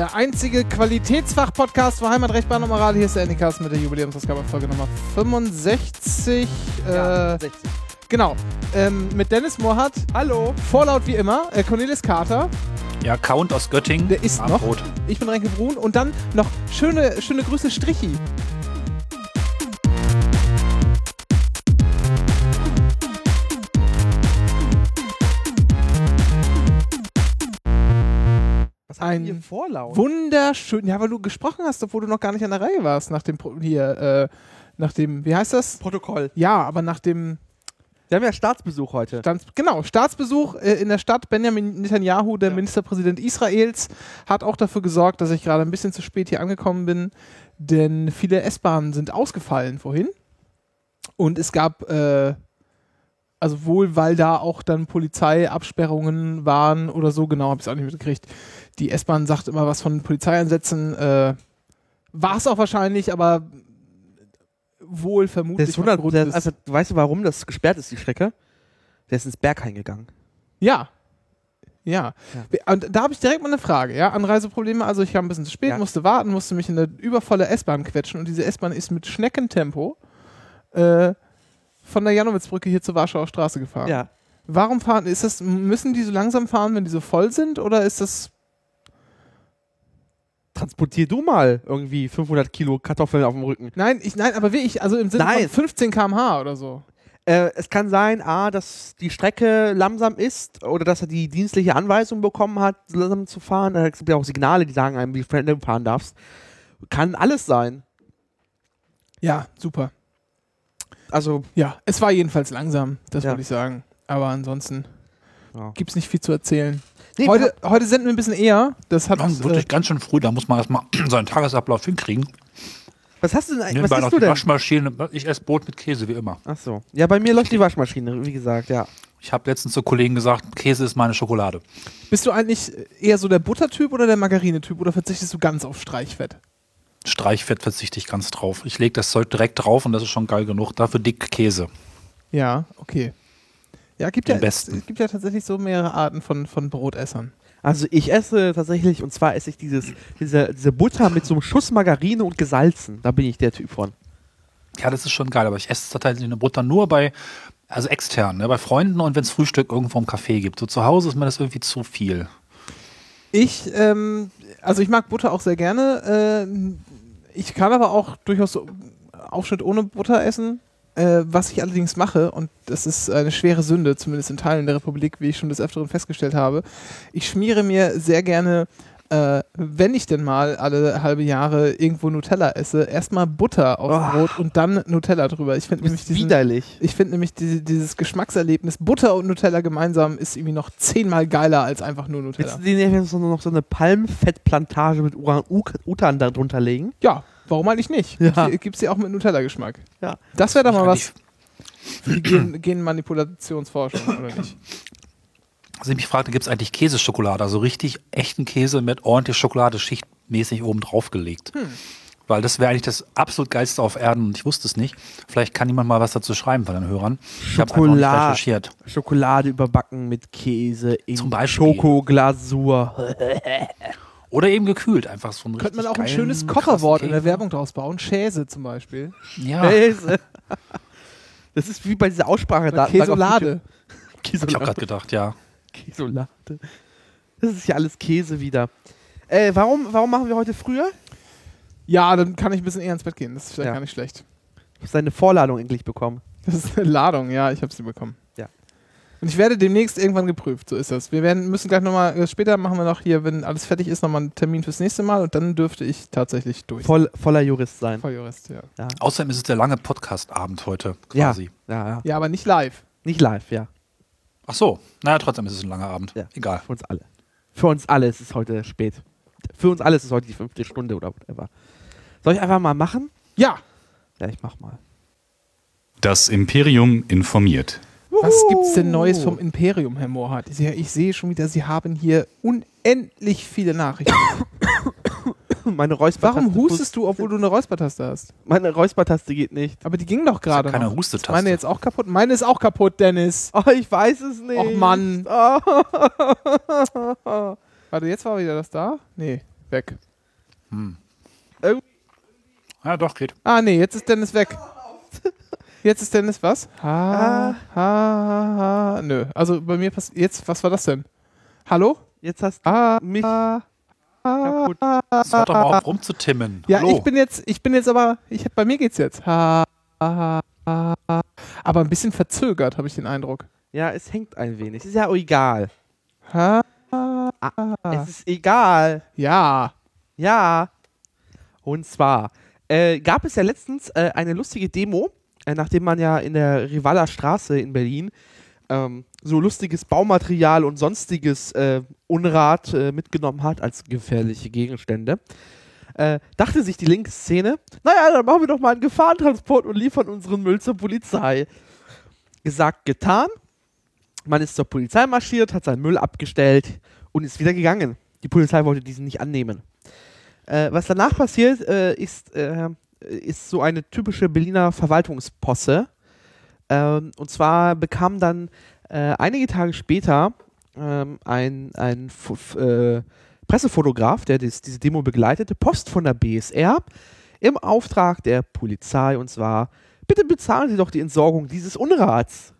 Der einzige Qualitätsfach-Podcast für Heimatrecht, Bahn und Moral. Hier ist der Endicast mit der Jubiläumsausgabe Folge Nummer 65. Ja, äh, 60. genau. Ähm, mit Dennis Mohrhardt. Hallo. Vorlaut wie immer. Äh, Cornelis Carter. Ja, Count aus Göttingen. Der ist noch. Ich bin Renke Brun. Und dann noch schöne, schöne Grüße Strichi. Was Ein haben wir Vorlaut? Wunderschön. Ja, weil du gesprochen hast, obwohl du noch gar nicht an der Reihe warst. Nach dem, Pro- hier, äh, nach dem, wie heißt das? Protokoll. Ja, aber nach dem Wir haben ja Staatsbesuch heute. Staats genau, Staatsbesuch äh, in der Stadt. Benjamin Netanyahu, der Ja. Ministerpräsident Israels, hat auch dafür gesorgt, dass ich gerade ein bisschen zu spät hier angekommen bin, denn viele S-Bahnen sind ausgefallen vorhin. Und es gab, äh, also wohl, weil da auch dann Polizeiabsperrungen waren oder so, genau, habe ich es auch nicht mitgekriegt. Die S-Bahn sagt immer was von Polizeieinsätzen. Äh, War es auch wahrscheinlich, aber wohl vermutlich. Der ist 100, aufgrund der, also, weißt du, warum das gesperrt ist, die Strecke? Der ist ins Berghain gegangen. Ja. Ja. Und da habe ich direkt mal eine Frage, ja. Anreiseprobleme, also ich kam ein bisschen zu spät, Ja. musste warten, musste mich in eine übervolle S-Bahn quetschen und diese S-Bahn ist mit Schneckentempo äh, von der Janowitzbrücke hier zur Warschauer Straße gefahren. Ja. Warum fahren, ist das, müssen die so langsam fahren, wenn die so voll sind oder ist das, Transportier du mal irgendwie 500 Kilo Kartoffeln auf dem Rücken. nein, ich, nein, aber wirklich, also im Sinne Nein. von 15 km/h oder so. Äh, es kann sein, A, dass die Strecke langsam ist oder dass er die dienstliche Anweisung bekommen hat, langsam zu fahren. Es gibt ja auch Signale, die sagen einem, wie schnell du fahren darfst. Kann alles sein. Ja, super. Also, Ja, es war jedenfalls langsam, das Ja. wollte ich sagen. Aber ansonsten Ja. gibt es nicht viel zu erzählen. Nee, Heute, heute senden wir ein bisschen eher. Das hat Dann äh, wirklich ganz schön früh, da muss man erstmal seinen Tagesablauf hinkriegen. was hast du denn eigentlich? Was isst du die denn? Waschmaschine. Ich esse Brot mit Käse, wie immer. Ach so. Ja, bei mir läuft die Waschmaschine, wie gesagt, ja. Ich habe letztens zu Kollegen gesagt, Käse ist meine Schokolade. Bist du eigentlich eher so der Buttertyp oder der Margarine-Typ oder verzichtest du ganz auf Streichfett? Streichfett verzichte ich ganz drauf. Ich lege das Zeug direkt drauf und das ist schon geil genug. Dafür dick Käse. Ja, okay. Ja, gibt ja, es gibt ja tatsächlich so mehrere Arten von, von Brotessern. Also ich esse tatsächlich, und zwar esse ich dieses, diese, diese Butter mit so einem Schuss Margarine und gesalzen. Da bin ich der Typ von. Ja, das ist schon geil, aber ich esse tatsächlich eine Butter nur bei, also extern, ne, bei Freunden und wenn es Frühstück irgendwo im Café gibt. So zu Hause ist mir das irgendwie zu viel. Ich, ähm, also ich mag Butter auch sehr gerne. Äh, ich kann aber auch durchaus so Aufschnitt ohne Butter essen. Äh, was ich allerdings mache, und das ist eine schwere Sünde, zumindest in Teilen der Republik, wie ich schon des Öfteren festgestellt habe, ich schmiere mir sehr gerne, äh, wenn ich denn mal alle halbe Jahre irgendwo Nutella esse, erstmal Butter aufs Oh. Brot und dann Nutella drüber. Ich finde nämlich diesen, widerlich. ich finde nämlich diese, dieses Geschmackserlebnis Butter und Nutella gemeinsam ist irgendwie noch zehnmal geiler als einfach nur Willst Nutella. du dir noch so eine Palmfettplantage mit Uran-Utan darunter legen? Ja, warum eigentlich nicht? Ja. Gibt's- Gibt's ja auch mit Nutella-Geschmack. Ja. Das wäre doch mal was für die Gen Genmanipulationsforschung, oder nicht? Also ich mich fragte, gibt es eigentlich Käseschokolade? Also richtig echten Käse mit ordentlich Schokolade schichtmäßig oben drauf gelegt. Hm. Weil das wäre eigentlich das absolut geilste auf Erden und ich wusste es nicht. Vielleicht kann jemand mal was dazu schreiben von den Hörern. Ich habe Schokolade. recherchiert. Schokolade überbacken mit Käse in Zum Beispiel. Schokoglasur. Oder eben gekühlt, einfach so ein Könnte man auch ein schönes Kocherwort in der. Werbung draus bauen. Schäse zum Beispiel. Ja, Käse. Das ist wie bei dieser Aussprache Oder Käsolade. ich habe Käsolade. gerade gedacht, ja. Käsolade. Das ist ja alles Käse wieder. Äh, warum, warum machen wir heute früher? Ja, dann kann ich ein bisschen eher ins Bett gehen. Das ist vielleicht Ja. gar nicht schlecht. Du hast deine Vorladung endlich bekommen. Das ist eine Ladung, ja, ich habe sie bekommen. Ja. Und ich werde demnächst irgendwann geprüft, so ist das. Wir werden, müssen gleich nochmal, äh, später machen wir noch hier, wenn alles fertig ist, nochmal einen Termin fürs nächste Mal und dann dürfte ich tatsächlich durch. Voll, voller Jurist sein. Volljurist, ja. Ja. Außerdem ist es der lange Podcast-Abend heute Ja. quasi. Ja, ja. Ja, aber nicht live. Nicht live, ja. Ach so, naja, trotzdem ist es ein langer Abend. Ja. Egal. Für uns alle. Für uns alle ist es heute spät. Für uns alle ist es heute die fünfte Stunde oder whatever. Soll ich einfach mal machen? Ja. Ja, ich mach mal. Das Imperium informiert. Was gibt's denn Neues vom Imperium, Herr Mohrhardt? Ich, sehe- schon wieder, Sie haben hier unendlich viele Nachrichten. Meine Räuspertaste. Warum hustest du, obwohl du eine Räuspertaste hast? Meine Räuspertaste geht nicht. Aber die ging doch gerade keine. Hustetaste. Ist meine jetzt auch kaputt? Meine ist auch kaputt, Dennis. Oh, ich weiß es nicht. Och, Mann. Oh. Warte, jetzt war wieder das da? Nee. Weg. Ja, doch, geht. Ah, nee, jetzt ist Dennis weg. Jetzt ist Dennis was? Ha, ha, ha, ha. Nö, also bei mir passiert jetzt, was war das denn? Hallo? Jetzt hast Ah, mich ah, kaputt. Das hört doch mal auf rumzutimmen. Ja, Hallo. ich bin jetzt, ich bin jetzt aber, ich bei mir geht's jetzt. Ha, ha, ha, ha. Aber ein bisschen verzögert, habe ich den Eindruck. Ja, es hängt ein wenig. Es ist ja auch egal. Ha, Es ist egal. ja. Ja. Und zwar äh, gab es ja letztens äh, eine lustige Demo, nachdem man ja in der Rivaler Straße in Berlin ähm, so lustiges Baumaterial und sonstiges äh, Unrat äh, mitgenommen hat als gefährliche Gegenstände. Äh, dachte sich die linke Szene, naja, dann machen wir doch mal einen Gefahrentransport und liefern unseren Müll zur Polizei. Gesagt, getan. Man ist zur Polizei marschiert, hat seinen Müll abgestellt und ist wieder gegangen. Die Polizei wollte diesen nicht annehmen. Äh, was danach passiert, äh, ist, äh, ist so eine typische Berliner Verwaltungsposse. Ähm, und zwar bekam dann äh, einige Tage später ähm, ein, ein äh, Pressefotograf, der dies, diese Demo begleitete, Post von der BSR im Auftrag der Polizei. Und zwar, bitte bezahlen Sie doch die Entsorgung dieses Unrats.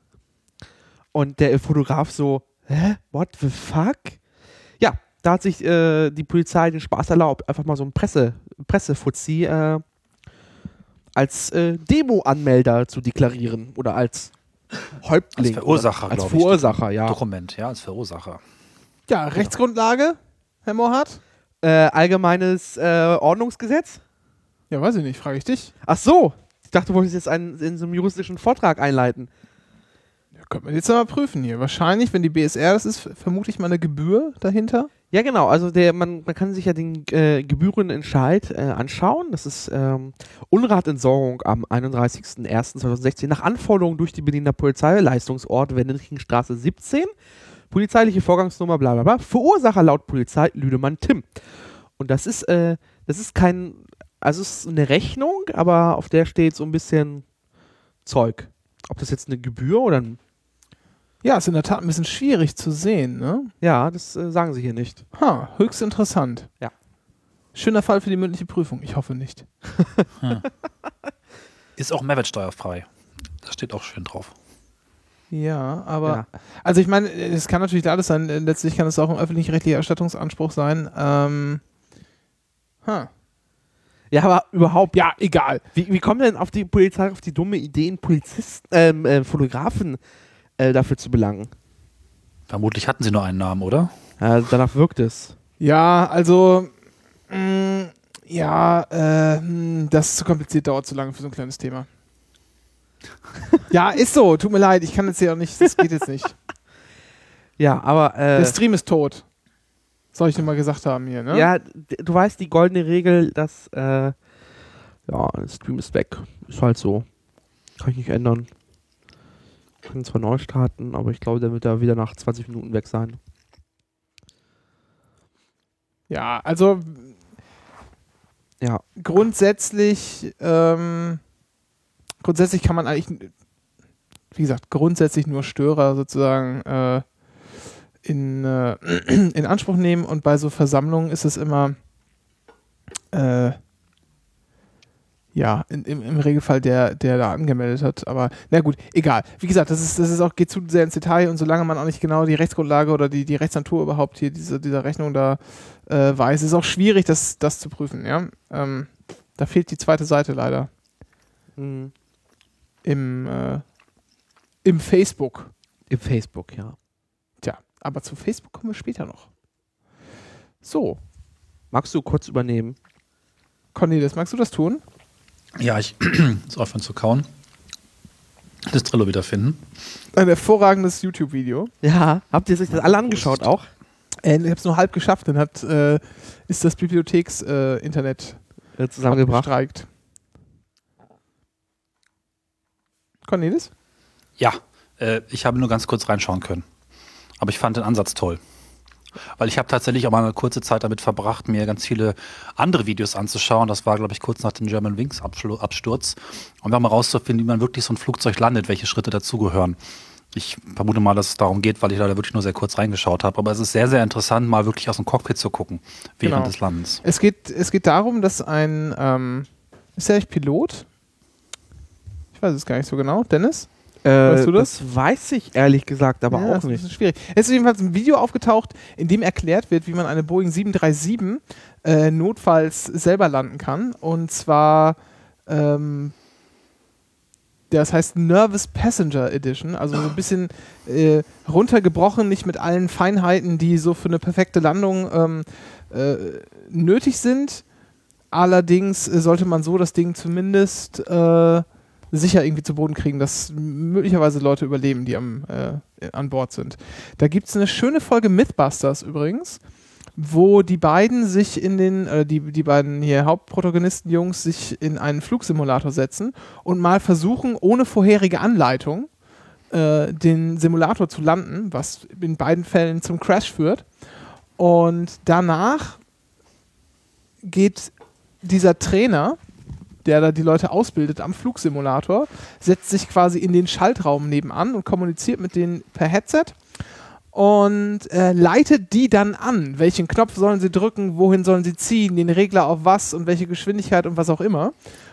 Und der Fotograf so, hä, what the fuck? Ja, da hat sich äh, die Polizei den Spaß erlaubt, einfach mal so ein Presse, Pressefuzzi äh, als äh, Demo-Anmelder zu deklarieren oder als Häuptling. Als Verursacher, oder, Als ich. Verursacher, ja. Dokument, ja, als Verursacher. Ja, Rechtsgrundlage, Herr Mohrhardt? Äh, allgemeines äh, Ordnungsgesetz? Ja, weiß ich nicht, frage ich dich. Ach so. Ich dachte, du wolltest jetzt einen, in so einem juristischen Vortrag einleiten. Ja, könnte man jetzt mal prüfen hier. Wahrscheinlich, wenn die BSR das ist, vermute ich mal eine Gebühr dahinter. Ja, genau. Also der, man, man kann sich ja den äh, Gebührenentscheid äh, anschauen. Das ist ähm, Unratentsorgung am 31.01.2016 nach Anforderung durch die Berliner Polizei, Leistungsort Wendelkringstraße 17, polizeiliche Vorgangsnummer, bla bla bla. Verursacher laut Polizei Lüdemann Tim. Und das ist, äh, das ist kein, also es ist eine Rechnung, aber auf der steht so ein bisschen Zeug. Ob das jetzt eine Gebühr oder ein, Ja, ist in der Tat ein bisschen schwierig zu sehen, ne? ja, das äh, sagen sie hier nicht. Ha, höchst interessant. Ja. Schöner Fall für die mündliche Prüfung. Ich hoffe nicht. Ist auch mehrwertsteuerfrei. Da steht auch schön drauf. Ja, aber Ja. also ich meine, es kann natürlich alles sein. Äh, Letztlich kann es auch ein öffentlich-rechtlicher Erstattungsanspruch sein. Ähm, ha. Ja, aber überhaupt, Ja, egal. Wie, wie kommt denn auf die Polizei auf die dumme Idee, einen Polizisten, ähm, äh, Fotografen äh, dafür zu belangen? Vermutlich hatten sie nur einen Namen, oder? Ja, danach wirkt es. Ja, also mh, ja, äh, mh, das ist zu kompliziert, dauert zu lange für so ein kleines Thema. ja, ist so. Tut mir leid, ich kann jetzt hier auch nicht. Das geht jetzt nicht. Ja, aber äh, Der Stream ist tot. Soll ich dir mal gesagt haben hier, ne? ja, du weißt die goldene Regel, dass äh, ja, der Stream ist weg. Ist halt so. Kann ich nicht ändern. Können zwar neu starten, aber ich glaube, der wird da wieder nach 20 Minuten weg sein. Ja, also Ja. grundsätzlich, ähm, grundsätzlich kann man eigentlich, wie gesagt, grundsätzlich nur Störer sozusagen äh, in, äh, in Anspruch nehmen und bei so Versammlungen ist es immer, äh, ja, in, im, im Regelfall der, der da angemeldet hat. Aber na gut, egal. Wie gesagt, das ist, das ist auch, geht zu sehr ins Detail und solange man auch nicht genau die Rechtsgrundlage oder die, die Rechtsnatur überhaupt hier diese, dieser Rechnung da äh, weiß, ist es auch schwierig, das, das zu prüfen, ja. Ähm, da fehlt die zweite Seite leider Mhm. im, äh, im Facebook. Im Facebook, ja. Tja, aber zu Facebook kommen wir später noch. So, Magst du kurz übernehmen? Cornelis, magst du das tun? Ja, ich muss aufhören zu kauen. Das Trello wiederfinden. Ein hervorragendes YouTube-Video. Ja. Habt ihr euch das alle angeschaut auch? Äh, ich habe es nur halb geschafft, dann hat, äh, ist das Bibliotheks-Internet äh, Internet Äh, zusammengebracht. gestreikt. Cornelis? Ja, äh, ich habe nur ganz kurz reinschauen können. Aber ich fand den Ansatz toll. Weil ich habe tatsächlich auch mal eine kurze Zeit damit verbracht, mir ganz viele andere Videos anzuschauen. Das war, glaube ich, kurz nach dem German Wings Absturz. Und dann mal rauszufinden, wie man wirklich so ein Flugzeug landet, welche Schritte dazugehören. Ich vermute mal, dass es darum geht, weil ich leider wirklich nur sehr kurz reingeschaut habe. Aber es ist sehr, sehr interessant, mal wirklich aus dem Cockpit zu gucken während Genau. des Landens. Es geht, es geht darum, dass ein, ähm, ist er echt Pilot? Ich weiß es gar nicht so genau. Dennis? Äh, Weißt du das? weiß ich ehrlich gesagt, aber Ja, auch das nicht. ist schwierig. Es ist jedenfalls ein Video aufgetaucht, in dem erklärt wird, wie man eine Boeing 737 äh, notfalls selber landen kann. Und zwar, ähm, das heißt Nervous Passenger Edition, also so ein bisschen äh, runtergebrochen, nicht mit allen Feinheiten, die so für eine perfekte Landung ähm, äh, nötig sind. Allerdings äh, sollte man so das Ding zumindest sicher irgendwie zu Boden kriegen, dass möglicherweise Leute überleben, die am, äh, an Bord sind. Da gibt es eine schöne Folge Mythbusters übrigens, wo die beiden sich in den, äh, die, die beiden hier Hauptprotagonisten-Jungs sich in einen Flugsimulator setzen und mal versuchen, ohne vorherige Anleitung äh, den Simulator zu landen, was in beiden Fällen zum Crash führt. Und danach geht dieser Trainer, der da die Leute ausbildet am Flugsimulator, setzt sich quasi in den Schaltraum nebenan und kommuniziert mit denen per Headset und äh, leitet die dann an. Welchen Knopf sollen sie drücken, wohin sollen sie ziehen, den Regler auf was und welche Geschwindigkeit und was auch immer.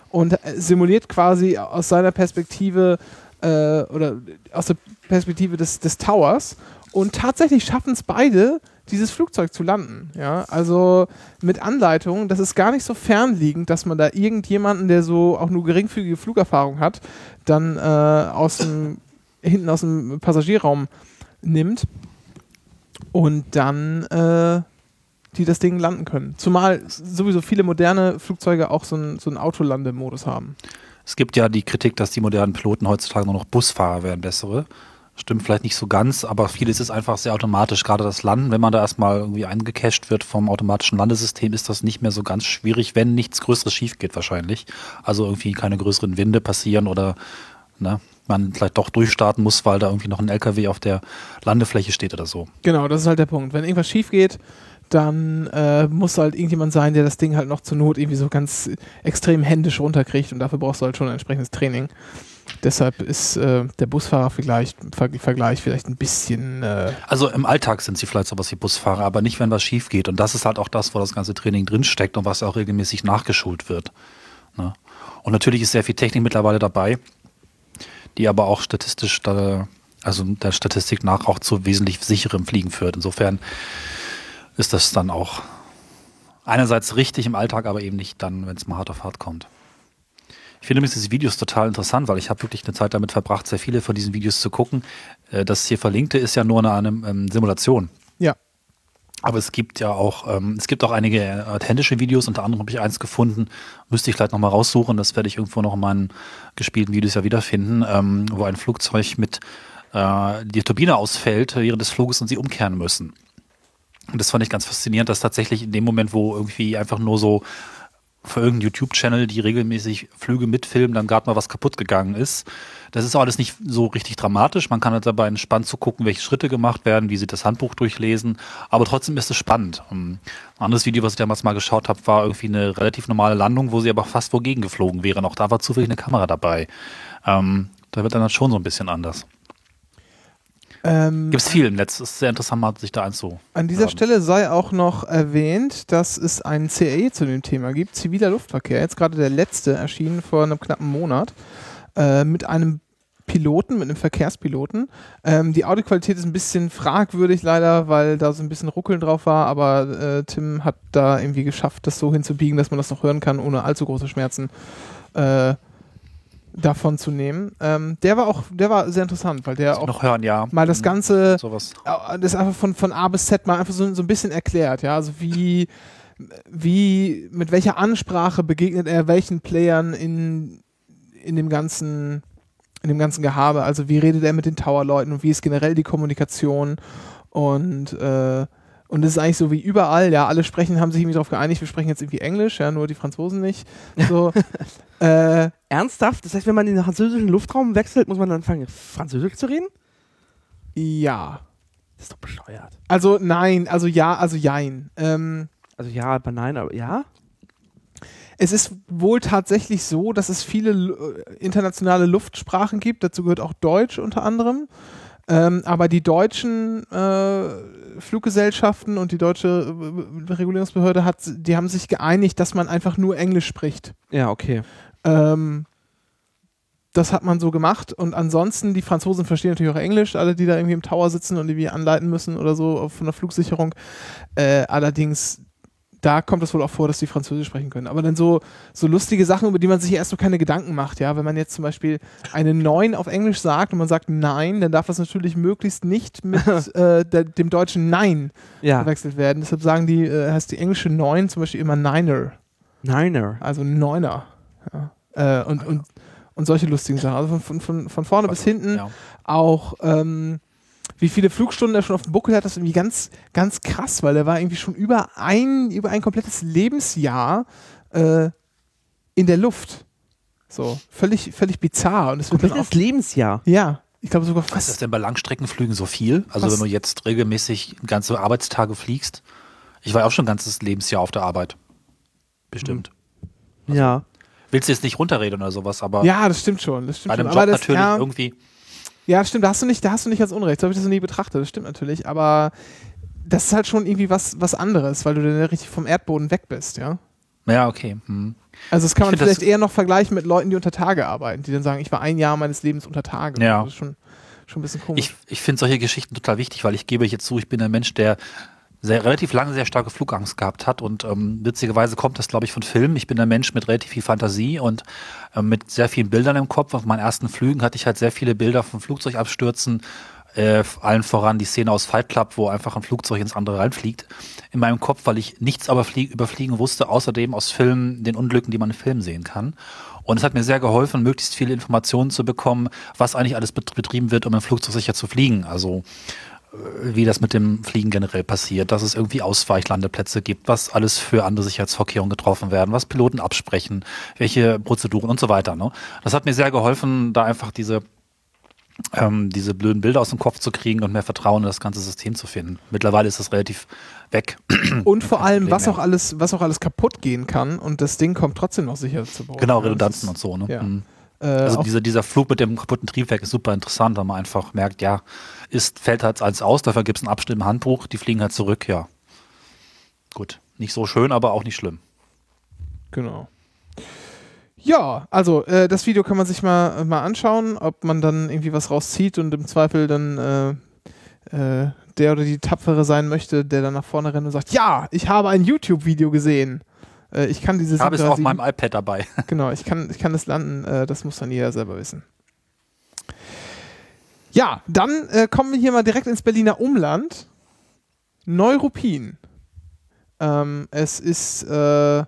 Und äh, simuliert quasi aus seiner Perspektive äh, oder aus der Perspektive des, des Towers. Und tatsächlich schaffen es beide, dieses Flugzeug zu landen. Ja, also mit Anleitung, das ist gar nicht so fernliegend, dass man da irgendjemanden, der so auch nur geringfügige Flugerfahrung hat, dann äh, aus dem, hinten aus dem Passagierraum nimmt und dann äh, die das Ding landen können. Zumal sowieso viele moderne Flugzeuge auch so einen so einen Autolandemodus haben. Es gibt ja die Kritik, dass die modernen Piloten heutzutage nur noch Busfahrer wären, bessere. Stimmt vielleicht nicht so ganz, aber vieles ist einfach sehr automatisch. Gerade das Landen, wenn man da erstmal irgendwie eingecached wird vom automatischen Landesystem, ist das nicht mehr so ganz schwierig, wenn nichts Größeres schief geht wahrscheinlich. Also irgendwie keine größeren Winde passieren oder ne, man vielleicht doch durchstarten muss, weil da irgendwie noch ein LKW auf der Landefläche steht oder so. Genau, das ist halt der Punkt. Wenn irgendwas schief geht, dann äh, muss halt irgendjemand sein, der das Ding halt noch zur Not irgendwie so ganz extrem händisch runterkriegt und dafür brauchst du halt schon ein entsprechendes Training. Deshalb ist äh, der Busfahrer-Vergleich Ver Vergleich vielleicht ein bisschen äh, Also im Alltag sind sie vielleicht sowas wie Busfahrer, aber nicht, wenn was schief geht. Und das ist halt auch das, wo das ganze Training drinsteckt und was auch regelmäßig nachgeschult wird. Ne? Und natürlich ist sehr viel Technik mittlerweile dabei, die aber auch statistisch, da, also der Statistik nach auch zu wesentlich sicherem Fliegen führt. Insofern ist das dann auch einerseits richtig im Alltag, aber eben nicht dann, wenn es mal hart auf hart kommt. Ich finde übrigens diese Videos total interessant, weil ich habe wirklich eine Zeit damit verbracht, sehr viele von diesen Videos zu gucken. Äh, Das hier verlinkte ist ja nur eine, eine ähm, Simulation. ja. Aber es gibt ja auch, ähm, es gibt auch einige äh, authentische Videos, unter anderem habe ich eins gefunden, müsste ich vielleicht nochmal raussuchen, das werde ich irgendwo noch in meinen gespielten Videos ja wiederfinden, ähm, wo ein Flugzeug mit äh, die Turbine ausfällt während des Fluges und sie umkehren müssen. Und das fand ich ganz faszinierend, dass tatsächlich in dem Moment, wo irgendwie einfach nur so für irgendeinen YouTube-Channel, die regelmäßig Flüge mitfilmen, dann gerade mal was kaputt gegangen ist. Das ist auch alles nicht so richtig dramatisch. Man kann halt dabei entspannt zu gucken, welche Schritte gemacht werden, wie sie das Handbuch durchlesen. Aber trotzdem ist es spannend. Ähm, Ein anderes Video, was ich damals mal geschaut habe, war irgendwie eine relativ normale Landung, wo sie aber fast wogegen geflogen wären. Auch da war zufällig eine Kamera dabei. Ähm, da wird dann halt schon so ein bisschen anders. Ähm, Gibt es viel im Netz. Es ist sehr interessant, mal sich da einzu. An dieser. Stelle sei auch noch erwähnt, dass es einen CAE zu dem Thema gibt, ziviler Luftverkehr. Jetzt gerade der letzte erschienen vor einem knappen Monat äh, mit einem Piloten, mit einem Verkehrspiloten. Ähm, die Audioqualität ist ein bisschen fragwürdig leider, weil da so ein bisschen Ruckeln drauf war, aber äh, Tim hat da irgendwie geschafft, das so hinzubiegen, dass man das noch hören kann, ohne allzu große Schmerzen äh, davon zu nehmen. Ähm, der war auch, der war sehr interessant, weil der auch noch hören, ja. mal das Ganze Sowas. ja, das einfach von, von A bis Z mal einfach so, so ein bisschen erklärt, ja. Also wie, wie, mit welcher Ansprache begegnet er welchen Playern in, in dem ganzen, in dem ganzen Gehabe. Also wie redet er mit den Tower-Leuten und wie ist generell die Kommunikation und äh, und es ist eigentlich so wie überall, ja, alle sprechen, haben sich irgendwie darauf geeinigt, wir sprechen jetzt irgendwie Englisch, ja, nur die Franzosen nicht. So, äh, Ernsthaft? Das heißt, wenn man in den französischen Luftraum wechselt, muss man dann anfangen, Französisch zu reden? ja. Das ist doch bescheuert. Also nein, also ja, also jein. Ähm, Also ja, aber nein, aber ja? Es ist wohl tatsächlich so, dass es viele äh, internationale Luftsprachen gibt. Dazu gehört auch Deutsch unter anderem. Ähm, aber die deutschen äh, Fluggesellschaften und die deutsche äh, Regulierungsbehörde hat, die haben sich geeinigt, dass man einfach nur Englisch spricht. Ja, okay. Ähm, das hat man so gemacht und ansonsten, die Franzosen verstehen natürlich auch Englisch, alle, die da irgendwie im Tower sitzen und irgendwie anleiten müssen oder so von der Flugsicherung. Äh, allerdings, da kommt es wohl auch vor, dass die Französisch sprechen können. Aber dann so, so lustige Sachen, über die man sich erst so keine Gedanken macht, ja. Wenn man jetzt zum Beispiel eine 9 auf Englisch sagt und man sagt Nein, dann darf das natürlich möglichst nicht mit äh, der, dem deutschen Nein Ja. verwechselt werden. Deshalb sagen die, äh, heißt die englische 9 zum Beispiel immer Niner. Niner. Also Neuner. Ja. Äh, und, und, und solche lustigen Sachen. Also von, von, von, vorne bis hinten Ja. auch, ähm, wie viele Flugstunden er schon auf dem Buckel hat, das ist irgendwie ganz, ganz krass, weil er war irgendwie schon über ein, über ein komplettes Lebensjahr äh, in der Luft. So, völlig, völlig bizarr. Und es wird Komplettes Lebensjahr. ja, ich glaube sogar Was ist fast. das denn bei Langstreckenflügen so viel? Also Was? wenn du jetzt regelmäßig ganze Arbeitstage fliegst. Ich war ja auch schon ein ganzes Lebensjahr auf der Arbeit. Bestimmt. Ja. Willst du jetzt nicht runterreden oder sowas, aber Ja, das stimmt schon. Das stimmt bei einem schon. Job Aber das, natürlich ja, irgendwie. Ja, stimmt, da hast du nicht, da hast du nicht als Unrecht. So habe ich das noch nie betrachtet. Das stimmt natürlich, aber das ist halt schon irgendwie was, was anderes, weil du dann richtig vom Erdboden weg bist, ja. Ja, okay. Hm. Also das kann man vielleicht eher noch vergleichen mit Leuten, die unter Tage arbeiten, die dann sagen, ich war ein Jahr meines Lebens unter Tage. Ja. Das ist schon, schon ein bisschen komisch. Ich, ich finde solche Geschichten total wichtig, weil ich gebe jetzt zu, ich bin ein Mensch, der sehr, relativ lange sehr starke Flugangst gehabt hat und ähm, witzigerweise kommt das, glaube ich, von Filmen. Ich bin ein Mensch mit relativ viel Fantasie und ähm, mit sehr vielen Bildern im Kopf. Auf meinen ersten Flügen hatte ich halt sehr viele Bilder von Flugzeugabstürzen, äh, allen voran die Szene aus Fight Club, wo einfach ein Flugzeug ins andere reinfliegt, in meinem Kopf, weil ich nichts aber flie über Fliegen wusste, außerdem aus Filmen, den Unglücken, die man in Filmen sehen kann. Und es hat mir sehr geholfen, möglichst viele Informationen zu bekommen, was eigentlich alles bet- betrieben wird, um im Flugzeug sicher zu fliegen. Also wie das mit dem Fliegen generell passiert, dass es irgendwie Ausweichlandeplätze gibt, was alles für andere Sicherheitsvorkehrungen getroffen werden, was Piloten absprechen, welche Prozeduren und so weiter. Ne? Das hat mir sehr geholfen, da einfach diese ähm, diese blöden Bilder aus dem Kopf zu kriegen und mehr Vertrauen in das ganze System zu finden. Mittlerweile ist das relativ weg. und vor allem, was auch alles, was auch alles kaputt gehen kann und das Ding kommt trotzdem noch sicher zu Boden. Genau, Redundanzen und so. Ne? ja. Mhm. Äh, Also dieser, dieser Flug mit dem kaputten Triebwerk ist super interessant, weil man einfach merkt, ja, ist, fällt halt als aus, dafür gibt es einen Abschnitt im Handbuch, die fliegen halt zurück, ja. Gut, nicht so schön, aber auch nicht schlimm. genau. Ja, also äh, das Video kann man sich mal, mal anschauen, ob man dann irgendwie was rauszieht und im Zweifel dann äh, äh, der oder die Tapfere sein möchte, der dann nach vorne rennt und sagt, ja, ich habe ein YouTube-Video gesehen. Äh, ich kann diese Ich habe es auf 737 meinem iPad dabei. Genau, ich kann, ich kann das landen, äh, das muss dann jeder selber wissen. Ja, dann äh, kommen wir hier mal direkt ins Berliner Umland. Neuruppin. Ähm, es ist, äh,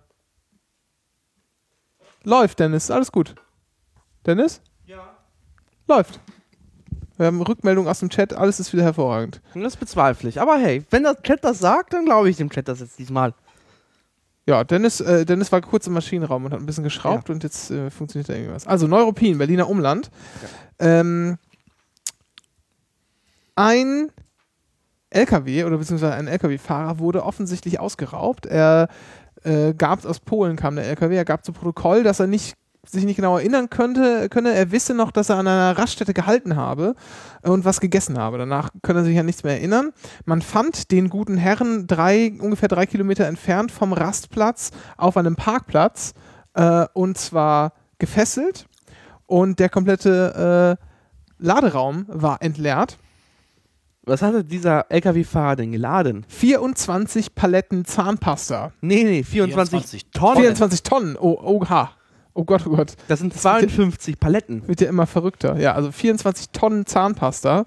läuft, Dennis, alles gut. Dennis? Ja. Läuft. Wir haben Rückmeldung aus dem Chat, alles ist wieder hervorragend. Das bezweifle ich. Aber hey, wenn der Chat das sagt, dann glaube ich dem Chat das jetzt diesmal. Ja, Dennis, äh, Dennis war kurz im Maschinenraum und hat ein bisschen geschraubt und jetzt äh, funktioniert da irgendwas. Also Neuruppin, Berliner Umland. Ähm, ein LKW oder beziehungsweise ein LKW-Fahrer wurde offensichtlich ausgeraubt. Er äh, gab aus Polen kam der LKW, er gab zu Protokoll, dass er nicht sich nicht genau erinnern könnte, könne, er wisse noch, dass er an einer Raststätte gehalten habe und was gegessen habe. Danach könne er sich an nichts mehr erinnern. Man fand den guten Herrn drei, ungefähr drei Kilometer entfernt vom Rastplatz auf einem Parkplatz äh, und zwar gefesselt und der komplette äh, Laderaum war entleert. Was hatte dieser LKW-Fahrer denn geladen? 24 Paletten Zahnpasta. Nee, nee, 24, 24 Tonnen. 24 Tonnen. Oh, oha. Oh Gott, oh Gott. Das sind 52 Paletten. Wird ja immer verrückter. Ja, also 24 Tonnen Zahnpasta.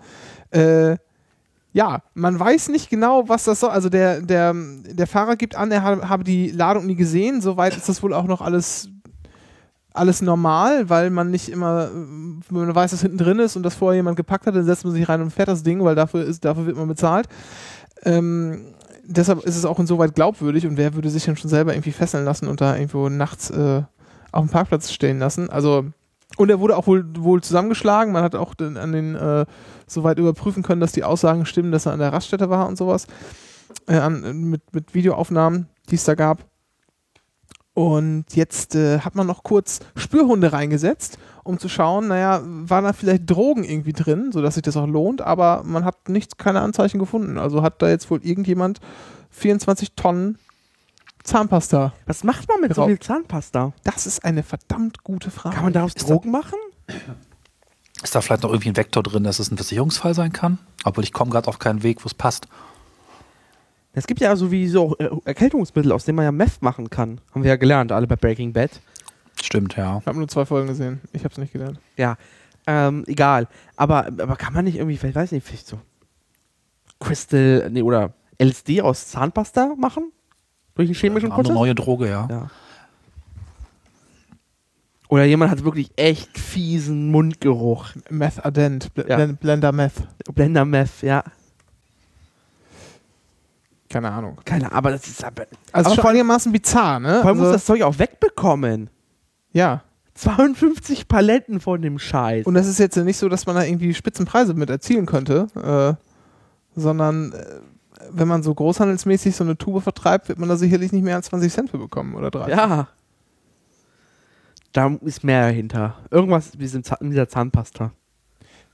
Äh, ja, man weiß nicht genau, was das soll. Also der, der, der Fahrer gibt an, er habe, die Ladung nie gesehen. Soweit ist das wohl auch noch alles, alles normal, weil man nicht immer, wenn man weiß, dass hinten drin ist und das vorher jemand gepackt hat, dann setzt man sich rein und fährt das Ding, weil dafür, ist, dafür wird man bezahlt. Ähm, deshalb ist es auch insoweit glaubwürdig und wer würde sich dann schon selber irgendwie fesseln lassen und da irgendwo nachts äh, auf dem Parkplatz stehen lassen. Also und er wurde auch wohl, wohl zusammengeschlagen. Man hat auch den, an den äh, soweit überprüfen können, dass die Aussagen stimmen, dass er an der Raststätte war und sowas. Äh, an, mit, mit Videoaufnahmen, die es da gab. Und jetzt äh, hat man noch kurz Spürhunde reingesetzt, um zu schauen, naja, waren da vielleicht Drogen irgendwie drin, sodass sich das auch lohnt, aber man hat nichts, keine Anzeichen gefunden. Also hat da jetzt wohl irgendjemand 24 Tonnen Zahnpasta. Was macht man mit so Geraubt. viel Zahnpasta? Das ist eine verdammt gute Frage. Kann man daraus Ist Drogen machen? Ist da vielleicht noch irgendwie ein Vektor drin, dass es ein Versicherungsfall sein kann? Obwohl ich komme gerade auf keinen Weg, wo es passt. Es gibt ja so wie so äh, Erkältungsmittel, aus denen man ja Meth machen kann. Haben wir ja gelernt, alle bei Breaking Bad. Stimmt, ja. Ich habe nur zwei Folgen gesehen. Ich habe es nicht gelernt. Ja, ähm, egal. Aber, aber kann man nicht irgendwie, ich weiß nicht, vielleicht so Crystal, nee, oder LSD aus Zahnpasta machen? Durch einen chemischen Eine Prozess? neue Droge, ja. Ja. Oder jemand hat wirklich echt fiesen Mundgeruch. Meth Adent, Bl Ja. Blen- Blender Meth. Blender Meth, ja. Keine Ahnung. Keine Ahnung, aber das ist aber. Also aber vor einigermaßen bizarr, ne? vor allem also, muss das Zeug auch wegbekommen. ja. 52 Paletten von dem Scheiß. Und das ist jetzt nicht so, dass man da irgendwie Spitzenpreise mit erzielen könnte, äh, sondern äh, wenn man so großhandelsmäßig so eine Tube vertreibt, wird man da sicherlich nicht mehr als 20 Cent für bekommen oder 30. ja. Da ist mehr dahinter. Irgendwas mit, diesem Zahn, mit dieser Zahnpasta.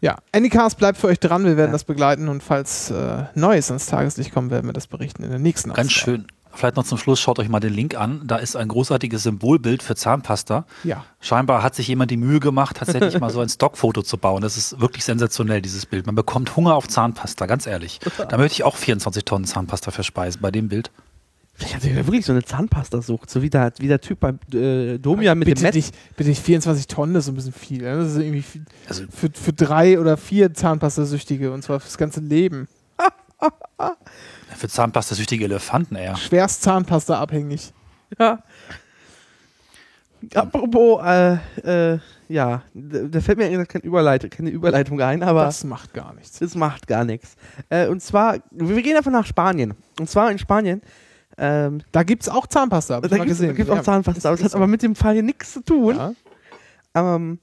Ja, Anycast bleibt für euch dran, wir werden Ja. das begleiten und falls äh, Neues ans Tageslicht kommt, werden wir das berichten in der nächsten Ganz Ausgabe. schön. Vielleicht noch zum Schluss, schaut euch mal den Link an. Da ist ein großartiges Symbolbild für Zahnpasta. Ja, Scheinbar hat sich jemand die Mühe gemacht, tatsächlich mal so ein Stockfoto zu bauen. Das ist wirklich sensationell, dieses Bild. Man bekommt Hunger auf Zahnpasta, ganz ehrlich. Da möchte ich auch 24 Tonnen Zahnpasta verspeisen bei dem Bild. Vielleicht hat sich ja wirklich so eine Zahnpasta-Sucht, so wie der, wie der Typ beim äh, Domian mit bitte dem nicht, bitte nicht 24 Tonnen, das ist ein bisschen viel. Ne? Das ist irgendwie viel, Also für, für drei oder vier Zahnpastasüchtige und zwar fürs ganze Leben. für Zahnpasta-süchtige Elefanten eher. Schwerst Zahnpasta abhängig. Ja. Apropos, äh, äh, ja, da fällt mir gesagt keine Überleitung, keine Überleitung ein, aber Das macht gar nichts. das macht gar nichts. Äh, und zwar, wir gehen einfach nach Spanien. Und zwar in Spanien, ähm, Da gibt es auch Zahnpasta, hab ich da mal gibt es auch Ja. Zahnpasta, aber das hat aber mit dem Fall hier nichts zu tun. Ja. Ähm,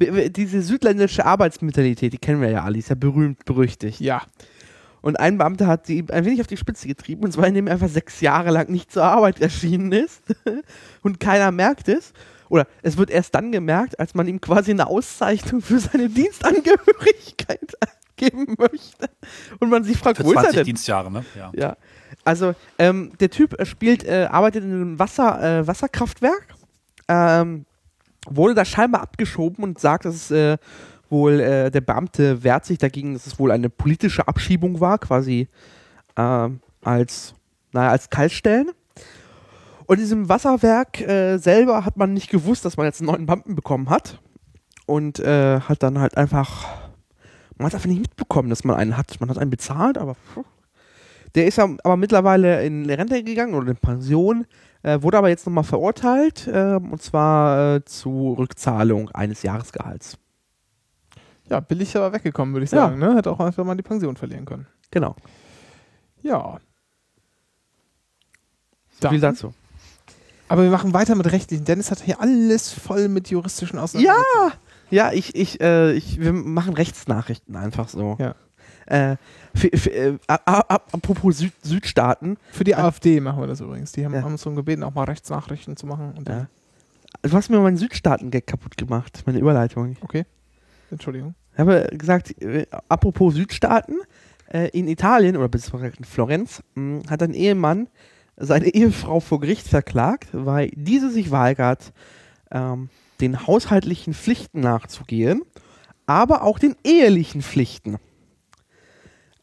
diese südländische Arbeitsmentalität, die kennen wir ja alle, ist ja berühmt, berüchtigt. ja, Und ein Beamter hat sie ein wenig auf die Spitze getrieben, und zwar indem er einfach sechs Jahre lang nicht zur Arbeit erschienen ist und keiner merkt es. Oder es wird erst dann gemerkt, als man ihm quasi eine Auszeichnung für seine Dienstangehörigkeit geben möchte. Und man sich fragt, Für wo ist er 20 denn? Dienstjahre, ne? Ja. Ja. Also, ähm, der Typ äh, spielt, äh, arbeitet in einem Wasser, äh, Wasserkraftwerk, ähm, wurde da scheinbar abgeschoben und sagt, dass es äh, wohl, äh, der Beamte wehrt sich dagegen, dass es wohl eine politische Abschiebung war, quasi ähm, als, naja, als Kaltstellen. Und in diesem Wasserwerk äh, selber hat man nicht gewusst, dass man jetzt einen neuen Beamten bekommen hat. Und äh, hat dann halt einfach, man hat einfach nicht mitbekommen, dass man einen hat. Man hat einen bezahlt, aber pff, der ist ja aber mittlerweile in Rente gegangen oder in Pension, äh, wurde aber jetzt nochmal verurteilt, äh, und zwar äh, zu Rückzahlung eines Jahresgehalts. Ja, billig aber weggekommen, würde ich Ja. sagen. Ne? Hätte auch einfach mal die Pension verlieren können. Genau. Ja. So viel Dann- dazu. Aber wir machen weiter mit rechtlichen. Dennis hat hier alles voll mit juristischen Auseinandersetzungen. Ja, ich, ich, äh, ich, wir machen Rechtsnachrichten einfach so. Ja. Äh, für, für, äh, apropos Süd, Südstaaten, Für die AfD machen wir das übrigens. Die haben, Ja. haben uns darum gebeten, auch mal Rechtsnachrichten zu machen. Ja. du hast mir meinen Südstaaten-Gag kaputt gemacht, meine Überleitung. Okay. Entschuldigung. Ich habe gesagt, äh, apropos Südstaaten, äh, in Italien oder beziehungsweise in Florenz mh, hat ein Ehemann seine Ehefrau vor Gericht verklagt, weil diese sich weigert, ähm, den haushaltlichen Pflichten nachzugehen, aber auch den ehelichen Pflichten.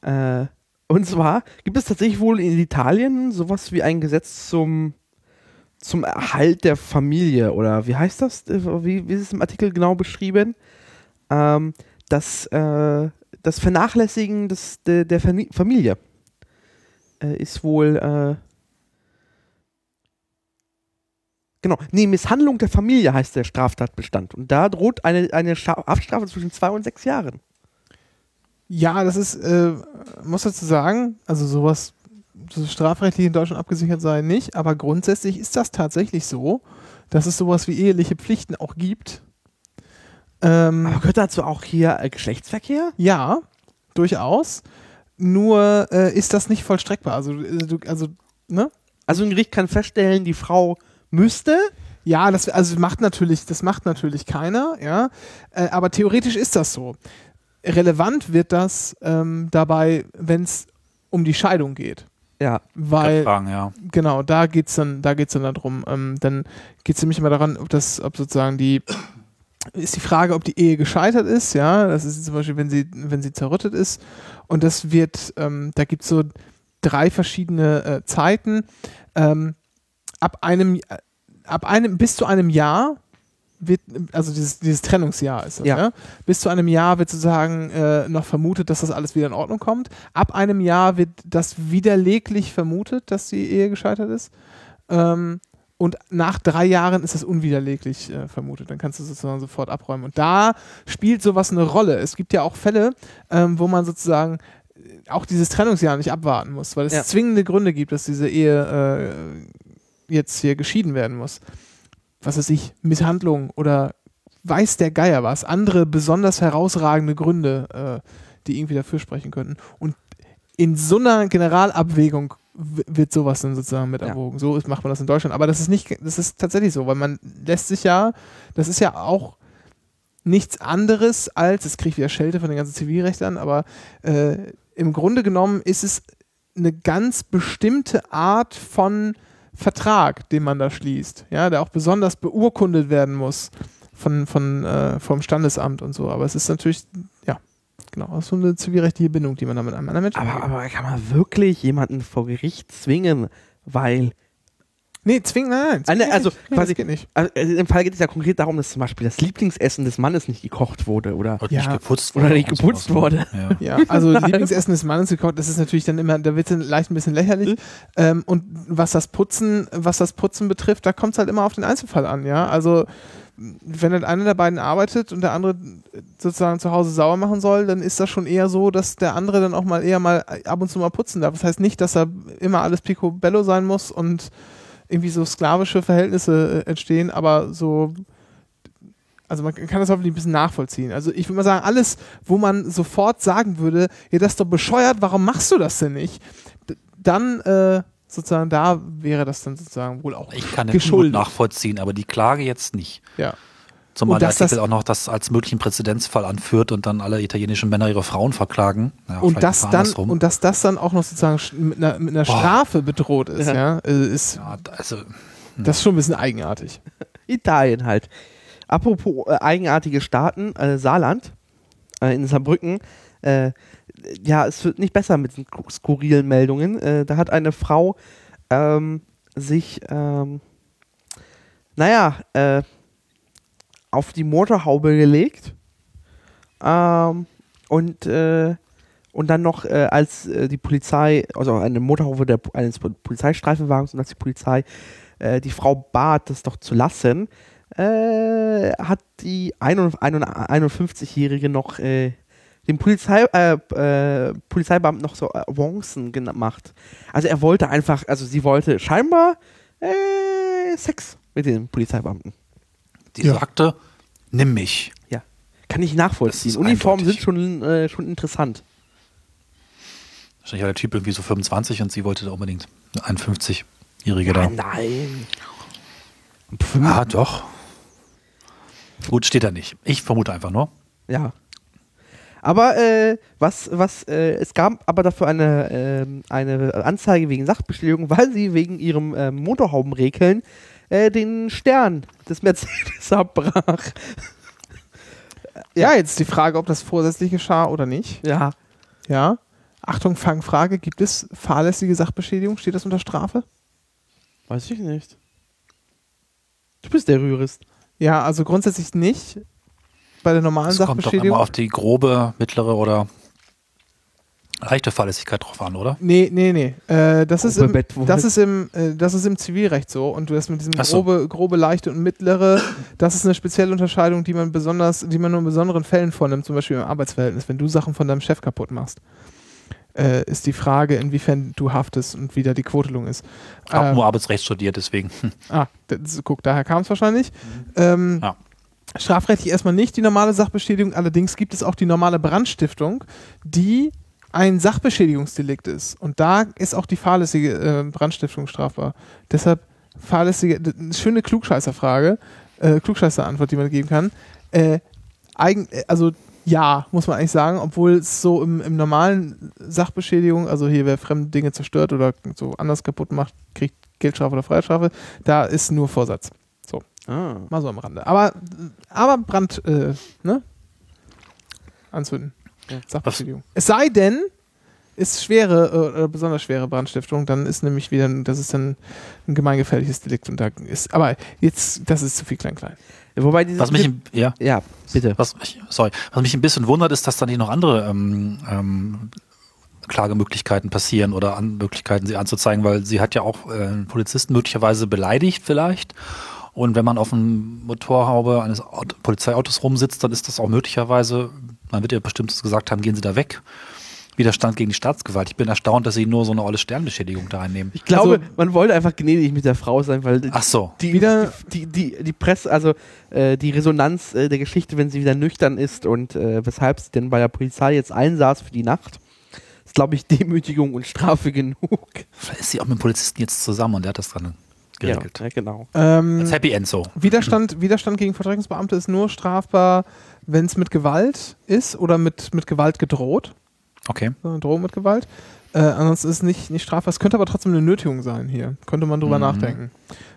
Äh, und zwar gibt es tatsächlich wohl in Italien sowas wie ein Gesetz zum, zum Erhalt der Familie oder wie heißt das? Äh, Wie, wie ist es im Artikel genau beschrieben? Ähm, das, äh, das Vernachlässigen des, der, der Fami- Familie äh, ist wohl. Äh, genau, nee, Misshandlung der Familie heißt der Straftatbestand. Und da droht eine, eine Haftstrafe zwischen zwei und sechs Jahren. Ja, das ist, äh, muss dazu sagen, also sowas so strafrechtlich in Deutschland abgesichert sei nicht, aber grundsätzlich ist das tatsächlich so, dass es sowas wie eheliche Pflichten auch gibt. Ähm, Aber gehört dazu auch hier äh, Geschlechtsverkehr? ja, durchaus. Nur äh, ist das nicht vollstreckbar. Also, äh, du, also ne? Also ein Gericht kann feststellen, die Frau müsste. Ja, das also macht natürlich, das macht natürlich keiner, ja. Äh, aber theoretisch ist das so. Relevant wird das ähm, dabei, wenn es um die Scheidung geht. Ja. Weil, Fragen, ja. genau, da geht's dann, da geht's dann darum. Ähm, dann geht es nämlich immer daran, ob das, ob sozusagen die ist die Frage, ob die Ehe gescheitert ist, ja. Das ist zum Beispiel, wenn sie, wenn sie zerrüttet ist. Und das wird, ähm, da gibt es so drei verschiedene äh, Zeiten. Ähm, ab einem, äh, ab einem, bis zu einem Jahr wird, also dieses, dieses Trennungsjahr ist das, Ja. ja. Bis zu einem Jahr wird sozusagen äh, noch vermutet, dass das alles wieder in Ordnung kommt. Ab einem Jahr wird das widerleglich vermutet, dass die Ehe gescheitert ist. Ähm, und nach drei Jahren ist das unwiderleglich äh, vermutet. Dann kannst du sozusagen sofort abräumen. Und da spielt sowas eine Rolle. Es gibt ja auch Fälle, ähm, wo man sozusagen äh, auch dieses Trennungsjahr nicht abwarten muss, weil es Ja. zwingende Gründe gibt, dass diese Ehe äh, jetzt hier geschieden werden muss. Was weiß ich, Misshandlung oder weiß der Geier was, andere besonders herausragende Gründe, äh, die irgendwie dafür sprechen könnten. Und in so einer Generalabwägung wird sowas dann sozusagen mit Ja. erwogen. So ist, macht man das in Deutschland. Aber das ist nicht, das ist tatsächlich so, weil man lässt sich ja, das ist ja auch nichts anderes als, kriege ich wieder Schelte von den ganzen Zivilrechtlern, aber äh, im Grunde genommen ist es eine ganz bestimmte Art von Vertrag, den man da schließt, ja, der auch besonders beurkundet werden muss von, von, äh, vom Standesamt und so. Aber es ist natürlich, ja, genau, so eine zivilrechtliche Bindung, die man da mit einem anderen Menschen Aber, aber kann man wirklich jemanden vor Gericht zwingen, weil Nee, zwingen, nein, nein. Eine- zwingen also nicht. nee, quasi- das geht nicht. also im Fall geht es ja konkret darum, dass zum Beispiel das Lieblingsessen des Mannes nicht gekocht wurde oder Und Ja. nicht geputzt Oder wurde nicht und geputzt wurde. Ja. Ja, also Lieblingsessen des Mannes gekocht, das ist natürlich dann immer, da wird es leicht ein bisschen lächerlich. Ähm, und was das Putzen, was das Putzen betrifft, da kommt es halt immer auf den Einzelfall an, ja. Also wenn halt einer der beiden arbeitet und der andere sozusagen zu Hause sauer machen soll, dann ist das schon eher so, dass der andere dann auch mal eher mal ab und zu mal putzen darf. Das heißt nicht, dass er immer alles picobello sein muss und irgendwie so sklavische Verhältnisse äh, entstehen, aber so also man kann das hoffentlich ein bisschen nachvollziehen. Also ich würde mal sagen, alles, wo man sofort sagen würde, ja, das ist doch bescheuert, warum machst du das denn nicht? Dann äh, sozusagen da wäre das dann sozusagen wohl auch Ich kann den geschuldet. Unmut nachvollziehen, aber die Klage jetzt nicht. Ja. Zumal Und der dass das- Artikel auch noch das als möglichen Präzedenzfall anführt und dann alle italienischen Männer ihre Frauen verklagen. Ja, und das dann und dass das dann auch noch sozusagen mit einer, mit einer. Strafe bedroht ist, ja, äh, ist ja, also das ist schon ein bisschen eigenartig. Italien halt. Apropos äh, eigenartige Staaten, äh, Saarland äh, in Saarbrücken. Ja, es wird nicht besser mit skurrilen Meldungen. Äh, da hat eine Frau ähm, sich, ähm, naja, äh, auf die Motorhaube gelegt ähm, und, äh, und dann noch, äh, als äh, die Polizei, also eine Motorhaube der, eines Polizeistreifenwagens und als die Polizei äh, die Frau bat, das doch zu lassen, hat die 51-Jährige noch dem Polizei, äh, äh, Polizeibeamten noch so Avancen gemacht. Also er wollte einfach, also sie wollte scheinbar äh, Sex mit dem Polizeibeamten. die Ja. sagte, nimm mich. Kann ich nachvollziehen. Uniformen eindeutig. sind schon, äh, schon interessant. Wahrscheinlich war der Typ irgendwie so 25 und sie wollte da unbedingt eine 51-Jährige da. nein. Ah, doch. Gut, steht da nicht. Ich vermute einfach nur. Ja. Aber äh, was, was, äh, es gab aber dafür eine, ähm, eine Anzeige wegen Sachbeschädigung, weil sie wegen ihrem ähm, Motorhaubenrekeln äh, den Stern des Mercedes abbrach. Ja, jetzt die Frage, ob das vorsätzlich geschah oder nicht. Ja. Ja. Achtung, Fangfrage, gibt es fahrlässige Sachbeschädigung? Steht das unter Strafe? Weiß ich nicht. Du bist der Jurist. Ja, also grundsätzlich nicht. Bei der normalen Es kommt doch immer Sachbeschädigung. auf die grobe, mittlere oder leichte Fahrlässigkeit drauf an, oder? Nee, nee, nee. Äh, das, ist im, das, ist im, äh, das ist im Zivilrecht so. Und du hast mit diesem so. grobe, grobe, leichte und mittlere, das ist eine spezielle Unterscheidung, die man besonders, die man nur in besonderen Fällen vornimmt, zum Beispiel im Arbeitsverhältnis, wenn du Sachen von deinem Chef kaputt machst. Äh, ist die Frage, inwiefern du haftest und wie da die Quotelung ist. Ich habe Ähm, nur Arbeitsrecht studiert, deswegen. Ah, das, guck, daher kam es wahrscheinlich. Ähm, Ja. Strafrechtlich erstmal nicht die normale Sachbeschädigung, allerdings gibt es auch die normale Brandstiftung, die ein Sachbeschädigungsdelikt ist. Und da ist auch die fahrlässige äh, Brandstiftung strafbar. Deshalb fahrlässige, eine schöne Klugscheißerfrage, äh, Klugscheißer-Antwort, die man geben kann. Äh, eigen, äh, also ja, muss man eigentlich sagen, obwohl es so im, im normalen Sachbeschädigung, also hier wer fremde Dinge zerstört oder so anders kaputt macht, kriegt Geldstrafe oder Freiheitsstrafe, da ist nur Vorsatz. Ah. Mal so am Rande. Aber, aber Brand, äh, ne? Anzünden. Ja. Sachbeschädigung. Es sei denn, ist schwere äh, oder besonders schwere Brandstiftung, dann ist nämlich wieder, ein- das ist dann ein gemeingefährliches Delikt und da ist, aber jetzt, das ist zu viel klein-klein. Wobei diese. Was mich, im- ja, ja, bitte. was mich, sorry, was mich ein bisschen wundert, ist, dass da nicht noch andere ähm, ähm, Klagemöglichkeiten passieren oder an Möglichkeiten, sie anzuzeigen, weil sie hat ja auch äh, einen Polizisten möglicherweise beleidigt vielleicht. Und wenn man auf dem Motorhaube eines Auto, Polizeiautos rumsitzt, dann ist das auch möglicherweise, man wird ja bestimmt gesagt haben, gehen Sie da weg. Widerstand gegen die Staatsgewalt. Ich bin erstaunt, dass Sie nur so eine olle Sternbeschädigung da einnehmen. Ich glaube, Also- man wollte einfach gnädig mit der Frau sein, weil Ach so. die, Wieder- die, die, die, die Presse, also äh, die Resonanz äh, der Geschichte, wenn sie wieder nüchtern ist und äh, weshalb sie denn bei der Polizei jetzt einsaß für die Nacht, ist, glaube ich, Demütigung und Strafe genug. Vielleicht ist sie auch mit dem Polizisten jetzt zusammen und der hat das dann geregelt. Ja, ja, genau. Ähm, Als Happy End so. Widerstand, Widerstand gegen Vertretungsbeamte ist nur strafbar, wenn es mit Gewalt ist oder mit, mit Gewalt gedroht. Okay. sondern Drohung mit Gewalt. Äh, ansonsten ist es nicht, nicht strafbar. Es könnte aber trotzdem eine Nötigung sein hier. Könnte man drüber Mhm. nachdenken.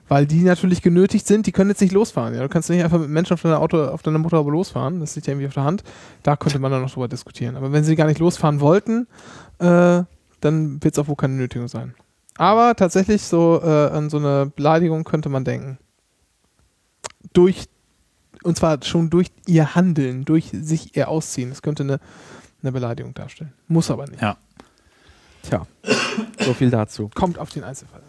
Weil die natürlich genötigt sind, die können jetzt nicht losfahren. Ja? Du kannst nicht einfach mit Menschen auf deiner Auto, auf deiner Motorhaube losfahren. Das liegt ja irgendwie auf der Hand. Da könnte man dann noch drüber diskutieren. Aber wenn sie gar nicht losfahren wollten, äh, dann wird es auch wohl keine Nötigung sein. Aber tatsächlich so äh, an so eine Beleidigung könnte man denken. Durch, und zwar schon durch ihr Handeln, durch sich ihr Ausziehen. Das könnte eine, eine Beleidigung darstellen. Muss aber nicht. Ja. Tja, so viel dazu. Kommt auf den Einzelfall. an.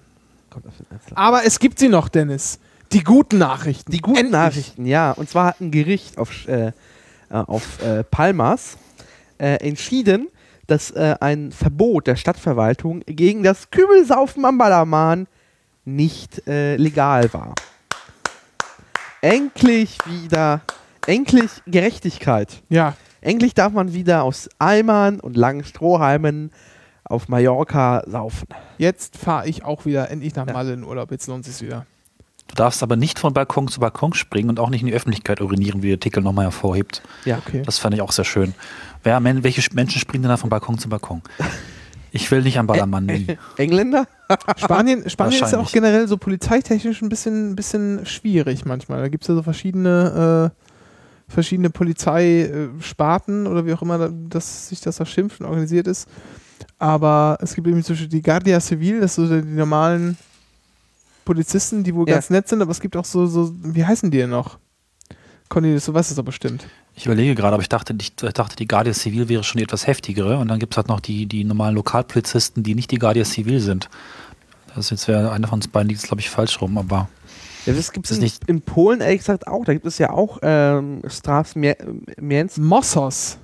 Kommt auf den Einzelnen. Aber es gibt sie noch, Dennis. Die guten Nachrichten. Die guten Endlich. Nachrichten, ja. Und zwar hat ein Gericht auf, äh, äh, auf äh, Palmas äh, entschieden, dass äh, ein Verbot der Stadtverwaltung gegen das Kübelsaufen am Ballermann nicht äh, legal war. Endlich wieder, endlich Gerechtigkeit. Ja, Endlich darf man wieder aus Eimern und langen Strohhalmen auf Mallorca saufen. jetzt fahre ich auch wieder endlich nach. Malle in Urlaub. Jetzt lohnt es wieder. Du darfst aber nicht von Balkon zu Balkon springen und auch nicht in die Öffentlichkeit urinieren, wie der Artikel nochmal hervorhebt. Ja, Okay. Das fand ich auch sehr schön. Wer, welche Menschen springen denn da von Balkon zu Balkon? Ich will nicht am Ballermann liegen. Engländer? Spanien, Spanien ist ja auch generell so polizeitechnisch ein bisschen, bisschen schwierig manchmal. Da gibt es ja so verschiedene, äh, verschiedene Polizeisparten oder wie auch immer da- das, sich das da schimpft und organisiert ist. Aber es gibt irgendwie zum Beispiel die Guardia Civil, das sind so die normalen Polizisten, die wohl Ja. ganz nett sind, aber es gibt auch so, so wie heißen die denn noch? Cornelius, du weißt es doch bestimmt. Ich überlege gerade, aber ich dachte, ich dachte, die Guardia Civil wäre schon die etwas heftigere. Und dann gibt es halt noch die, die normalen Lokalpolizisten, die nicht die Guardia Civil sind. Das jetzt wäre einer von uns beiden, liegt es, glaube ich, falsch rum, aber Ja, das gibt es Ist in, nicht- in Polen ehrlich gesagt auch. Da gibt es ja auch ähm, Straßenmienz, Mossos.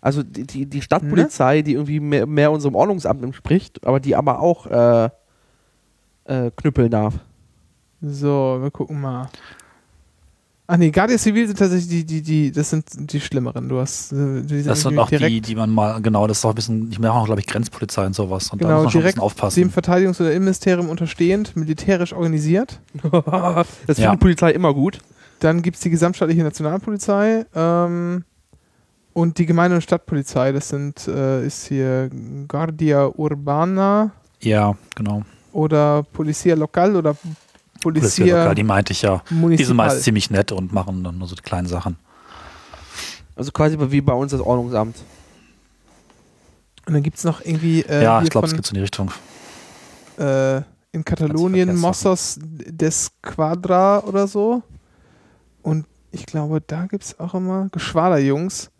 also die, die, die Stadtpolizei, die irgendwie mehr, mehr unserem Ordnungsamt entspricht, aber die aber auch äh, äh, knüppeln darf. So, wir gucken mal. Ach nee, Guardia Civil sind tatsächlich die, die, die, das sind die schlimmeren. Du hast, äh, die das sind auch die, die man mal, genau, das ist auch ein bisschen, ich mache auch, glaube ich, Grenzpolizei und sowas. Und da Genau, muss man schon ein direkt bisschen aufpassen. dem Verteidigungs- oder Innenministerium unterstehend, militärisch organisiert. das Ja. findet die Polizei immer gut. Dann gibt es die gesamtstaatliche Nationalpolizei ähm, und die Gemeinde- und Stadtpolizei. Das sind, äh, ist hier Guardia Urbana ja, genau. Oder Policia Local oder Polizei Policia lokal, die meinte ich ja. Die sind Municipal. meist ziemlich nett und machen dann nur so die kleinen Sachen. Also quasi wie bei uns das Ordnungsamt. Und dann gibt es noch irgendwie äh, ja, ich glaube, es geht so in die Richtung. äh, in Katalonien. Mossos des Quadra oder so. Und ich glaube, da gibt es auch immer Geschwaderjungs.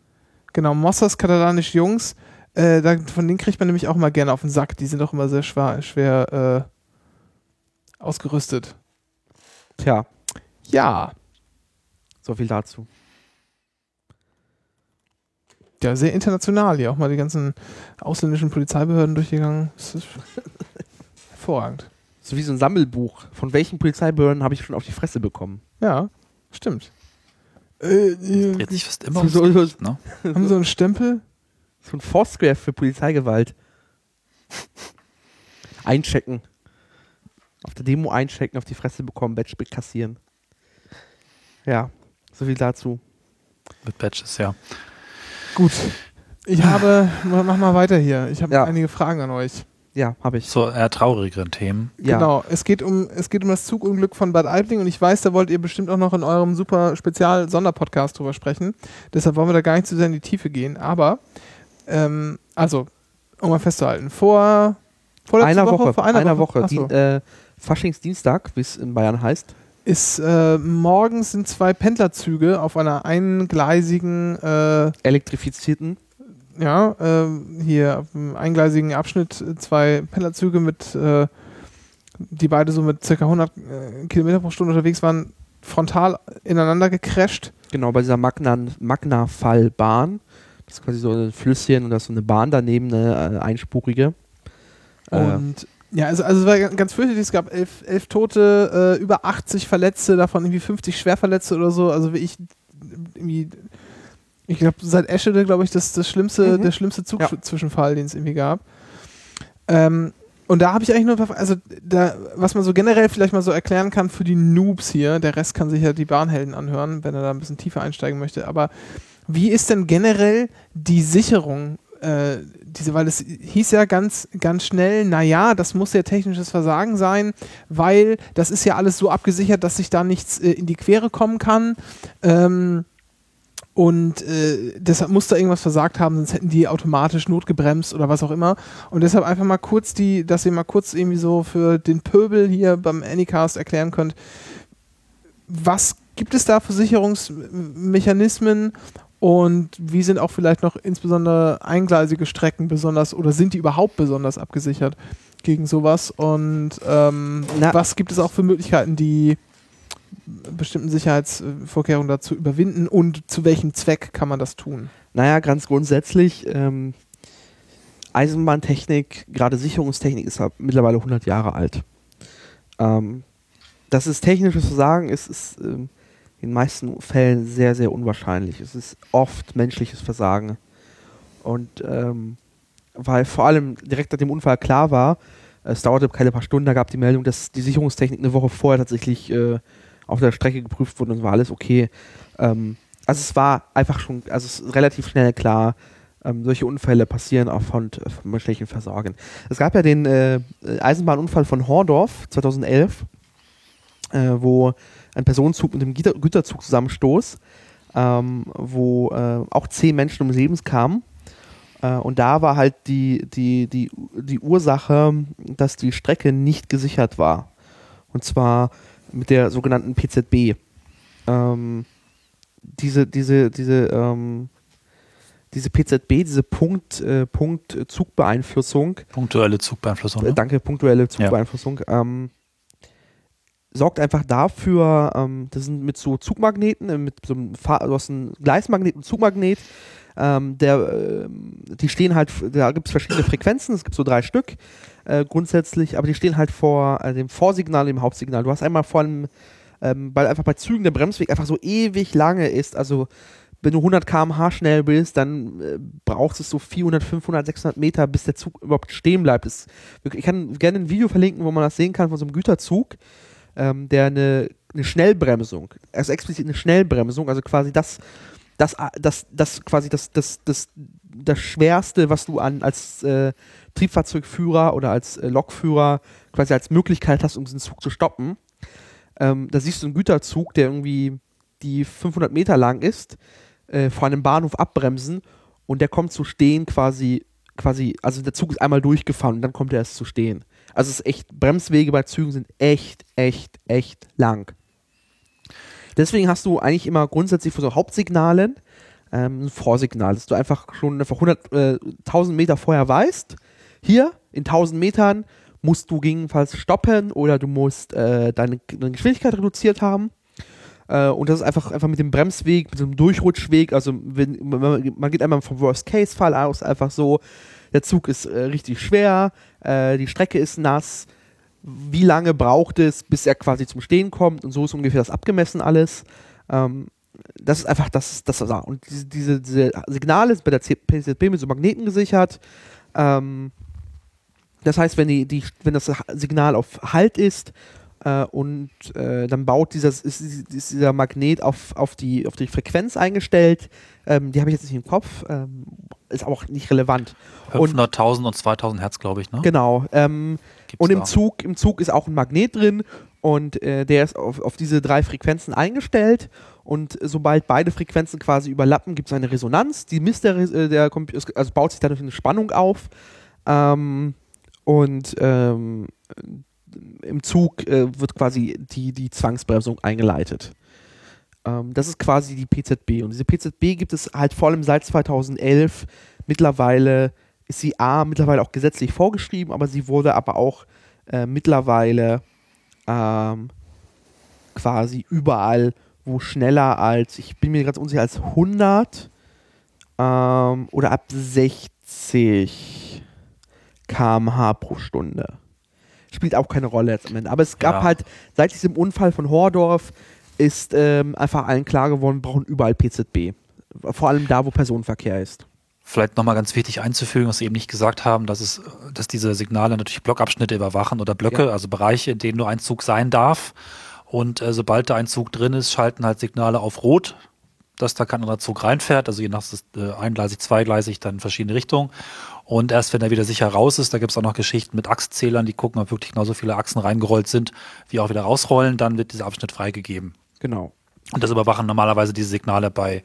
Genau, Mossos katalanisch Jungs. Äh, da, von denen kriegt man nämlich auch mal gerne auf den Sack. Die sind auch immer sehr schwer, schwer äh, ausgerüstet. Tja, Ja, so viel dazu. ja, sehr international hier. Auch mal die ganzen ausländischen Polizeibehörden durchgegangen. Das ist hervorragend. So wie so ein Sammelbuch. Von welchen Polizeibehörden habe ich schon auf die Fresse bekommen? Ja, stimmt. Äh, Dreht äh, sich fast immer So, so, ne? haben so einen Stempel. So ein Foursquare für Polizeigewalt. Einchecken. Auf der Demo einchecken, auf die Fresse bekommen, Badge kassieren. Ja, so viel dazu. Mit Badges, ja. Gut. Ich habe, mach mal weiter hier. Ich habe Ja. einige Fragen an euch. Ja, habe ich. So eher traurigeren Themen. Ja. Genau, es geht, um, es geht um das Zugunglück von Bad Aibling und ich weiß, da wollt ihr bestimmt auch noch in eurem super Spezial-Sonderpodcast drüber sprechen. Deshalb wollen wir da gar nicht zu sehr in die Tiefe gehen. Aber, ähm, also, um mal festzuhalten, vor, vor einer Woche, vor einer, Woche, Die, Achso. äh, Faschingsdienstag, wie es in Bayern heißt. ist äh, morgens sind zwei Pendlerzüge auf einer eingleisigen äh, Elektrifizierten. ja, ähm, hier auf einem eingleisigen Abschnitt äh, zwei Pendlerzüge mit, äh, die beide so mit ca. 100 äh, Kilometer pro Stunde unterwegs waren, frontal ineinander gecrasht. Genau, bei dieser Magna- Magna-Fallbahn. Das ist quasi so ein Flüsschen und da ist so eine Bahn daneben, eine äh, einspurige. Äh, Und ja, also, also es war ganz fürchterlich. Es gab elf, elf Tote, äh, über 80 Verletzte, davon irgendwie 50 Schwerverletzte oder so. Also wie ich irgendwie, ich glaube, seit Eschede, glaube ich, das, das schlimmste, Mhm. der schlimmste Ja. Zugzwischenfall, den es irgendwie gab. Ähm, und da habe ich eigentlich nur, also da, was man so generell vielleicht mal so erklären kann für die Noobs hier, der Rest kann sich ja die Bahnhelden anhören, wenn er da ein bisschen tiefer einsteigen möchte, aber wie ist denn generell die Sicherung, äh, diese, weil es hieß ja ganz, ganz schnell, naja, das muss ja technisches Versagen sein, weil das ist ja alles so abgesichert, dass sich da nichts äh, in die Quere kommen kann. Ähm, und äh, deshalb muss da irgendwas versagt haben, sonst hätten die automatisch notgebremst oder was auch immer. Und deshalb einfach mal kurz die, dass ihr mal kurz irgendwie so für den Pöbel hier beim Anycast erklären könnt, was gibt es da für Sicherungsmechanismen und wie sind auch vielleicht noch insbesondere eingleisige Strecken besonders oder sind die überhaupt besonders abgesichert gegen sowas? Und ähm, was gibt es auch für Möglichkeiten, die bestimmten Sicherheitsvorkehrungen dazu überwinden und zu welchem Zweck kann man das tun? Naja, ganz grundsätzlich, ähm, Eisenbahntechnik, gerade Sicherungstechnik, ist mittlerweile 100 Jahre alt. Ähm, das ist technisches Versagen, es ist ähm, in den meisten Fällen sehr, sehr unwahrscheinlich. Es ist oft menschliches Versagen. Und ähm, weil vor allem direkt nach dem Unfall klar war, es dauerte keine paar Stunden, da gab die Meldung, dass die Sicherungstechnik eine Woche vorher tatsächlich äh, auf der Strecke geprüft wurde und war alles okay. Ähm, also es war einfach schon, also es ist relativ schnell klar, ähm, solche Unfälle passieren aufgrund äh, von menschlichen Versagen. Es gab ja den äh, Eisenbahnunfall von Hordorf 2011, äh, wo ein Personenzug mit dem Güter Güterzug zusammenstoß, ähm, wo äh, auch zehn Menschen ums Leben kamen. Äh, und da war halt die, die, die, die Ursache, dass die Strecke nicht gesichert war. Und zwar mit der sogenannten PZB. Ähm, diese, diese, diese, ähm, diese PZB, diese Punkt, äh, Punkt Zugbeeinflussung, Punktuelle Zugbeeinflussung. äh, Ne? danke, punktuelle Zugbeeinflussung, ähm, sorgt einfach dafür, ähm, das sind mit so Zugmagneten, äh, mit so einem Fahr du hast einen Gleismagnet und Zugmagnet, ähm, der, ähm, die stehen halt, da gibt es verschiedene Frequenzen, es gibt so drei Stück äh, grundsätzlich, aber die stehen halt vor äh, dem Vorsignal dem Hauptsignal. Du hast einmal vor allem, ähm, weil einfach bei Zügen der Bremsweg einfach so ewig lange ist, also wenn du 100 km/h schnell bist, dann äh, brauchst du so 400, 500, 600 Meter, bis der Zug überhaupt stehen bleibt. Das, ich kann gerne ein Video verlinken, wo man das sehen kann von so einem Güterzug, ähm, der eine, eine Schnellbremsung, also explizit eine Schnellbremsung, also quasi das, das, das, das quasi das, das, das, das Schwerste, was du an als äh, Triebfahrzeugführer oder als äh, Lokführer quasi als Möglichkeit hast, um diesen Zug zu stoppen. Ähm, da siehst du einen Güterzug, der irgendwie die 500 Meter lang ist, äh, vor einem Bahnhof abbremsen und der kommt zu stehen quasi, quasi, also der Zug ist einmal durchgefahren und dann kommt er erst zu stehen. Also es ist echt, Bremswege bei Zügen sind echt, echt, echt lang. Deswegen hast du eigentlich immer grundsätzlich für so Hauptsignalen ähm, ein Vorsignal, dass du einfach schon einfach 100, äh, 1000 Meter vorher weißt, hier in 1000 Metern musst du gegebenenfalls stoppen oder du musst äh, deine, deine Geschwindigkeit reduziert haben. Äh, und das ist einfach, einfach mit dem Bremsweg, mit dem Durchrutschweg, also wenn, man, geht einmal vom Worst-Case-Fall aus, einfach so, der Zug ist äh, richtig schwer, äh, die Strecke ist nass, wie lange braucht es, bis er quasi zum Stehen kommt und so ist ungefähr das abgemessen alles. Ähm, das ist einfach das, das was da. Und diese, diese, diese Signale sind bei der PZB mit so Magneten gesichert. Ähm, Das heißt, wenn, die, die, wenn das Signal auf Halt ist äh, und äh, dann baut dieses, ist, ist dieser Magnet auf, auf, die, auf die Frequenz eingestellt, ähm, die habe ich jetzt nicht im Kopf, ähm, ist auch nicht relevant. Und 500.000 und 2000 Hertz, glaube ich, ne? genau. Ähm, und im da. Zug, im Zug ist auch ein Magnet drin und äh, der ist auf, auf diese drei Frequenzen eingestellt. Und sobald beide Frequenzen quasi überlappen, gibt es eine Resonanz. Die misst der, äh, der also baut sich dadurch eine Spannung auf. Ähm, und ähm, im Zug äh, wird quasi die, die Zwangsbremsung eingeleitet. Ähm, das ist quasi die PZB. Und diese PZB gibt es halt vor allem seit 2011. Mittlerweile ist sie A, mittlerweile auch gesetzlich vorgeschrieben, aber sie wurde aber auch äh, mittlerweile ähm, quasi überall, wo schneller als, ich bin mir ganz unsicher, als 100 ähm, oder ab 60 km/h pro Stunde. Spielt auch keine Rolle jetzt am Ende. Aber es gab Ja. halt, seit diesem Unfall von Hordorf ist ähm, einfach allen klar geworden, wir brauchen überall PZB. Vor allem da, wo Personenverkehr ist. Vielleicht nochmal ganz wichtig einzufügen, was Sie eben nicht gesagt haben, dass, es, dass diese Signale natürlich Blockabschnitte überwachen oder Blöcke, Ja. also Bereiche, in denen nur ein Zug sein darf. Und äh, sobald da ein Zug drin ist, schalten halt Signale auf Rot, dass da kein anderer Zug reinfährt. Also je nach ist, äh, eingleisig, zweigleisig, dann in verschiedene Richtungen. Und erst wenn er wieder sicher raus ist, da gibt es auch noch Geschichten mit Achszählern, die gucken, ob wirklich genauso viele Achsen reingerollt sind, wie auch wieder rausrollen, dann wird dieser Abschnitt freigegeben. Genau. Und das überwachen normalerweise diese Signale bei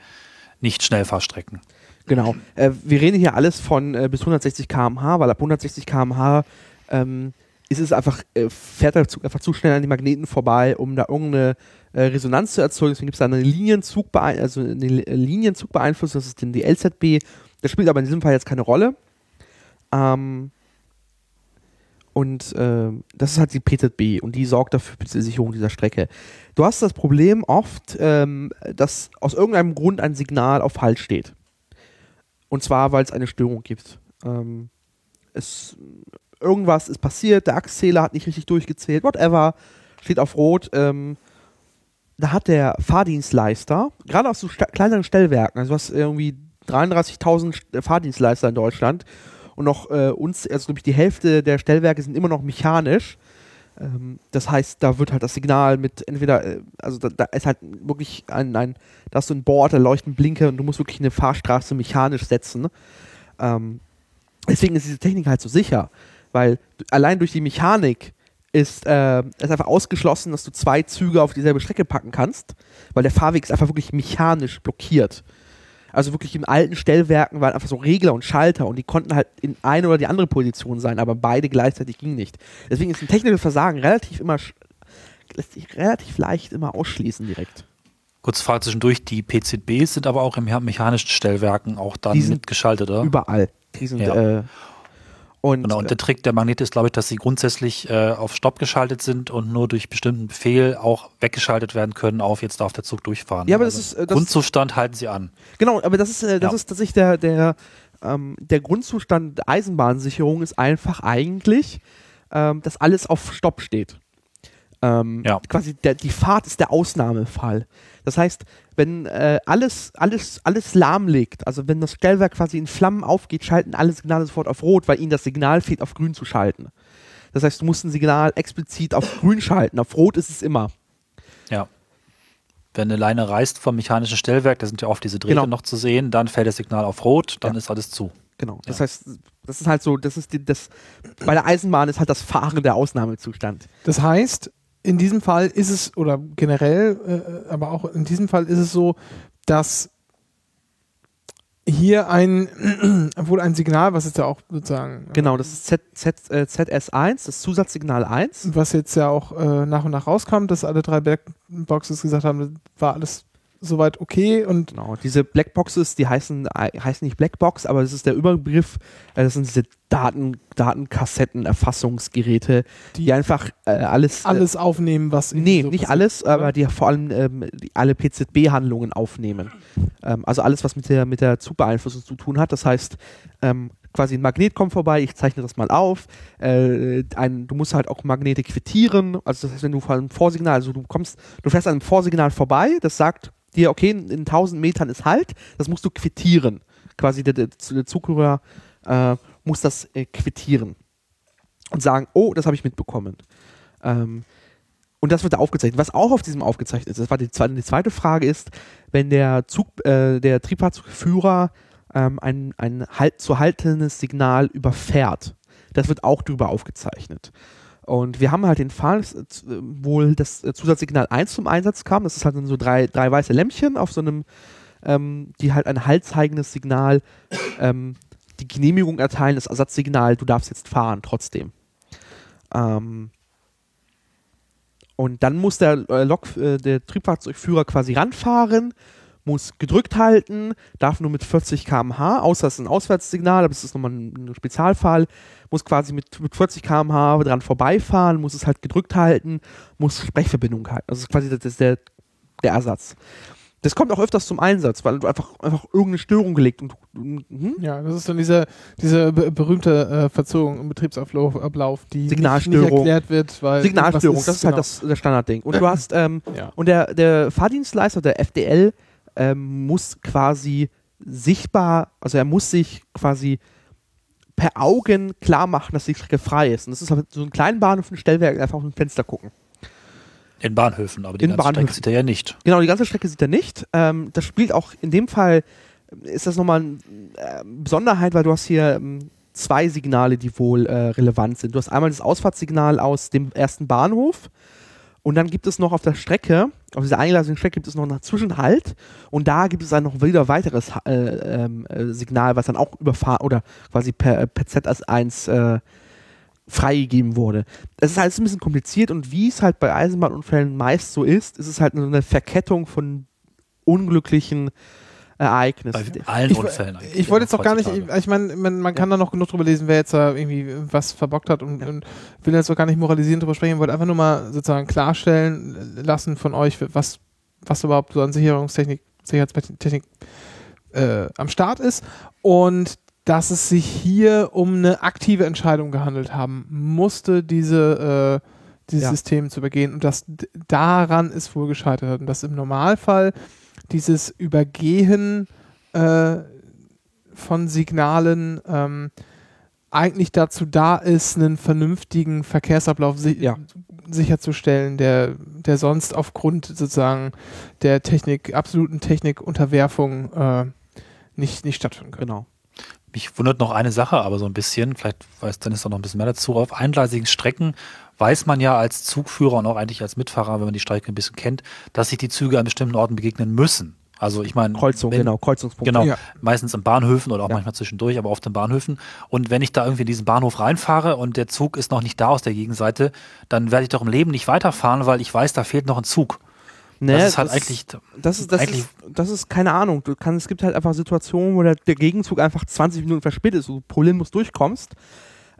Nicht-Schnellfahrstrecken. Genau. Äh, wir reden hier alles von äh, bis 160 km/h, weil ab 160 km/h ähm, ist es einfach, äh, fährt der Zug einfach zu schnell an die Magneten vorbei, um da irgendeine äh, Resonanz zu erzeugen. Deswegen gibt es da eine Linienzugbeein also eine äh, Linienzugbeeinflussung, das ist die LZB. Das spielt aber in diesem Fall jetzt keine Rolle. Ähm, und ähm, das ist halt die PZB und die sorgt dafür für die Sicherung dieser Strecke. Du hast das Problem oft, ähm, dass aus irgendeinem Grund ein Signal auf Halt steht. Und zwar, weil es eine Störung gibt. Ähm, es, irgendwas ist passiert, der Achszähler hat nicht richtig durchgezählt, whatever, steht auf Rot. Ähm, da hat der Fahrdienstleister, gerade aus so kleineren Stellwerken, also du hast irgendwie 33.000 St- Fahrdienstleister in Deutschland und noch äh, uns, also glaube ich, die Hälfte der Stellwerke sind immer noch mechanisch. Ähm, das heißt, da wird halt das Signal mit entweder, äh, also da, da ist halt wirklich ein, ein, da hast du ein Board, da leuchten Blinker und du musst wirklich eine Fahrstraße mechanisch setzen. Ähm, deswegen ist diese Technik halt so sicher, weil allein durch die Mechanik ist äh, es einfach ausgeschlossen, dass du zwei Züge auf dieselbe Strecke packen kannst, weil der Fahrweg ist einfach wirklich mechanisch blockiert. Also wirklich in alten Stellwerken waren einfach so Regler und Schalter und die konnten halt in eine oder die andere Position sein, aber beide gleichzeitig ging nicht. Deswegen ist ein technisches Versagen relativ immer lässt sich relativ leicht immer ausschließen direkt. Kurze Frage zwischendurch, die PCBs sind aber auch im me- mechanischen Stellwerken auch dann mitgeschaltet, oder? Überall. Die sind, Ja. äh, und, Genau, und der Trick der Magnete ist, glaube ich, dass sie grundsätzlich äh, auf Stopp geschaltet sind und nur durch bestimmten Befehl auch weggeschaltet werden können auf jetzt darf der Zug durchfahren. Ja, aber das ist, äh, das- Grundzustand halten sie an. Genau, aber das ist, äh, das Ja. ist tatsächlich der, der, ähm, der Grundzustand der Eisenbahnsicherung ist einfach eigentlich, ähm, dass alles auf Stopp steht. Ähm, Ja. Quasi der, die Fahrt ist der Ausnahmefall. Das heißt, wenn äh, alles, alles, alles lahmlegt, also wenn das Stellwerk quasi in Flammen aufgeht, schalten alle Signale sofort auf Rot, weil ihnen das Signal fehlt, auf Grün zu schalten. Das heißt, du musst ein Signal explizit auf Grün schalten. Auf Rot ist es immer. Ja. Wenn eine Leine reißt vom mechanischen Stellwerk, da sind ja oft diese Drähte Genau. noch zu sehen, dann fällt das Signal auf Rot, dann Ja. ist alles zu. Genau. Das Ja. heißt, das ist halt so, das ist die, das, bei der Eisenbahn ist halt das Fahren der Ausnahmezustand. Das heißt, in diesem Fall ist es, oder generell, äh, aber auch in diesem Fall ist es so, dass hier ein, wohl ein Signal, was jetzt ja auch sozusagen, Genau, das ist Z, Z, äh, ZS1, das Zusatzsignal 1. was jetzt ja auch äh, nach und nach rauskam, dass alle drei Blackboxes gesagt haben, das war alles soweit okay und Genau, diese Blackboxes, die heißen, äh, heißen nicht Blackbox, aber das ist der Überbegriff. Äh, das sind diese Daten, Datenkassetten, Erfassungsgeräte, die, die einfach äh, alles. alles aufnehmen, was Äh, nee, so nicht passiert, alles, oder? aber die vor allem ähm, die, alle PZB-Handlungen aufnehmen. Ähm, also alles, was mit der, mit der Zugbeeinflussung zu tun hat. Das heißt, ähm, quasi ein Magnet kommt vorbei, ich zeichne das mal auf. Äh, ein, du musst halt auch Magnete quittieren. Also das heißt, wenn du vor einem Vorsignal, also du kommst, du fährst an einem Vorsignal vorbei, das sagt dir, okay, in, in 1000 Metern ist Halt, das musst du quittieren. Quasi der, der, Zughörer äh, muss das äh, quittieren. und sagen, oh, das habe ich mitbekommen. Ähm, und das wird da aufgezeichnet. Was auch auf diesem aufgezeichnet ist, das war die zweite, die zweite Frage ist, wenn der Zug, äh, der Triebfahrzeugführer ähm, ein, ein halt, zu haltendes Signal überfährt. Das wird auch drüber aufgezeichnet. Und wir haben halt den Fall, äh, wohl das äh, Zusatzsignal 1 zum Einsatz kam. Das ist halt so drei, drei weiße Lämpchen auf so einem, ähm, die halt ein haltzeigendes Signal, ähm, die Genehmigung erteilen, das Ersatzsignal, du darfst jetzt fahren, trotzdem. Ähm, und dann muss der, äh, Lok, äh, der Triebfahrzeugführer quasi ranfahren, muss gedrückt halten, darf nur mit 40 km/h, außer es ist ein Auswärtssignal, aber es ist nochmal ein, Spezialfall, muss quasi mit, mit 40 km/h dran vorbeifahren, muss es halt gedrückt halten, muss Sprechverbindung halten. Also das ist quasi das ist der, der Ersatz. Das kommt auch öfters zum Einsatz, weil du einfach, einfach irgendeine Störung gelegt und hm? Ja, das ist dann diese, diese be- berühmte äh, Verzögerung im Betriebsablauf, Ablauf, die nicht- Signalstörung. nicht erklärt wird, weil Signalstörung, irgendwas das ist halt genau. das, das Standardding. Und du hast, ähm, Ja. und der, der Fahrdienstleister, der FDL, ähm, muss quasi sichtbar, also er muss sich quasi per Augen klar machen, dass die Strecke frei ist. Und das ist halt so ein kleinen Bahnhof, ein Stellwerk, einfach aus dem Fenster gucken. In Bahnhöfen, aber die In ganze Bahnhöfen. Strecke sieht er ja nicht. Genau, die ganze Strecke sieht er nicht. Ähm, das spielt auch in dem Fall, ist das nochmal eine äh, Besonderheit, weil du hast hier ähm, zwei Signale, die wohl äh, relevant sind. Du hast einmal das Ausfahrtssignal aus dem ersten Bahnhof und dann gibt es noch auf der Strecke, auf dieser eingelassenen Strecke gibt es noch einen Zwischenhalt und da gibt es dann noch wieder weiteres äh, ähm, äh, Signal, was dann auch überfahren oder quasi per, per Z1 äh, freigegeben wurde. Es ist alles ein bisschen kompliziert und wie es halt bei Eisenbahnunfällen meist so ist, ist es halt eine Verkettung von unglücklichen Ereignissen. Bei allen Ich, Unfällen eigentlich. ich wollte jetzt doch gar nicht, ich, ich meine, man, man kann da noch genug drüber lesen, wer jetzt da irgendwie was verbockt hat und, und will jetzt doch gar nicht moralisierend drüber sprechen, wollte einfach nur mal sozusagen klarstellen lassen von euch, was, was überhaupt so an Sicherungstechnik, Sicherheitstechnik äh, am Start ist und dass es sich hier um eine aktive Entscheidung gehandelt haben musste, diese, äh, dieses Ja. System zu übergehen und das d- daran ist wohl gescheitert und dass im Normalfall dieses Übergehen äh, von Signalen ähm, eigentlich dazu da ist, einen vernünftigen Verkehrsablauf si Ja. sicherzustellen, der, der sonst aufgrund sozusagen der Technik, absoluten Technikunterwerfung äh, nicht, nicht stattfinden könnte. Genau. Mich wundert noch eine Sache, aber so ein bisschen, vielleicht weiß Dennis da noch ein bisschen mehr dazu. Auf eingleisigen Strecken weiß man ja als Zugführer und auch eigentlich als Mitfahrer, wenn man die Strecke ein bisschen kennt, dass sich die Züge an bestimmten Orten begegnen müssen. Also ich meine, Kreuzung, wenn- genau, Kreuzungspunkt. Genau, Ja. meistens in Bahnhöfen oder auch Ja. manchmal zwischendurch, aber oft in Bahnhöfen. Und wenn ich da irgendwie in diesen Bahnhof reinfahre und der Zug ist noch nicht da aus der Gegenseite, dann werde ich doch im Leben nicht weiterfahren, weil ich weiß, da fehlt noch ein Zug. Nee, das ist halt eigentlich, Das ist, das, eigentlich- ist, das ist keine Ahnung. Du kannst, es gibt halt einfach Situationen, wo der, der Gegenzug einfach 20 Minuten verspätet ist, wo du problemlos durchkommst.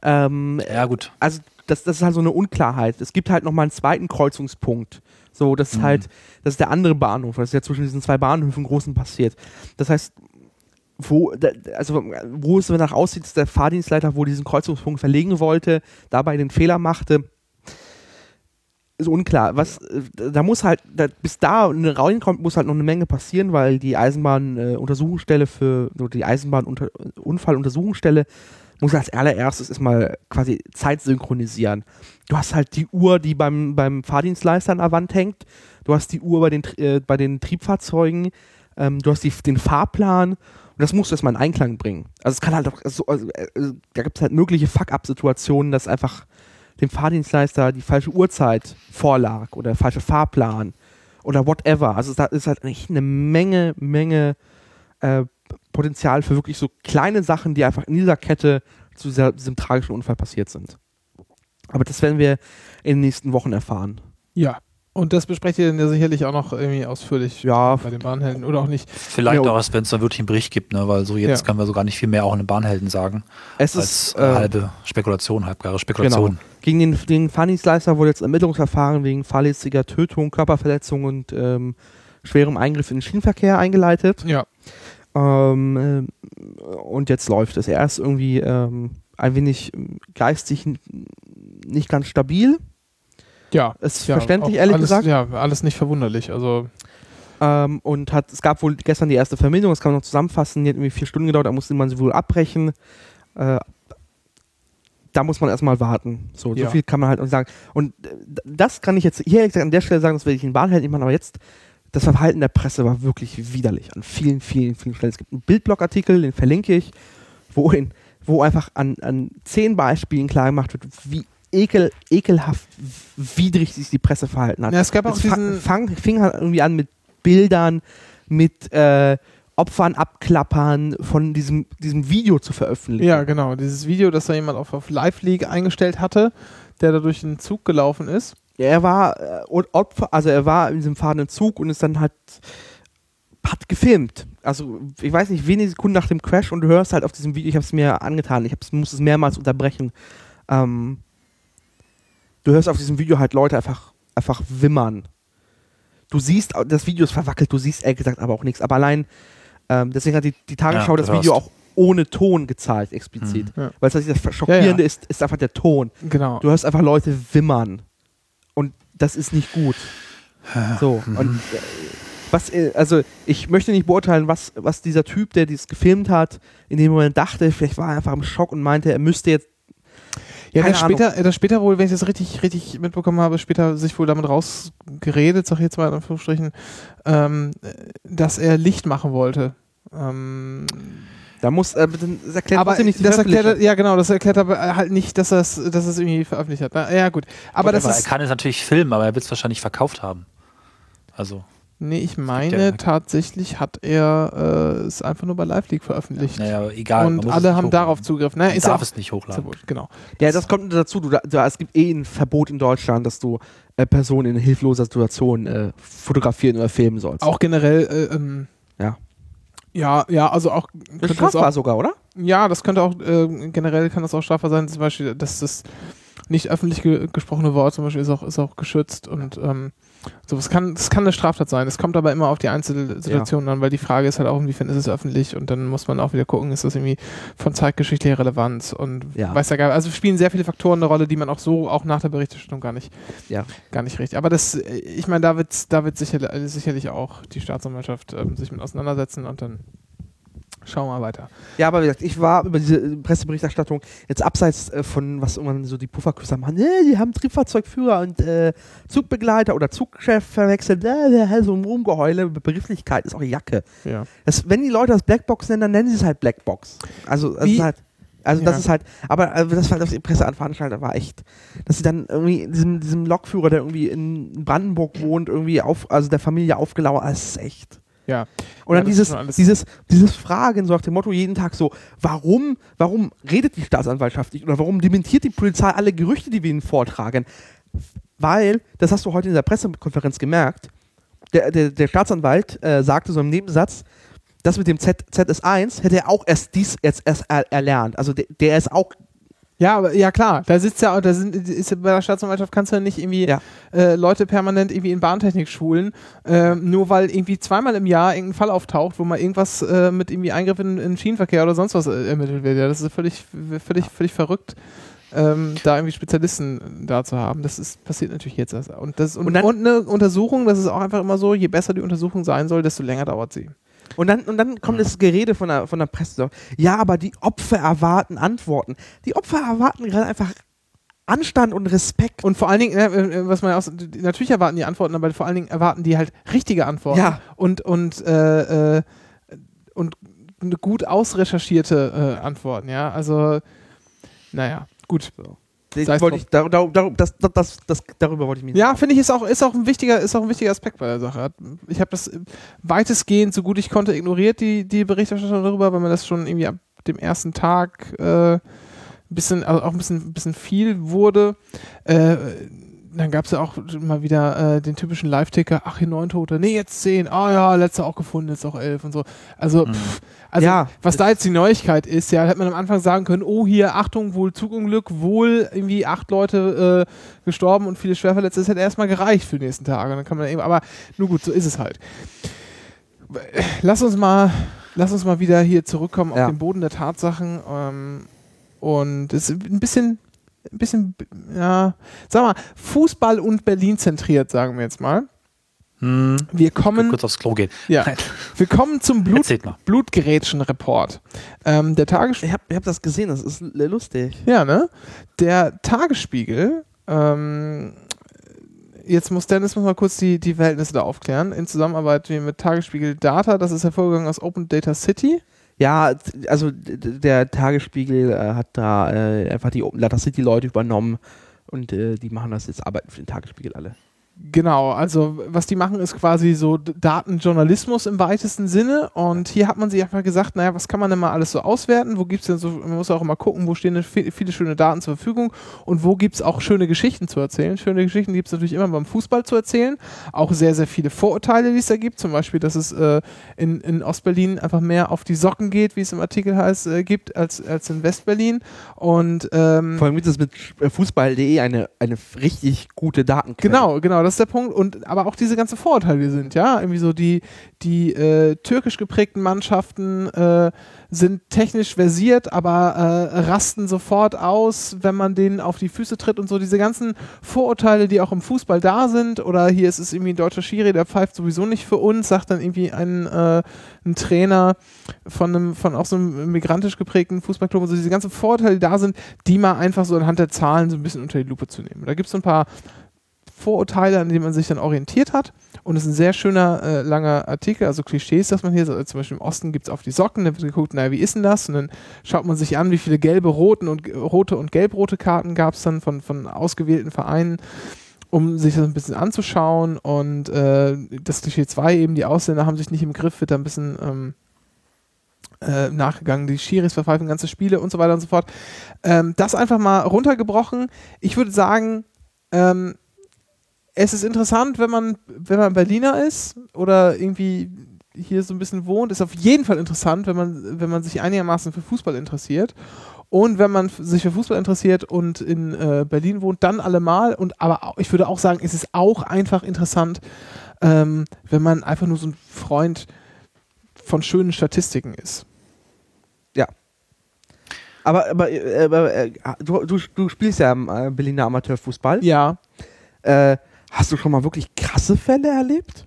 Ähm, ja gut, also das, das ist halt so eine Unklarheit. Es gibt halt nochmal einen zweiten Kreuzungspunkt. So, das ist Mhm. halt, das ist der andere Bahnhof, das ist ja zwischen diesen zwei Bahnhöfen großen passiert. Das heißt, wo, also wo es danach aussieht, dass der Fahrdienstleiter wohl diesen Kreuzungspunkt verlegen wollte, dabei den Fehler machte, ist unklar. Was, äh, da muss halt, da, bis da eine reinkommt, muss halt noch eine Menge passieren, weil die Eisenbahn-Untersuchungsstelle für, oder die Eisenbahn-Unfalluntersuchungsstelle muss als allererstes erstmal quasi Zeit synchronisieren. Du hast halt die Uhr, die beim, beim Fahrdienstleister an der Wand hängt. Du hast die Uhr bei den, äh, bei den Triebfahrzeugen. Ähm, du hast die, den Fahrplan. Und das musst du erstmal in Einklang bringen. Also es kann halt auch, so, also, äh, äh, da gibt es halt mögliche Fuck-Up-Situationen, dass einfach dem Fahrdienstleister die falsche Uhrzeit vorlag oder der falsche Fahrplan oder whatever. Also da ist halt echt eine Menge, Menge äh, Potenzial für wirklich so kleine Sachen, die einfach in dieser Kette zu dieser, diesem tragischen Unfall passiert sind. Aber das werden wir in den nächsten Wochen erfahren. Ja. Und das besprecht ihr dann ja sicherlich auch noch irgendwie ausführlich Ja, bei den Bahnhelden oder auch nicht. vielleicht Ja, auch erst, wenn es dann wirklich einen Bericht gibt, ne? weil so jetzt Ja. können wir so gar nicht viel mehr auch in den Bahnhelden sagen, es als ist äh, äh, halbe Spekulation, halbgare Spekulation. Genau. Gegen den, den Fahrdienstleister wurde jetzt Ermittlungsverfahren wegen fahrlässiger Tötung, Körperverletzung und ähm, schwerem Eingriff in den Schienenverkehr eingeleitet. Ja. Ähm, äh, und jetzt läuft es. Er ist irgendwie ähm, ein wenig ähm, geistig nicht ganz stabil. Ja. Ist ja, verständlich, ehrlich alles, gesagt. Ja, alles nicht verwunderlich. Also, Ähm, und hat, es gab wohl gestern die erste Vermittlung, das kann man noch zusammenfassen, die hat irgendwie vier Stunden gedauert, da musste man sie wohl abbrechen. Äh, da muss man erstmal warten. So, Ja. so viel kann man halt auch sagen. Und äh, das kann ich jetzt hier an der Stelle sagen, das will ich in Wahrheit nicht machen, aber jetzt, das Verhalten der Presse war wirklich widerlich an vielen, vielen, vielen Stellen. Es gibt einen Bildblogartikel, den verlinke ich, wo, in, wo einfach an, an zehn Beispielen klar gemacht wird, wie ekel, ekelhaft widrig sich die Presse verhalten hat. Ja, es gab auch Es diesen- fang, fing halt irgendwie an mit Bildern, mit äh, Opfern abklappern, von diesem, diesem Video zu veröffentlichen. Ja, genau. Dieses Video, das da jemand auf, auf Live League eingestellt hatte, der da durch den Zug gelaufen ist. Ja, er war äh, Opfer, also er war in diesem fahrenden Zug und ist dann halt hat gefilmt. Also ich weiß nicht, wenige Sekunden nach dem Crash und du hörst halt auf diesem Video, ich habe es mir angetan, ich hab's, muss es mehrmals unterbrechen. Ähm, du hörst auf diesem Video halt Leute einfach, einfach wimmern. Du siehst, das Video ist verwackelt, du siehst ehrlich gesagt aber auch nichts. Aber allein, ähm, deswegen hat die, die Tagesschau Ja, das Video auch ohne Ton gezeigt, explizit. Mhm. Ja. Weil das, das Schockierende Ja, ja. Ist, ist einfach der Ton. Genau. Du hörst einfach Leute wimmern. Das ist nicht gut. So. Und äh, was, äh, also ich möchte nicht beurteilen, was, was dieser Typ, der dies gefilmt hat, in dem Moment dachte, vielleicht war er einfach im Schock und meinte, er müsste jetzt. Ja, das später, das später wohl, wenn ich das richtig, richtig mitbekommen habe, später sich wohl damit rausgeredet, sag ich jetzt mal in Anführungsstrichen, ähm, dass er Licht machen wollte. Ähm, Da muss, äh, das erklärt aber nicht das erklärt, ja genau, das erklärt aber halt nicht, dass er es dass er es irgendwie veröffentlicht hat. Na, ja gut, aber das aber er ist, kann es natürlich filmen, aber er wird es wahrscheinlich verkauft haben. Also, nee, ich meine ja- tatsächlich hat er äh, es einfach nur bei Live League veröffentlicht. naja, egal. Und alle haben hochladen. darauf Zugriff. Ne? Man Ist darf auch, es nicht ist hochladen. wurscht, genau. Ja, das kommt dazu. Du, da, da, es gibt eh ein Verbot in Deutschland, dass du äh, Personen in hilfloser Situation äh, fotografieren oder filmen sollst. Auch generell, äh, ähm, Ja. Ja, ja, also auch, das strafbar auch sogar, oder? Ja, das könnte auch, äh, generell kann das auch strafbar sein, zum Beispiel, dass das nicht öffentlich ge gesprochene Wort zum Beispiel ist auch, ist auch geschützt und ähm, so, es kann, das kann eine Straftat sein. Es kommt aber immer auf die Einzelsituation an, weil die Frage ist halt auch, inwiefern ist es öffentlich und dann muss man auch wieder gucken, ist das irgendwie von zeitgeschichtlicher Relevanz und Ja. weiß ja gar Also spielen sehr viele Faktoren eine Rolle, die man auch so auch nach der Berichterstattung gar nicht, Ja. gar nicht richtig. Aber das, ich meine, da wird, da wird sicher, sicherlich auch die Staatsanwaltschaft ähm, sich mit auseinandersetzen und dann schauen wir mal weiter. Ja, aber wie gesagt, ich war über diese äh, Presseberichterstattung jetzt abseits äh, von, was irgendwann so die Pufferküsse machen, äh, die haben Triebfahrzeugführer und äh, Zugbegleiter oder Zugchef verwechselt, äh, so ein Rumgeheule, Begrifflichkeit ist auch Jacke. Ja. Das, wenn die Leute das Blackbox nennen, dann nennen sie es halt Blackbox. Also, das ist halt, also das Ja. ist halt, aber äh, das war das die Presseanveranstaltung war echt, dass sie dann irgendwie diesem, diesem Lokführer, der irgendwie in Brandenburg wohnt, irgendwie auf, also der Familie aufgelauert, das ist echt. Ja. Und Ja, dann ist dieses, dieses, dieses Fragen, so nach dem Motto jeden Tag so, warum, warum redet die Staatsanwaltschaft nicht oder warum dementiert die Polizei alle Gerüchte, die wir ihnen vortragen? Weil, das hast du heute in der Pressekonferenz gemerkt, der, der, der Staatsanwalt äh, sagte so im Nebensatz, das mit dem Z, ZS1 hätte er auch erst dies jetzt erst er, erlernt. Also der, der ist auch, Ja, aber, ja klar, da sitzt ja, da sind, ist ja bei der Staatsanwaltschaft kannst du ja nicht irgendwie Ja. äh, Leute permanent irgendwie in Bahntechnik schulen, äh, nur weil irgendwie zweimal im Jahr irgendein Fall auftaucht, wo mal irgendwas äh, mit irgendwie Eingriff in, in Schienenverkehr oder sonst was äh, ermittelt wird. Ja, das ist völlig, völlig, völlig verrückt. Ähm, da irgendwie Spezialisten da zu haben, das ist passiert natürlich jetzt erst. Und, das, und, Und und, eine Untersuchung, das ist auch einfach immer so, je besser die Untersuchung sein soll, desto länger dauert sie. Und dann, und dann kommt das Gerede von der, von der Presse. So, ja, aber die Opfer erwarten Antworten. Die Opfer erwarten gerade einfach Anstand und Respekt. Und vor allen Dingen, äh, äh, was man die- natürlich erwarten die Antworten, aber vor allen Dingen erwarten die halt richtige Antworten. Ja. Und, und, äh, äh, und eine gut ausrecherchierte äh, Antworten, ja. Also, naja, gut. Sei's wollte drum. ich, dar, dar, das, das, das, das, darüber wollte ich mich Ja, finde ich, ist auch, ist, auch ein wichtiger, ist auch ein wichtiger Aspekt bei der Sache. Ich habe das weitestgehend, so gut ich konnte, ignoriert, die, die Berichterstattung darüber, weil mir das schon irgendwie ab dem ersten Tag äh, ein bisschen, also auch ein bisschen, ein bisschen viel wurde. Äh, dann gab es ja auch mal wieder äh, den typischen Live-Ticker, ach, hier neun Tote, nee, jetzt zehn, ah ja, letzter auch gefunden, jetzt auch elf und so. Also, pff, also Ja. was da jetzt die Neuigkeit ist, ja, hätte man am Anfang sagen können, oh, hier, Achtung, wohl Zugunglück, wohl irgendwie acht Leute äh, gestorben und viele Schwerverletzte, das hätte erstmal gereicht für die nächsten Tage. Dann kann man eben, aber nur gut, so ist es halt. Lass uns mal, lass uns mal wieder hier zurückkommen Ja. auf den Boden der Tatsachen. Ähm, und es ist ein bisschen, ein bisschen, ja, sag mal, Fußball und Berlin zentriert, sagen wir jetzt mal. Hm, Wir kommen, kurz aufs Klo gehen. ja, Nein. wir kommen zum Blut. Blutgerätschen-Report. Ähm, der Tagesspiegel. Ich habe hab das gesehen, das ist lustig. Ja, ne? Der Tagesspiegel, ähm, jetzt muss Dennis muss mal kurz die, die Verhältnisse da aufklären, in Zusammenarbeit mit Tagesspiegel Data, das ist hervorgegangen aus Open Data City. Ja, also der Tagesspiegel äh, hat da äh, einfach die Open Data City Leute übernommen und äh, die machen das jetzt, arbeiten für den Tagesspiegel alle. Genau, also was die machen, ist quasi so Datenjournalismus im weitesten Sinne. Und hier hat man sich einfach gesagt, naja, was kann man denn mal alles so auswerten? Wo gibt es denn so, man muss auch immer gucken, wo stehen denn vi- viele schöne Daten zur Verfügung und wo gibt es auch schöne Geschichten zu erzählen. Schöne Geschichten gibt es natürlich immer beim Fußball zu erzählen. Auch sehr, sehr viele Vorurteile, die es da gibt. Zum Beispiel, dass es äh, in, in Ostberlin einfach mehr auf die Socken geht, wie es im Artikel heißt, äh, gibt, als, als in Westberlin. Und ähm, Vor allem gibt es mit Fußball.de eine, eine richtig gute Datenquelle. Genau, genau, das ist der Punkt. Und aber auch diese ganzen Vorurteile, die sind, ja, irgendwie so die, die äh, türkisch geprägten Mannschaften äh, sind technisch versiert, aber äh, rasten sofort aus, wenn man denen auf die Füße tritt und so. Diese ganzen Vorurteile, die auch im Fußball da sind, oder hier ist es irgendwie ein deutscher Schiri, der pfeift sowieso nicht für uns, sagt dann irgendwie ein, äh, ein Trainer von einem, von auch so einem migrantisch geprägten Fußballclub und so, diese ganzen Vorurteile, die da sind, die mal einfach so anhand der Zahlen so ein bisschen unter die Lupe zu nehmen. Da gibt es so ein paar Vorurteile, an denen man sich dann orientiert hat. Und es ist ein sehr schöner, äh, langer Artikel, also Klischees, dass man hier, so, zum Beispiel im Osten gibt es auf die Socken, dann wird geguckt, naja, wie ist denn das? Und dann schaut man sich an, wie viele gelbe, roten und, rote und gelb-rote Karten gab es dann von, von ausgewählten Vereinen, um sich das ein bisschen anzuschauen. Und äh, das Klischee 2 eben, die Ausländer haben sich nicht im Griff, wird da ein bisschen ähm, äh, nachgegangen. Die Schiris verpfeifen ganze Spiele und so weiter und so fort. Ähm, das einfach mal runtergebrochen. Ich würde sagen, ähm, es ist interessant, wenn man, wenn man Berliner ist oder irgendwie hier so ein bisschen wohnt, ist auf jeden Fall interessant, wenn man, wenn man sich einigermaßen für Fußball interessiert. Und wenn man sich für Fußball interessiert und in äh, Berlin wohnt, dann allemal. Und aber auch, ich würde auch sagen, es ist auch einfach interessant, ähm, wenn man einfach nur so ein Freund von schönen Statistiken ist. Aber, aber, äh, aber äh, du, du, du spielst ja im äh, Berliner Amateurfußball. Ja, Äh, hast du schon mal wirklich krasse Fälle erlebt?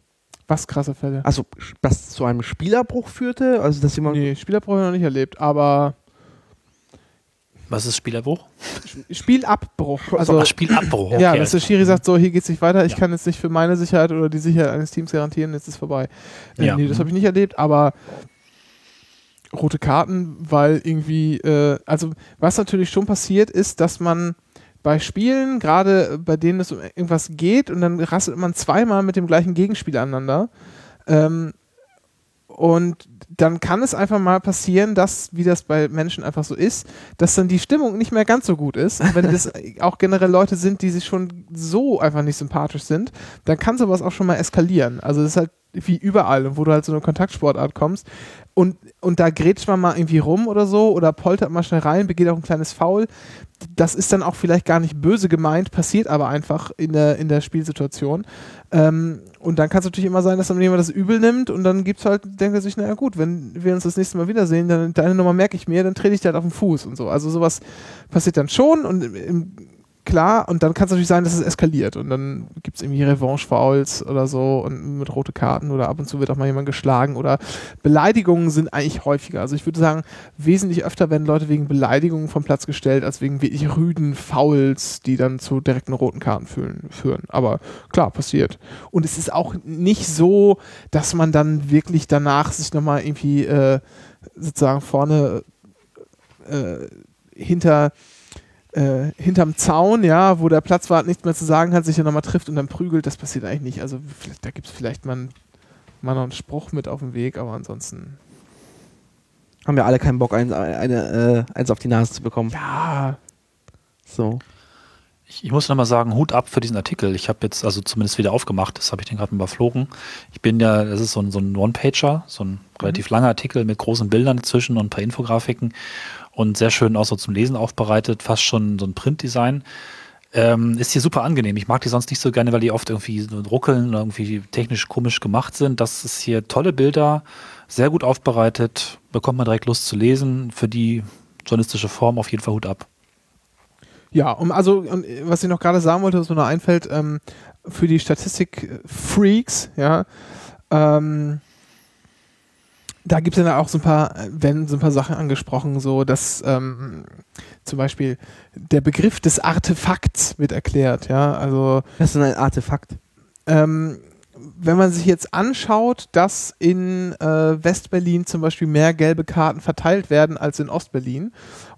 was krasse Fälle. Also, das zu einem Spielerbruch führte? Also, dass jemand. Nee, Spielerbruch habe ich noch nicht erlebt, aber Was ist Spielerbruch? Spielabbruch. Also, Also, Ach, Spielabbruch. ja, okay. dass der Schiri sagt, so, hier geht's nicht weiter, ich Ja. kann jetzt nicht für meine Sicherheit oder die Sicherheit eines Teams garantieren, jetzt ist vorbei. Äh, Ja. Nee, das habe ich nicht erlebt, aber rote Karten, weil irgendwie, äh, also was natürlich schon passiert ist, dass man bei Spielen, gerade bei denen es um irgendwas geht und dann rasselt man zweimal mit dem gleichen Gegenspieler aneinander, ähm, und dann kann es einfach mal passieren, dass, wie das bei Menschen einfach so ist, dass dann die Stimmung nicht mehr ganz so gut ist. Und wenn das auch generell Leute sind, die sich schon so einfach nicht sympathisch sind, dann kann sowas auch schon mal eskalieren. Also das ist halt wie überall, wo du halt so eine Kontaktsportart kommst und, und da grätscht man mal irgendwie rum oder so oder poltert mal schnell rein, begeht auch ein kleines Foul. Das ist dann auch vielleicht gar nicht böse gemeint, passiert aber einfach in der, in der Spielsituation. Ähm, und dann kann es natürlich immer sein, dass dann jemand das übel nimmt und dann gibt es halt, denkt er sich, naja gut, wenn wir uns das nächste Mal wiedersehen, dann deine Nummer merke ich mir, dann trete ich dir halt auf den Fuß und so. Also sowas passiert dann schon und im, im, klar, und dann kann es natürlich sein, dass es eskaliert und dann gibt es irgendwie Revanche-Fouls oder so und mit rote Karten oder ab und zu wird auch mal jemand geschlagen oder Beleidigungen sind eigentlich häufiger. Also ich würde sagen, wesentlich öfter werden Leute wegen Beleidigungen vom Platz gestellt, als wegen wirklich rüden Fouls, die dann zu direkten roten Karten führen. führen. Aber klar, passiert. Und es ist auch nicht so, dass man dann wirklich danach sich nochmal irgendwie äh, sozusagen vorne äh, hinter äh, hinterm Zaun, ja, wo der Platzwart nichts mehr zu sagen hat, sich dann nochmal trifft und dann prügelt, das passiert eigentlich nicht. Also vielleicht, da gibt es vielleicht mal, mal noch einen Spruch mit auf dem Weg, aber ansonsten. Haben wir alle keinen Bock, ein, eine, äh, eins auf die Nase zu bekommen. Ja, So. Ich, ich muss nochmal sagen, Hut ab für diesen Artikel. Ich habe jetzt also zumindest wieder aufgemacht, das habe ich den gerade mal überflogen. Ich bin ja, das ist so ein, so ein One-Pager, so ein relativ langer Artikel mit großen Bildern dazwischen und ein paar Infografiken und sehr schön auch so zum Lesen aufbereitet, fast schon so ein Printdesign. Ähm, ist hier super angenehm. Ich mag die sonst nicht so gerne, weil die oft irgendwie ruckeln oder irgendwie technisch komisch gemacht sind. Das ist hier tolle Bilder, sehr gut aufbereitet, bekommt man direkt Lust zu lesen. Für die journalistische Form auf jeden Fall Hut ab. Ja, um, also, und, was ich noch gerade sagen wollte, was mir noch einfällt, ähm, für die Statistik-Freaks, ja, ähm, da gibt es dann auch so ein paar, werden so ein paar Sachen angesprochen, so dass ähm, zum Beispiel der Begriff des Artefakts wird erklärt, ja, also Das ist ein Artefakt. ähm, wenn man sich jetzt anschaut, dass in äh, Westberlin zum Beispiel mehr gelbe Karten verteilt werden als in Ostberlin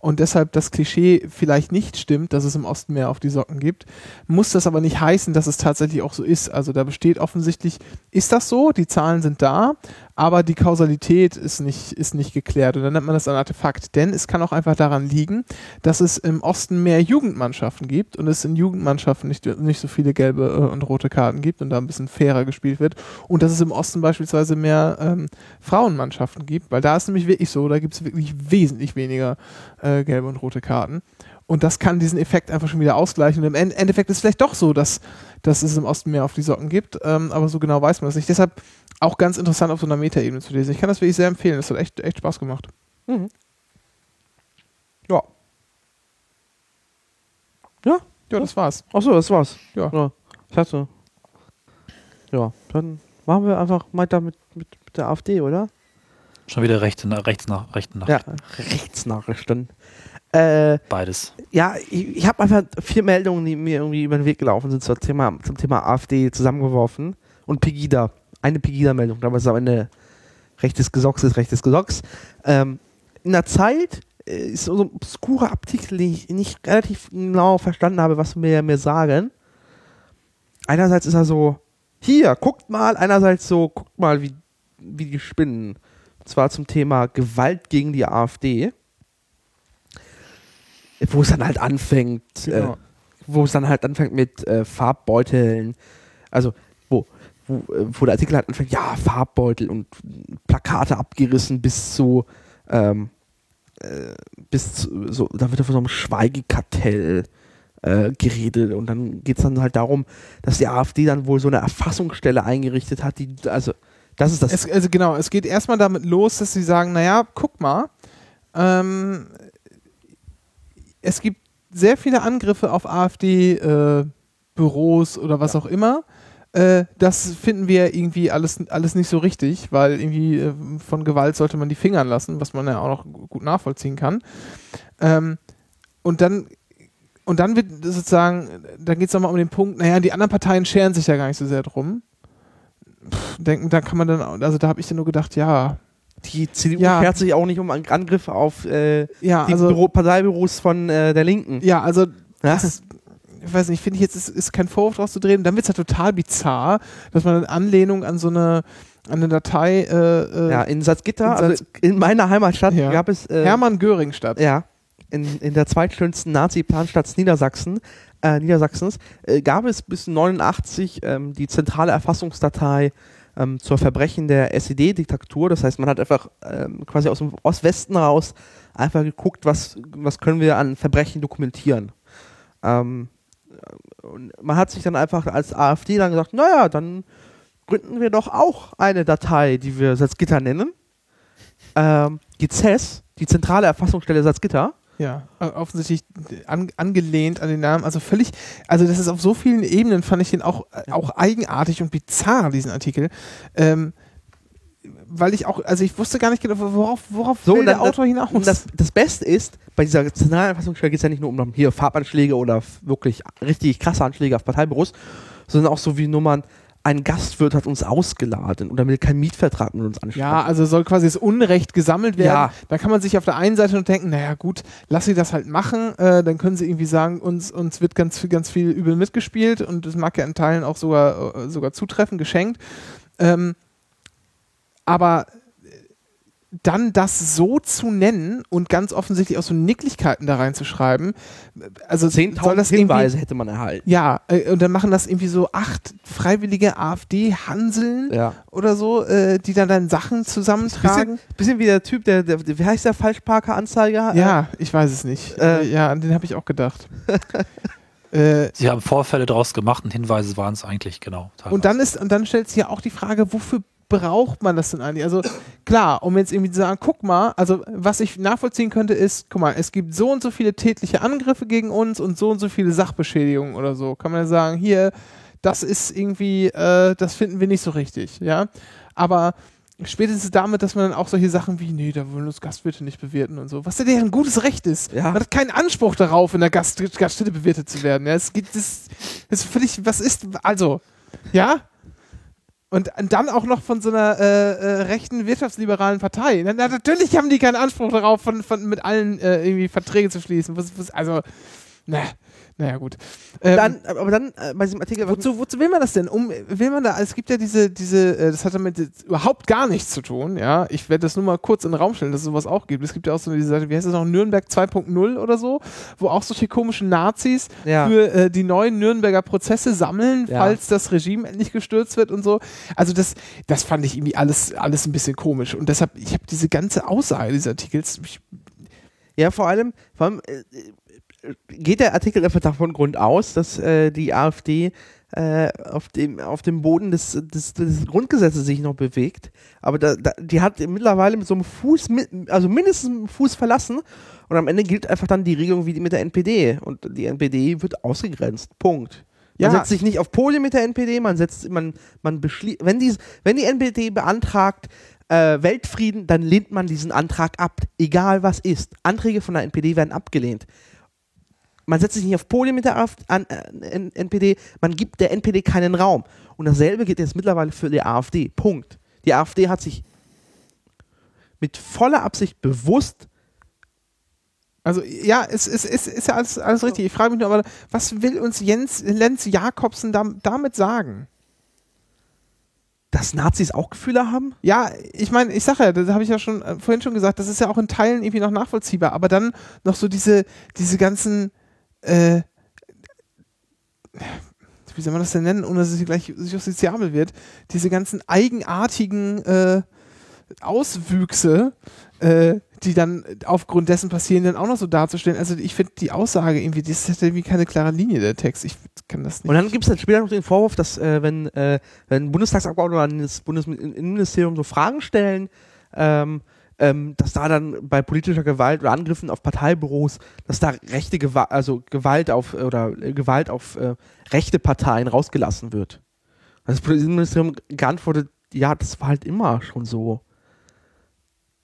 und deshalb das Klischee vielleicht nicht stimmt, dass es im Osten mehr auf die Socken gibt, muss das aber nicht heißen, dass es tatsächlich auch so ist. Also da besteht offensichtlich, ist das so, die Zahlen sind da, aber die Kausalität ist nicht, ist nicht geklärt und dann nennt man das ein Artefakt. Denn es kann auch einfach daran liegen, dass es im Osten mehr Jugendmannschaften gibt und es in Jugendmannschaften nicht, nicht so viele gelbe äh, und rote Karten gibt und da ein bisschen fairer gespielt wird und dass es im Osten beispielsweise mehr ähm, Frauenmannschaften gibt, weil da ist nämlich wirklich so, da gibt es wirklich wesentlich weniger äh, gelbe und rote Karten. Und das kann diesen Effekt einfach schon wieder ausgleichen. Und im End Endeffekt ist es vielleicht doch so, dass, dass es im Osten mehr auf die Socken gibt, ähm, aber so genau weiß man das nicht. Deshalb auch ganz interessant auf so einer Metaebene zu lesen. Ich kann das wirklich sehr empfehlen. Das hat echt, echt Spaß gemacht. Mhm. Ja. Ja, Ja, das war's. achso, das war's. Ja. ja. Ich hatte. Ja, dann machen wir einfach weiter mit, mit, mit der AfD, oder? Schon wieder rechte, nach, rechts nach, rechten nach. Ja, Rechtsnachrichten. Äh, Beides. ja, ich, ich habe einfach vier Meldungen, die mir irgendwie über den Weg gelaufen sind zum Thema, zum Thema AfD zusammengeworfen. Und Pegida. Eine Pegida-Meldung. Da war es am Ende rechtes Gesocks ist rechtes Gesocks. Ähm, in der Zeit äh, ist so ein obskurer Artikel, den ich nicht relativ genau verstanden habe, was wir mir sagen. Einerseits ist er so, hier, guckt mal. Einerseits so, guckt mal, wie, wie die spinnen. Und zwar zum Thema Gewalt gegen die AfD. Wo es dann halt anfängt, Genau. äh, wo es dann halt anfängt mit äh, Farbbeuteln, also wo, wo, äh, wo der Artikel halt anfängt, ja, Farbbeutel und Plakate abgerissen bis zu, ähm, äh, bis zu, so, da wird von so einem Schweigekartell äh, geredet und dann geht es dann halt darum, dass die AfD dann wohl so eine Erfassungsstelle eingerichtet hat, die, also, das ist das. Es, also genau, es geht erstmal damit los, dass sie sagen, naja, guck mal, ähm, es gibt sehr viele Angriffe auf AfD-Büros oder was auch immer. Äh, das finden wir irgendwie alles, alles nicht so richtig, weil irgendwie äh, von Gewalt sollte man die Fingern lassen, was man ja auch noch gut nachvollziehen kann. Ähm, und dann und dann wird sozusagen, dann geht es nochmal um den Punkt, naja, die anderen Parteien scheren sich ja gar nicht so sehr drum. Denken, da kann man dann, also da habe ich dann nur gedacht, ja, die CDU Ja. schert sich auch nicht um An- Angriffe auf äh, ja, die also, Büro Parteibüros von äh, der Linken. ja, also, das, ich weiß nicht, finde ich jetzt, ist, ist kein Vorwurf draus zu drehen. Dann wird es ja total bizarr, dass man in Anlehnung an so eine, an eine Datei, äh, äh, Ja, in Salzgitter, in also in meiner Heimatstadt, Ja. gab es äh, Hermann Göring statt. ja, in, in der zweitschönsten Nazi-Planstadt Niedersachsen, äh, Niedersachsens, äh, gab es bis 89 ähm, die zentrale Erfassungsdatei ähm, zur Verbrechen der SED-Diktatur. Das heißt, man hat einfach ähm, quasi aus dem Ostwesten raus einfach geguckt, was, was können wir an Verbrechen dokumentieren. Ähm, und man hat sich dann einfach als AfD dann gesagt, naja, dann gründen wir doch auch eine Datei, die wir Salzgitter nennen. Ähm, die CES, die zentrale Erfassungsstelle Salzgitter. Ja, äh, offensichtlich an, angelehnt an den Namen. Also völlig, also das ist auf so vielen Ebenen, fand ich den auch, äh, auch eigenartig und bizarr, diesen Artikel. Ähm, weil ich auch, also ich wusste gar nicht genau, worauf, worauf So, will der Autor hinaus. Und das, das Beste ist, bei dieser zentralen Erfassungsstelle geht es ja nicht nur um hier Farbanschläge oder wirklich richtig krasse Anschläge auf Parteibüros, sondern auch so wie Nummern, ein Gastwirt hat uns ausgeladen oder will keinen Mietvertrag mit uns anschauen. ja, also soll quasi das Unrecht gesammelt werden. Ja. Da kann man sich auf der einen Seite nur denken, naja gut, lass sie das halt machen, äh, dann können sie irgendwie sagen, uns, uns wird ganz, viel- ganz viel übel mitgespielt und das mag ja in Teilen auch sogar, äh, sogar zutreffen, geschenkt. Ähm, aber dann das so zu nennen und ganz offensichtlich auch so Nicklichkeiten da reinzuschreiben, also soll 10.000 das irgendwie Hinweise hätte man erhalten. ja, äh, und dann machen das irgendwie so acht freiwillige AfD-Hanseln Ja. oder so, äh, die dann dann Sachen zusammentragen. Bisschen, bisschen wie der Typ, der, der, der wie heißt der Falschparker-Anzeiger? Ja, ich weiß es nicht. Äh, Äh, ja, an den habe ich auch gedacht. Sie haben Vorfälle daraus gemacht und Hinweise waren es eigentlich, genau. und dann ist, und dann stellt sich ja auch die Frage, wofür braucht man das denn eigentlich? Also klar, um jetzt irgendwie zu sagen, guck mal, also was ich nachvollziehen könnte ist, guck mal, es gibt so und so viele tätliche Angriffe gegen uns und so und so viele Sachbeschädigungen oder so. Kann man ja sagen, hier das ist irgendwie, äh, das finden wir nicht so richtig, ja. Aber spätestens damit, dass man dann auch solche Sachen wie, nee, da wollen uns Gastwirte nicht bewirten und so, was ja deren gutes Recht ist. Ja. Man hat keinen Anspruch darauf, in der Gast Gaststätte bewirtet zu werden. Ja, es gibt, das ist völlig, was ist, also, ja. Und dann auch noch von so einer äh, äh, rechten wirtschaftsliberalen Partei. Na, na, natürlich haben die keinen Anspruch darauf, von, von, mit allen äh, irgendwie Verträge zu schließen. Also, na, naja, gut. Ähm, Dann, aber dann äh, bei diesem Artikel. Wozu, wozu will man das denn? Um, will man da, es gibt ja diese, diese, äh, das hat damit überhaupt gar nichts zu tun, ja. Ich werde das nur mal kurz in den Raum stellen, dass es sowas auch gibt. Es gibt ja auch so diese Seite, wie heißt das noch, Nürnberg 2.0 oder so, wo auch solche komischen Nazis Ja. für äh, die neuen Nürnberger Prozesse sammeln, Ja. falls das Regime endlich gestürzt wird und so. Also das, das fand ich irgendwie alles, alles ein bisschen komisch. Und deshalb, ich habe diese ganze Aussage dieses Artikels, ich, Ja, vor allem, vor allem äh, geht der Artikel einfach davon Grund aus, dass äh, die AfD äh, auf, dem, auf dem Boden des, des, des Grundgesetzes sich noch bewegt. Aber da, da, die hat mittlerweile mit so einem Fuß, also mindestens einen Fuß verlassen. Und am Ende gilt einfach dann die Regelung wie die mit der NPD. Und die NPD wird ausgegrenzt. Punkt. Man Ja. setzt sich nicht auf Pole mit der NPD, man setzt, man, man beschließt, wenn die, wenn die NPD beantragt, äh, Weltfrieden, dann lehnt man diesen Antrag ab, egal was ist. Anträge von der NPD werden abgelehnt. Man setzt sich nicht auf Pole mit der AfD, an, äh, NPD, man gibt der NPD keinen Raum. Und dasselbe geht jetzt mittlerweile für die AfD. Punkt. Die AfD hat sich mit voller Absicht bewusst Also ja, es ist, ist, ist ja alles, alles richtig. Ich frage mich nur, aber was will uns Jens Lenz Jakobsen dam, damit sagen? dass Nazis auch Gefühle haben? Ja, ich meine, ich sage ja, das habe ich ja schon äh, vorhin schon gesagt, das ist ja auch in Teilen irgendwie noch nachvollziehbar, aber dann noch so diese, diese ganzen, äh, wie soll man das denn nennen, ohne dass es gleich justiziabel wird, diese ganzen eigenartigen äh, Auswüchse, äh, die dann aufgrund dessen passieren, dann auch noch so darzustellen. Also ich finde die Aussage irgendwie, das hat irgendwie keine klare Linie, der Text. Ich kann das nicht. Und dann gibt es dann später noch den Vorwurf, dass äh, wenn, äh, wenn Bundestagsabgeordnete an das Bundesinnenministerium so Fragen stellen, ähm, ähm, dass da dann bei politischer Gewalt oder Angriffen auf Parteibüros, dass da rechte Gewalt, also Gewalt auf äh, oder äh, Gewalt auf äh, rechte Parteien rausgelassen wird. Das Bundesinnenministerium geantwortet, ja, das war halt immer schon so.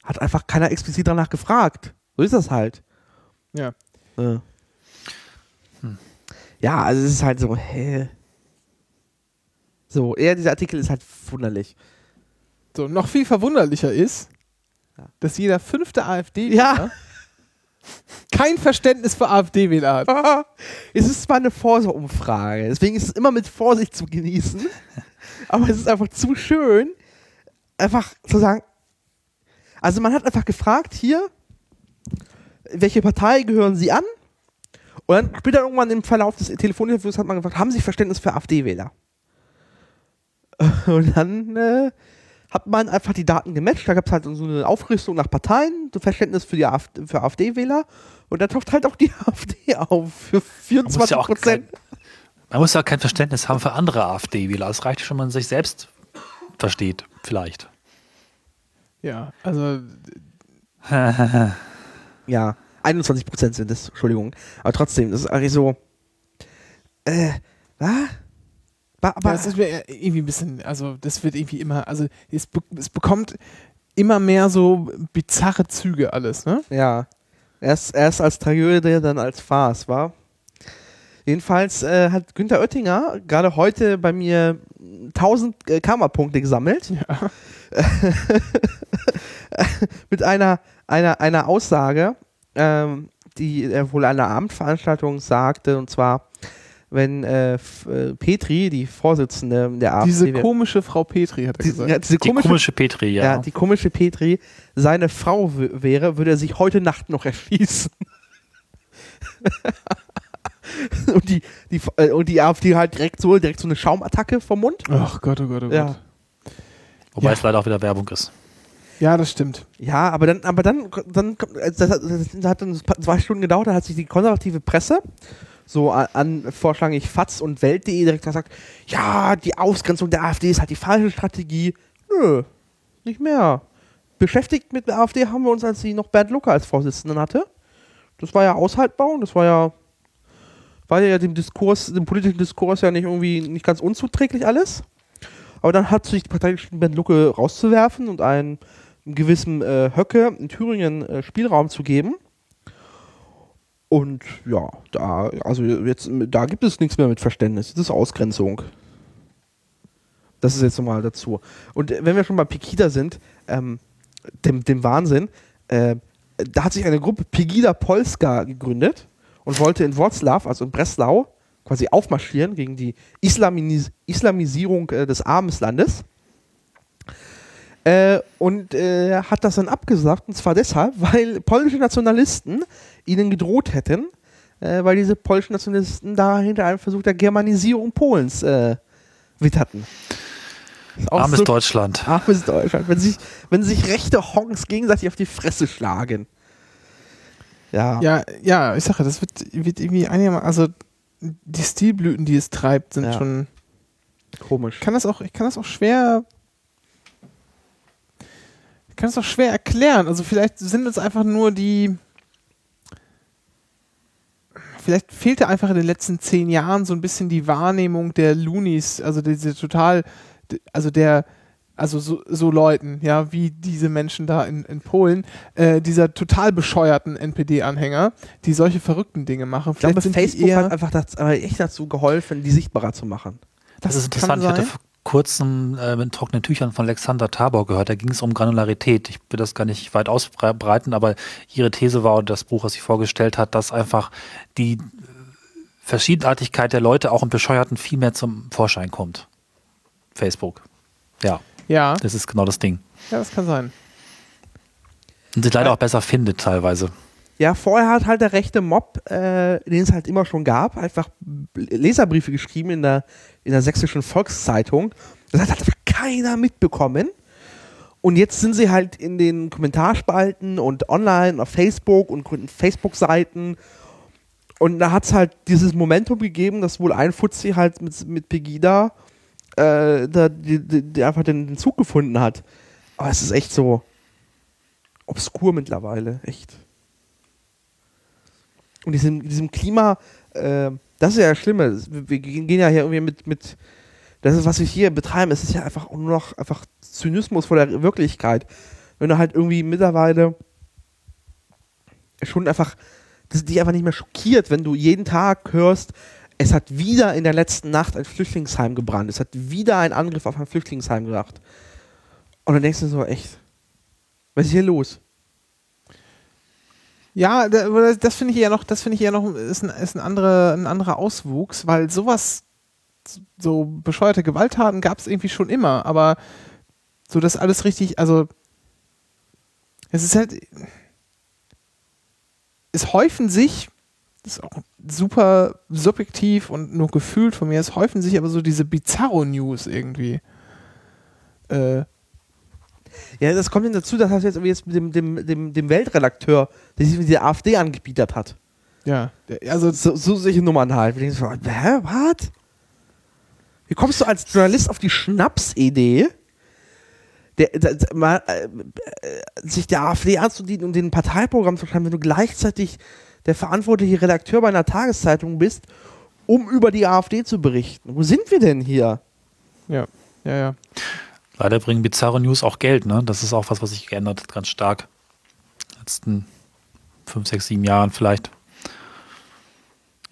Hat einfach keiner explizit danach gefragt. So ist das halt. Ja. Äh. Ja, also es ist halt so, hä? So, eher dieser Artikel ist halt wunderlich. So, noch viel verwunderlicher ist. Dass jeder fünfte AfD Ja. kein Verständnis für AfD-Wähler hat. es ist zwar eine Forsa-Umfrage, deswegen ist es immer mit Vorsicht zu genießen, aber es ist einfach zu schön, einfach zu sagen, also man hat einfach gefragt, hier, welche Partei gehören Sie an? Und dann später irgendwann im Verlauf des Telefoninterviews hat man gefragt, haben Sie Verständnis für AfD-Wähler? Und dann äh, hat man einfach die Daten gematcht. Da gab es halt so eine Aufrüstung nach Parteien, so Verständnis für, die AfD, für AfD-Wähler. Und da taucht halt auch die AfD auf für Man muss 24 ja auch kein, Prozent. man muss ja kein Verständnis haben für andere AfD-Wähler. Es reicht schon, wenn man sich selbst versteht, vielleicht. Ja, also Ja, 21 Prozent sind es, Entschuldigung. Aber trotzdem, das ist eigentlich so. Äh, was? Aber es ist mir irgendwie ein bisschen, also das wird irgendwie immer, also es, be es bekommt immer mehr so bizarre Züge alles, ne? Ja. Erst, erst als Tragödie, dann als Farce, war. Jedenfalls äh, hat Günther Oettinger gerade heute bei mir 1000 äh, Karma-Punkte gesammelt. Ja. Mit einer, einer, einer Aussage, ähm, die er wohl an einer Abendveranstaltung sagte, und zwar, wenn äh, äh, Petri, die Vorsitzende der AfD, Diese komische Frau Petri hat er die, gesagt. ja, diese Die komische, komische Petri, ja. ja, die komische Petri seine Frau wäre, würde er sich heute Nacht noch erschießen. und, die, die, äh, und die AfD halt direkt so, direkt so eine Schaumattacke vom Mund. Ach Gott, oh Gott, oh Gott. Ja. Ja, Wobei ja. es leider auch wieder Werbung ist. das stimmt. Ja, aber dann, aber dann, dann das hat, das hat dann zwei Stunden gedauert, da hat sich die konservative Presse so an, an vorschlaglich FATS und Welt.de direkt gesagt, ja, die Ausgrenzung der AfD ist halt die falsche Strategie. Nö, nicht mehr. Beschäftigt mit der AfD haben wir uns, als sie noch Bernd Lucke als Vorsitzenden hatte. Das war ja aushaltbar und das war ja war ja dem Diskurs, dem politischen Diskurs ja nicht irgendwie nicht ganz unzuträglich alles. Aber dann hat sich die Partei entschieden, Bernd Lucke rauszuwerfen und einen, einen gewissen äh, Höcke in Thüringen äh, Spielraum zu geben. Und ja, da, also jetzt, da gibt es nichts mehr mit Verständnis. Das ist Ausgrenzung. Das ist jetzt nochmal dazu. Und wenn wir schon bei Pegida sind, ähm, dem, dem Wahnsinn, äh, da hat sich eine Gruppe Pegida Polska gegründet und wollte in Wroclaw, also in Breslau, quasi aufmarschieren gegen die Islamis Islamisierung äh, des Armenslandes. Äh, und äh, hat das dann abgesagt, und zwar deshalb, weil polnische Nationalisten ihnen gedroht hätten, äh, weil diese polnischen Nationalisten dahinter einen Versuch der Germanisierung Polens äh, witterten. Armes so- Deutschland. Armes Deutschland. Wenn sich, wenn sich rechte Honks gegenseitig auf die Fresse schlagen. Ja. Ja, ja, ich sage, das wird, wird irgendwie einigermaßen, also die Stilblüten, die es treibt, sind Ja. schon. komisch. Ich kann das auch, ich kann das auch schwer. Ich kann das auch schwer erklären. Also vielleicht sind uns einfach nur die. Vielleicht fehlte einfach in den letzten zehn Jahren so ein bisschen die Wahrnehmung der Loonies, also diese total, also der, also so, so Leuten, ja, wie diese Menschen da in, in Polen, äh, dieser total bescheuerten NPD-Anhänger, die solche verrückten Dinge machen. Ich glaube, Vielleicht sind die Facebook eher, hat einfach das, aber echt dazu geholfen, die sichtbarer zu machen. Das, ist kann interessant. Ich hatte kurzem äh, mit trockenen Tüchern von Alexander Tabor gehört. Da ging es um Granularität. Ich will das gar nicht weit ausbreiten, aber ihre These war, und das Buch, was sie vorgestellt hat, dass einfach die äh, Verschiedenartigkeit der Leute auch im Bescheuerten viel mehr zum Vorschein kommt. Facebook. Ja, Ja, das ist genau das Ding. ja, das kann sein. Und sich leider auch besser findet teilweise. Ja, vorher hat halt der rechte Mob, äh, den es halt immer schon gab, einfach Leserbriefe geschrieben in der, in der sächsischen Volkszeitung. Das hat halt einfach keiner mitbekommen. Und jetzt sind sie halt in den Kommentarspalten und online auf Facebook und gründen Facebook-Seiten. Und da hat es halt dieses Momentum gegeben, dass wohl ein Fuzzi halt mit, mit Pegida äh, da, die, die, die einfach den, den Zug gefunden hat. Aber es ist echt so obskur mittlerweile, echt. Und diesem, diesem Klima, äh, das ist ja das Schlimme. Wir gehen ja hier irgendwie mit, mit, das ist, was wir hier betreiben, es ist ja einfach nur noch einfach Zynismus vor der Wirklichkeit. Wenn du halt irgendwie mittlerweile schon einfach, das dich einfach nicht mehr schockiert, wenn du jeden Tag hörst, es hat wieder in der letzten Nacht ein Flüchtlingsheim gebrannt, es hat wieder ein Angriff auf ein Flüchtlingsheim gemacht. Und dann denkst du so, echt, was ist hier los? Ja, das, finde ich eher noch, das finde ich eher noch, ist ein, ist ein, andere, ein anderer Auswuchs, weil sowas, so bescheuerte Gewalttaten gab es irgendwie schon immer, aber so das alles richtig, also es ist halt, es häufen sich, das ist auch super subjektiv und nur gefühlt von mir, es häufen sich aber so diese Bizarro-News irgendwie. Äh, Ja, das kommt dann dazu, dass das jetzt irgendwie jetzt mit dem, dem, dem, dem Weltredakteur, der sich mit der AfD angebietet hat. ja, also So, so solche Nummern halt. Wir denken so, hä, was? Wie kommst du als Journalist auf die Schnapsidee, der, der, der, mal, äh, äh, sich der AfD anzudienen und den Parteiprogramm zu schreiben, wenn du gleichzeitig der verantwortliche Redakteur bei einer Tageszeitung bist, um über die AfD zu berichten? Wo sind wir denn hier? ja, ja, ja. Leider bringen bizarre News auch Geld, ne? Das ist auch was, was sich geändert hat, ganz stark. In den letzten fünf, sechs, sieben Jahren vielleicht.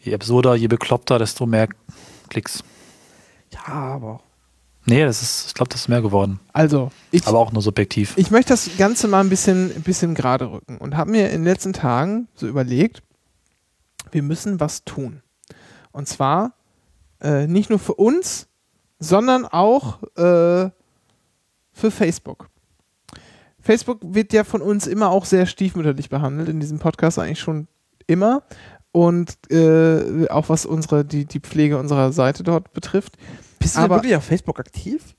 Je absurder, je bekloppter, desto mehr Klicks. Ja, aber. Nee, das ist, ich glaube, das ist mehr geworden. Also, ich, Aber auch nur subjektiv. Ich möchte das Ganze mal ein bisschen, ein bisschen gerade rücken und habe mir in den letzten Tagen so überlegt, wir müssen was tun. Und zwar äh, nicht nur für uns, sondern auch äh, für Facebook. Facebook wird ja von uns immer auch sehr stiefmütterlich behandelt, in diesem Podcast eigentlich schon immer. Und äh, auch was unsere, die, die Pflege unserer Seite dort betrifft. Bist du Aber- wirklich auf Facebook aktiv?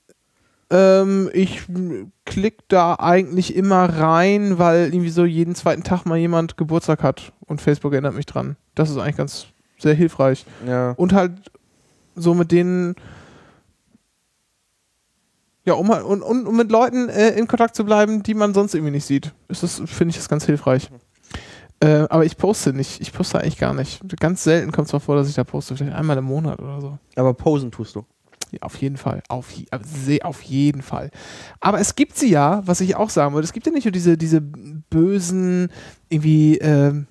Ähm, ich klicke da eigentlich immer rein, weil irgendwie so jeden zweiten Tag mal jemand Geburtstag hat und Facebook erinnert mich dran. Das ist eigentlich ganz sehr hilfreich. Ja. Und halt so mit denen, ja, um, halt- und, und, um mit Leuten äh, in Kontakt zu bleiben, die man sonst irgendwie nicht sieht. Finde ich das ganz hilfreich. Äh, aber ich poste nicht. Ich poste eigentlich gar nicht. Ganz selten kommt es mal vor, dass ich da poste. Vielleicht einmal im Monat oder so. Aber posen tust du. Ja, auf jeden Fall. Auf, auf jeden Fall. Aber es gibt sie ja, was ich auch sagen würde, es gibt ja nicht nur diese, diese bösen, irgendwie ähm,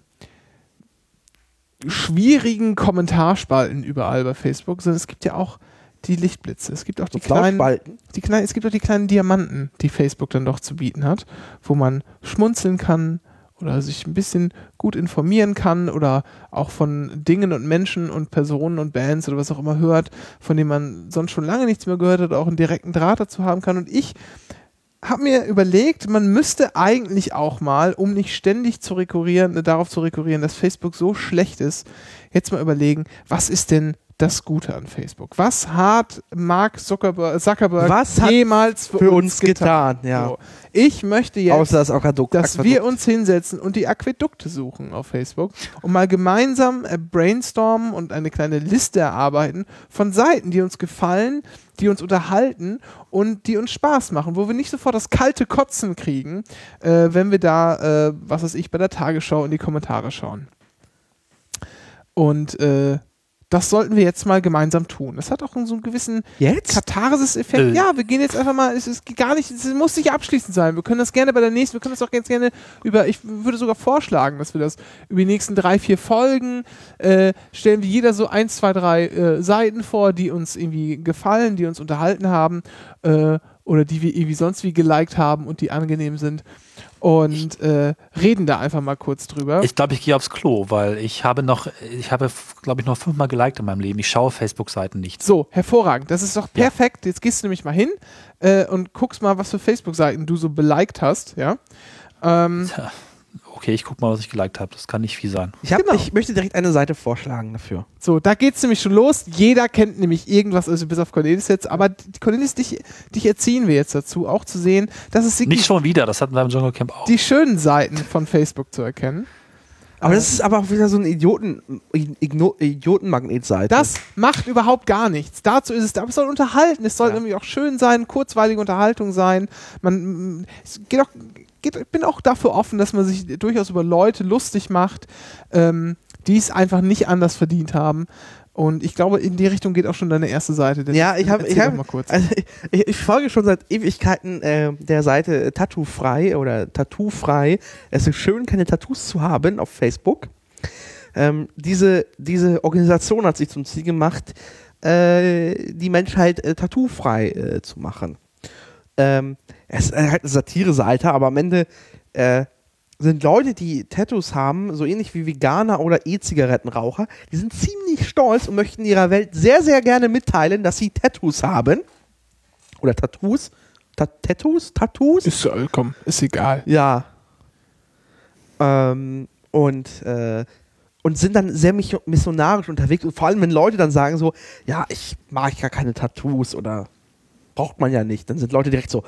schwierigen Kommentarspalten überall bei Facebook, sondern es gibt ja auch die Lichtblitze. Es gibt auch die So kleinen, die kleinen, es gibt auch die kleinen Diamanten, die Facebook dann doch zu bieten hat, wo man schmunzeln kann oder sich ein bisschen gut informieren kann oder auch von Dingen und Menschen und Personen und Bands oder was auch immer hört, von denen man sonst schon lange nichts mehr gehört hat, auch einen direkten Draht dazu haben kann. Und ich habe mir überlegt, man müsste eigentlich auch mal, um nicht ständig zu rekurrieren, äh, darauf zu rekurrieren, dass Facebook so schlecht ist, jetzt mal überlegen, was ist denn das Gute an Facebook? Was hat Mark Zuckerberg, Zuckerberg Was jemals für, Für uns getan, ja. So. Ich möchte jetzt Außer das dass wir uns hinsetzen und die Aquädukte suchen auf Facebook und mal gemeinsam äh, brainstormen und eine kleine Liste erarbeiten von Seiten, die uns gefallen, die uns unterhalten und die uns Spaß machen, wo wir nicht sofort das kalte Kotzen kriegen, äh, wenn wir da, äh, was weiß ich, bei der Tagesschau in die Kommentare schauen. Und äh, das sollten wir jetzt mal gemeinsam tun. Das hat auch so einen gewissen Jetzt? Katharsis-Effekt. Äh. Ja, wir gehen jetzt einfach mal, es ist gar nicht, es muss nicht abschließend sein. Wir können das gerne bei der nächsten, wir können das auch ganz gerne über, ich würde sogar vorschlagen, dass wir das über die nächsten drei, vier Folgen äh, stellen wir jeder so eins, zwei, drei äh, Seiten vor, die uns irgendwie gefallen, die uns unterhalten haben äh, oder die wir irgendwie sonst wie geliked haben und die angenehm sind und äh, reden da einfach mal kurz drüber. Ich glaube, ich gehe aufs Klo, weil ich habe noch, ich habe, glaube ich, noch fünfmal geliked in meinem Leben. Ich schaue Facebook-Seiten nicht. So, hervorragend. Das ist doch Ja. perfekt. Jetzt gehst du nämlich mal hin äh, und guckst mal, was für Facebook-Seiten du so beliked hast, ja. Ähm, Tja, Okay, ich gucke mal, was ich geliked habe. Das kann nicht viel sein. Ich, hab, Genau. ich möchte direkt eine Seite vorschlagen dafür. so, da geht's nämlich schon los. Jeder kennt nämlich irgendwas, also bis auf Cornelis jetzt, aber die- Cornelis, dich, dich erziehen wir jetzt dazu, auch zu sehen, dass es Nicht schon wieder, das hatten wir im Jungle Camp auch. die schönen Seiten von Facebook zu erkennen. Aber das ist aber auch wieder so eine Idioten, Idiotenmagnetseite. Das macht überhaupt gar nichts. Dazu ist es da. Aber es soll unterhalten. Es soll Ja. nämlich auch schön sein, kurzweilige Unterhaltung sein. Man, es geht auch, ich bin auch dafür offen, dass man sich durchaus über Leute lustig macht, ähm, die es einfach nicht anders verdient haben. Und ich glaube, in die Richtung geht auch schon deine erste Seite. Ja, ich habe ich hab. Also ich, ich folge schon seit Ewigkeiten äh, der Seite Tattoo-frei oder Tattoo-frei. Es ist schön, keine Tattoos zu haben auf Facebook. Ähm, diese, diese Organisation hat sich zum Ziel gemacht, äh, die Menschheit äh, tattoo-frei äh, zu machen. Ähm, es ist halt eine Satire-Seite, aber am Ende äh, sind Leute, die Tattoos haben, so ähnlich wie Veganer oder E-Zigarettenraucher, die sind ziemlich stolz und möchten ihrer Welt sehr, sehr gerne mitteilen, dass sie Tattoos haben. Oder Tattoos. Ta Tattoos? Tattoos? Ist, äh, komm, ist egal. Ja. Ähm, und, äh, und sind dann sehr missionarisch unterwegs. Und vor allem, wenn Leute dann sagen so, ja, ich mag gar keine Tattoos oder braucht man ja nicht, dann sind Leute direkt so.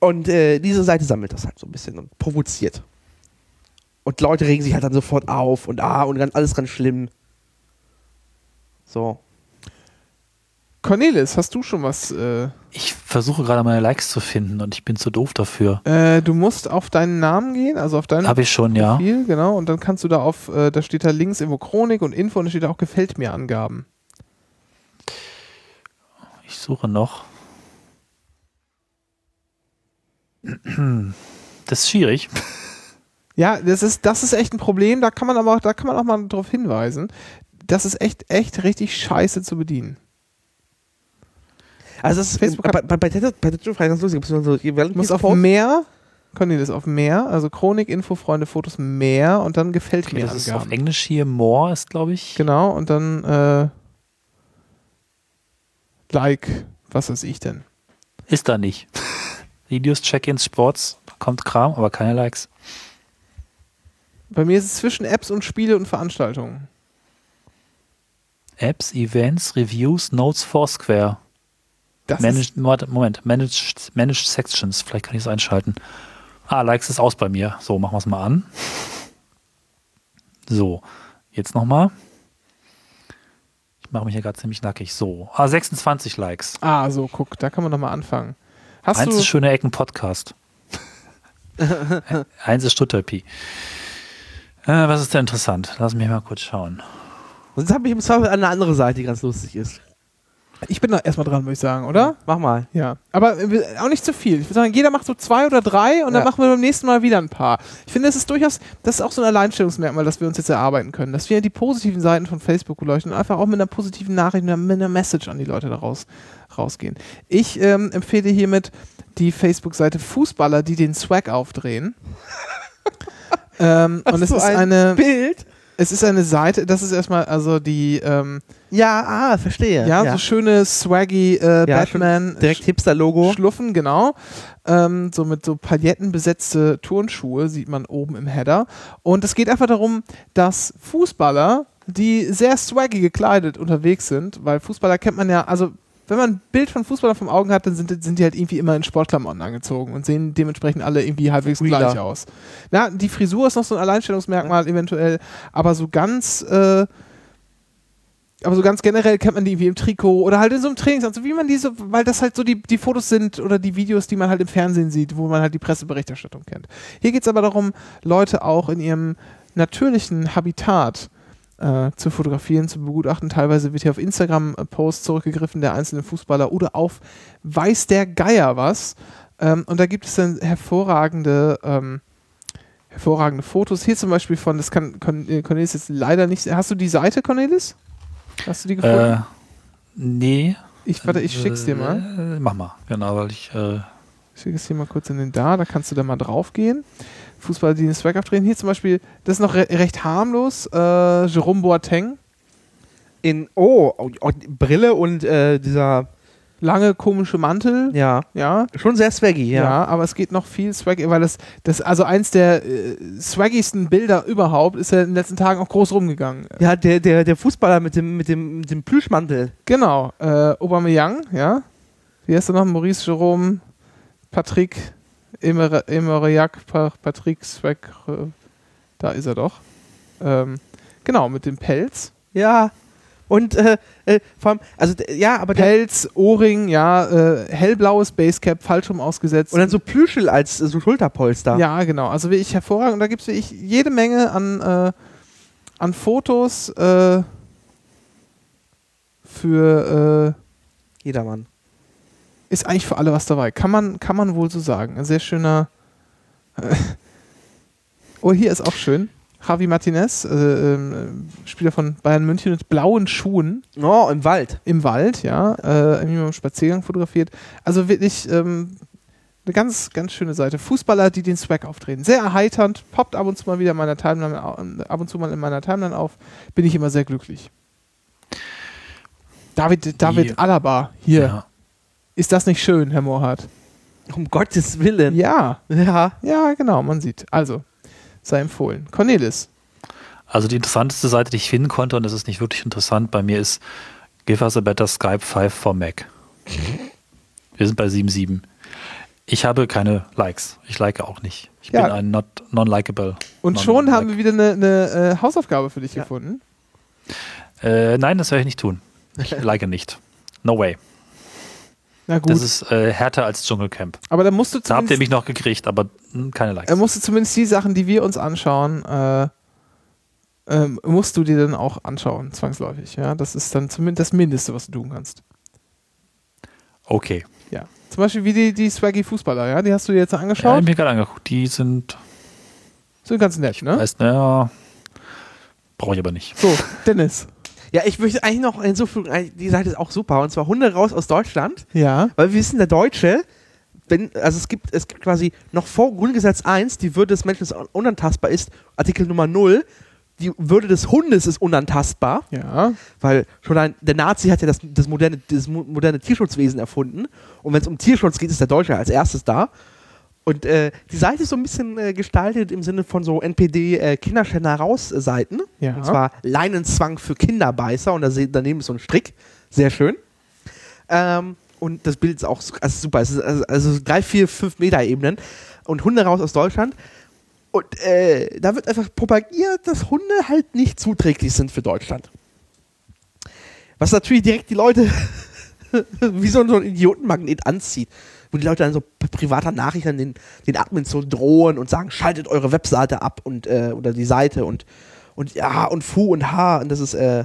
Und äh, diese Seite sammelt das halt so ein bisschen und provoziert. Und Leute regen sich halt dann sofort auf und ah, und dann alles ganz schlimm. So. Cornelis, hast du schon was? Äh, Ich versuche gerade meine Likes zu finden und ich bin zu doof dafür. äh, du musst auf deinen Namen gehen, also auf deinen Habe ich schon, ja. Profil, genau. Und dann kannst du da auf, äh, da steht da links irgendwo Chronik und Info und da steht da auch Gefällt mir Angaben. Ich suche noch. Das ist schwierig. Ja, das ist, das ist echt ein Problem. Da kann man aber auch, da kann man auch mal darauf hinweisen. Das ist echt, echt richtig scheiße zu bedienen. Also das ist Facebook bei, bei, bei Tattoo bei Tattoo frei ganz lustig. So, so, ihr werdet Du musst diesen auf mehr, auf mehr, also Chronik, Info, Freunde, Fotos, mehr und dann gefällt Okay, mir das ist auf. Englisch hier. More ist, glaube ich. Genau, und dann äh, Like, was weiß ich denn. Ist da nicht. Videos, Check-ins, Sports, kommt Kram, aber keine Likes. Bei mir ist es zwischen Apps und Spiele und Veranstaltungen. Apps, Events, Reviews, Notes, Foursquare. Das Managed, Moment, Managed, Managed Sections. Vielleicht kann ich es einschalten. Ah, Likes ist aus bei mir. So, machen wir es mal an. So, jetzt nochmal. Ich mache mich hier gerade ziemlich nackig. So, ah, 26 Likes. ah, so, guck, da kann man nochmal anfangen. Hast Eins ist schöne Ecken Podcast. Eins ist Stutterpi. Äh, was ist denn interessant? Lass mich mal kurz schauen. Jetzt habe ich im Zweifel eine andere Seite, die ganz lustig ist. Ich bin da erstmal dran, würde ich sagen, oder? Mach mal. Ja. Aber äh, auch nicht zu viel. Ich würde sagen, jeder macht so zwei oder drei und dann Ja. machen wir beim nächsten Mal wieder ein paar. Ich finde, es ist durchaus, das ist auch so ein Alleinstellungsmerkmal, das wir uns jetzt erarbeiten können. Dass wir die positiven Seiten von Facebook beleuchten und einfach auch mit einer positiven Nachricht, mit einer, Message an die Leute daraus rausgehen. Ich ähm, empfehle hiermit die Facebook-Seite Fußballer, die den Swag aufdrehen. ähm, und es du ist ein eine, Bild? Es ist eine Seite, das ist erstmal also die, ähm, Ja, ah, verstehe. ja, so schöne swaggy äh, Ja, Batman Direkt Hipster-Logo. Schluffen, genau. Ähm, so mit so palettenbesetzte Turnschuhe sieht man oben im Header. Und es geht einfach darum, dass Fußballer, die sehr swaggy gekleidet unterwegs sind, weil Fußballer kennt man ja, also wenn man ein Bild von Fußballern vom Augen hat, dann sind, sind die halt irgendwie immer in Sportklamotten angezogen und sehen dementsprechend alle irgendwie halbwegs Wheeler. gleich aus. Na, die Frisur ist noch so ein Alleinstellungsmerkmal eventuell, aber so ganz äh, aber so ganz generell kennt man die wie im Trikot oder halt in so einem Trainingsanzug, wie man diese, weil das halt so die, die Fotos sind oder die Videos, die man halt im Fernsehen sieht, wo man halt die Presseberichterstattung kennt. Hier geht es aber darum, Leute auch in ihrem natürlichen Habitat äh, zu fotografieren, zu begutachten. Teilweise wird hier auf Instagram-Posts zurückgegriffen der einzelnen Fußballer oder auf weiß der Geier was. Ähm, und da gibt es dann hervorragende ähm, hervorragende Fotos. Hier zum Beispiel von, das kann äh, Cornelis jetzt leider nicht. Hast du die Seite, Cornelis? Hast du die gefunden? Äh, nee. ich, warte, ich schick's dir mal. Äh, mach mal, genau, weil ich. Äh, Ich schicke es dir mal kurz in den da, da kannst du da mal drauf gehen. Fußballer, die den Swag aufdrehen. Hier zum Beispiel, das ist noch re recht harmlos. Äh, Jerome Boateng. In, oh, oh, oh, Brille und äh, dieser, Lange komische Mantel. ja, Ja. schon sehr swaggy, Ja, ja. aber es geht noch viel Swag, weil das, das also eins der äh, swaggigsten Bilder überhaupt ist ja in den letzten Tagen auch groß rumgegangen. Ja, der, der, der Fußballer mit dem, mit dem, mit dem Plüschmantel. Genau, äh, Aubameyang, ja. Wie heißt er noch? Maurice Jerome, Patrick, Emer Emeriak, pa Patrick äh, da ist er doch. Ähm, genau, mit dem Pelz. Ja. Und äh, äh, vor allem, also ja, aber Pelz, Ohrring, ja, äh, hellblaues Basecap, falsch rum ausgesetzt. und dann so Plüschel als äh, so Schulterpolster. Ja, genau. Also wirklich hervorragend. Und da gibt es wirklich jede Menge an, äh, an Fotos äh, für Jedermann. Ist eigentlich für alle was dabei. Kann man, kann man wohl so sagen. Ein sehr schöner. oh, hier ist auch schön. Javi Martinez, äh, ähm, Spieler von Bayern München mit blauen Schuhen Oh, im Wald. im Wald, ja, äh, irgendwie beim Spaziergang fotografiert. Also wirklich ähm, eine ganz, ganz schöne Seite. Fußballer, die den Swag auftreten. Sehr erheiternd, poppt ab und zu mal wieder in meiner Timeline, au- ab und zu mal in meiner Timeline auf. Bin ich immer sehr glücklich. David, David Die- Alaba, hier. ja. Ist das nicht schön, Herr Mohrhardt? Um Gottes Willen. Ja, Ja. ja, genau, man sieht. Also, sei empfohlen. Cornelis. Also die interessanteste Seite, die ich finden konnte, und das ist nicht wirklich interessant, bei mir ist Give us a better Skype 5 for Mac. Wir sind bei 7.7. Ich habe keine Likes. Ich like auch nicht. Ich Ja. bin ein not, non-likable. Und non schon haben wir wieder eine, eine äh, Hausaufgabe für dich Ja. gefunden. Äh, nein, das werde ich nicht tun. Ich like nicht. No way. Na gut, Das ist äh, härter als Dschungelcamp. aber da musst du Da habt ihr zumindest, mich noch gekriegt, aber hm, keine Likes. äh, musst du zumindest die Sachen, die wir uns anschauen, äh, ähm, musst du dir dann auch anschauen, zwangsläufig. Ja, das ist dann zumindest das Mindeste, was du tun kannst. Okay. Ja. Zum Beispiel wie die, die Swaggy Fußballer, ja, die hast du dir jetzt Ja, angeschaut. hab ich mir gerade angeguckt. Die sind, Sind ganz nett, ne? weißt naja, brauche ich aber nicht. So, Dennis. Ja, ich möchte eigentlich noch hinzufügen, die Seite ist auch super. Und zwar Hunde raus aus Deutschland. Ja. Weil wir wissen, der Deutsche, wenn, also es gibt, es gibt quasi noch vor Grundgesetz 1, die Würde des Menschen ist unantastbar ist, Artikel Nummer 0, die Würde des Hundes ist unantastbar, Ja. weil schon ein, der Nazi hat ja das, das, moderne, das mo- moderne Tierschutzwesen erfunden. Und wenn es um Tierschutz geht, ist der Deutsche als erstes da. Und äh, die Seite ist so ein bisschen äh, gestaltet im Sinne von so NPD äh, raus Seiten. Ja. Und zwar Leinenzwang für Kinderbeißer und da daneben ist so ein Strick. Sehr schön. Ähm, und das Bild ist auch also super. Es ist also, also drei, vier, fünf Meter Ebenen und Hunde raus aus Deutschland. Und äh, da wird einfach propagiert, dass Hunde halt nicht zuträglich sind für Deutschland. Was natürlich direkt die Leute wie so ein Idiotenmagnet anzieht. Wo die Leute dann so privater Nachrichten den, den Admins so drohen und sagen, schaltet eure Webseite ab und äh, oder die Seite und und ja und Fu und Ha und das ist äh,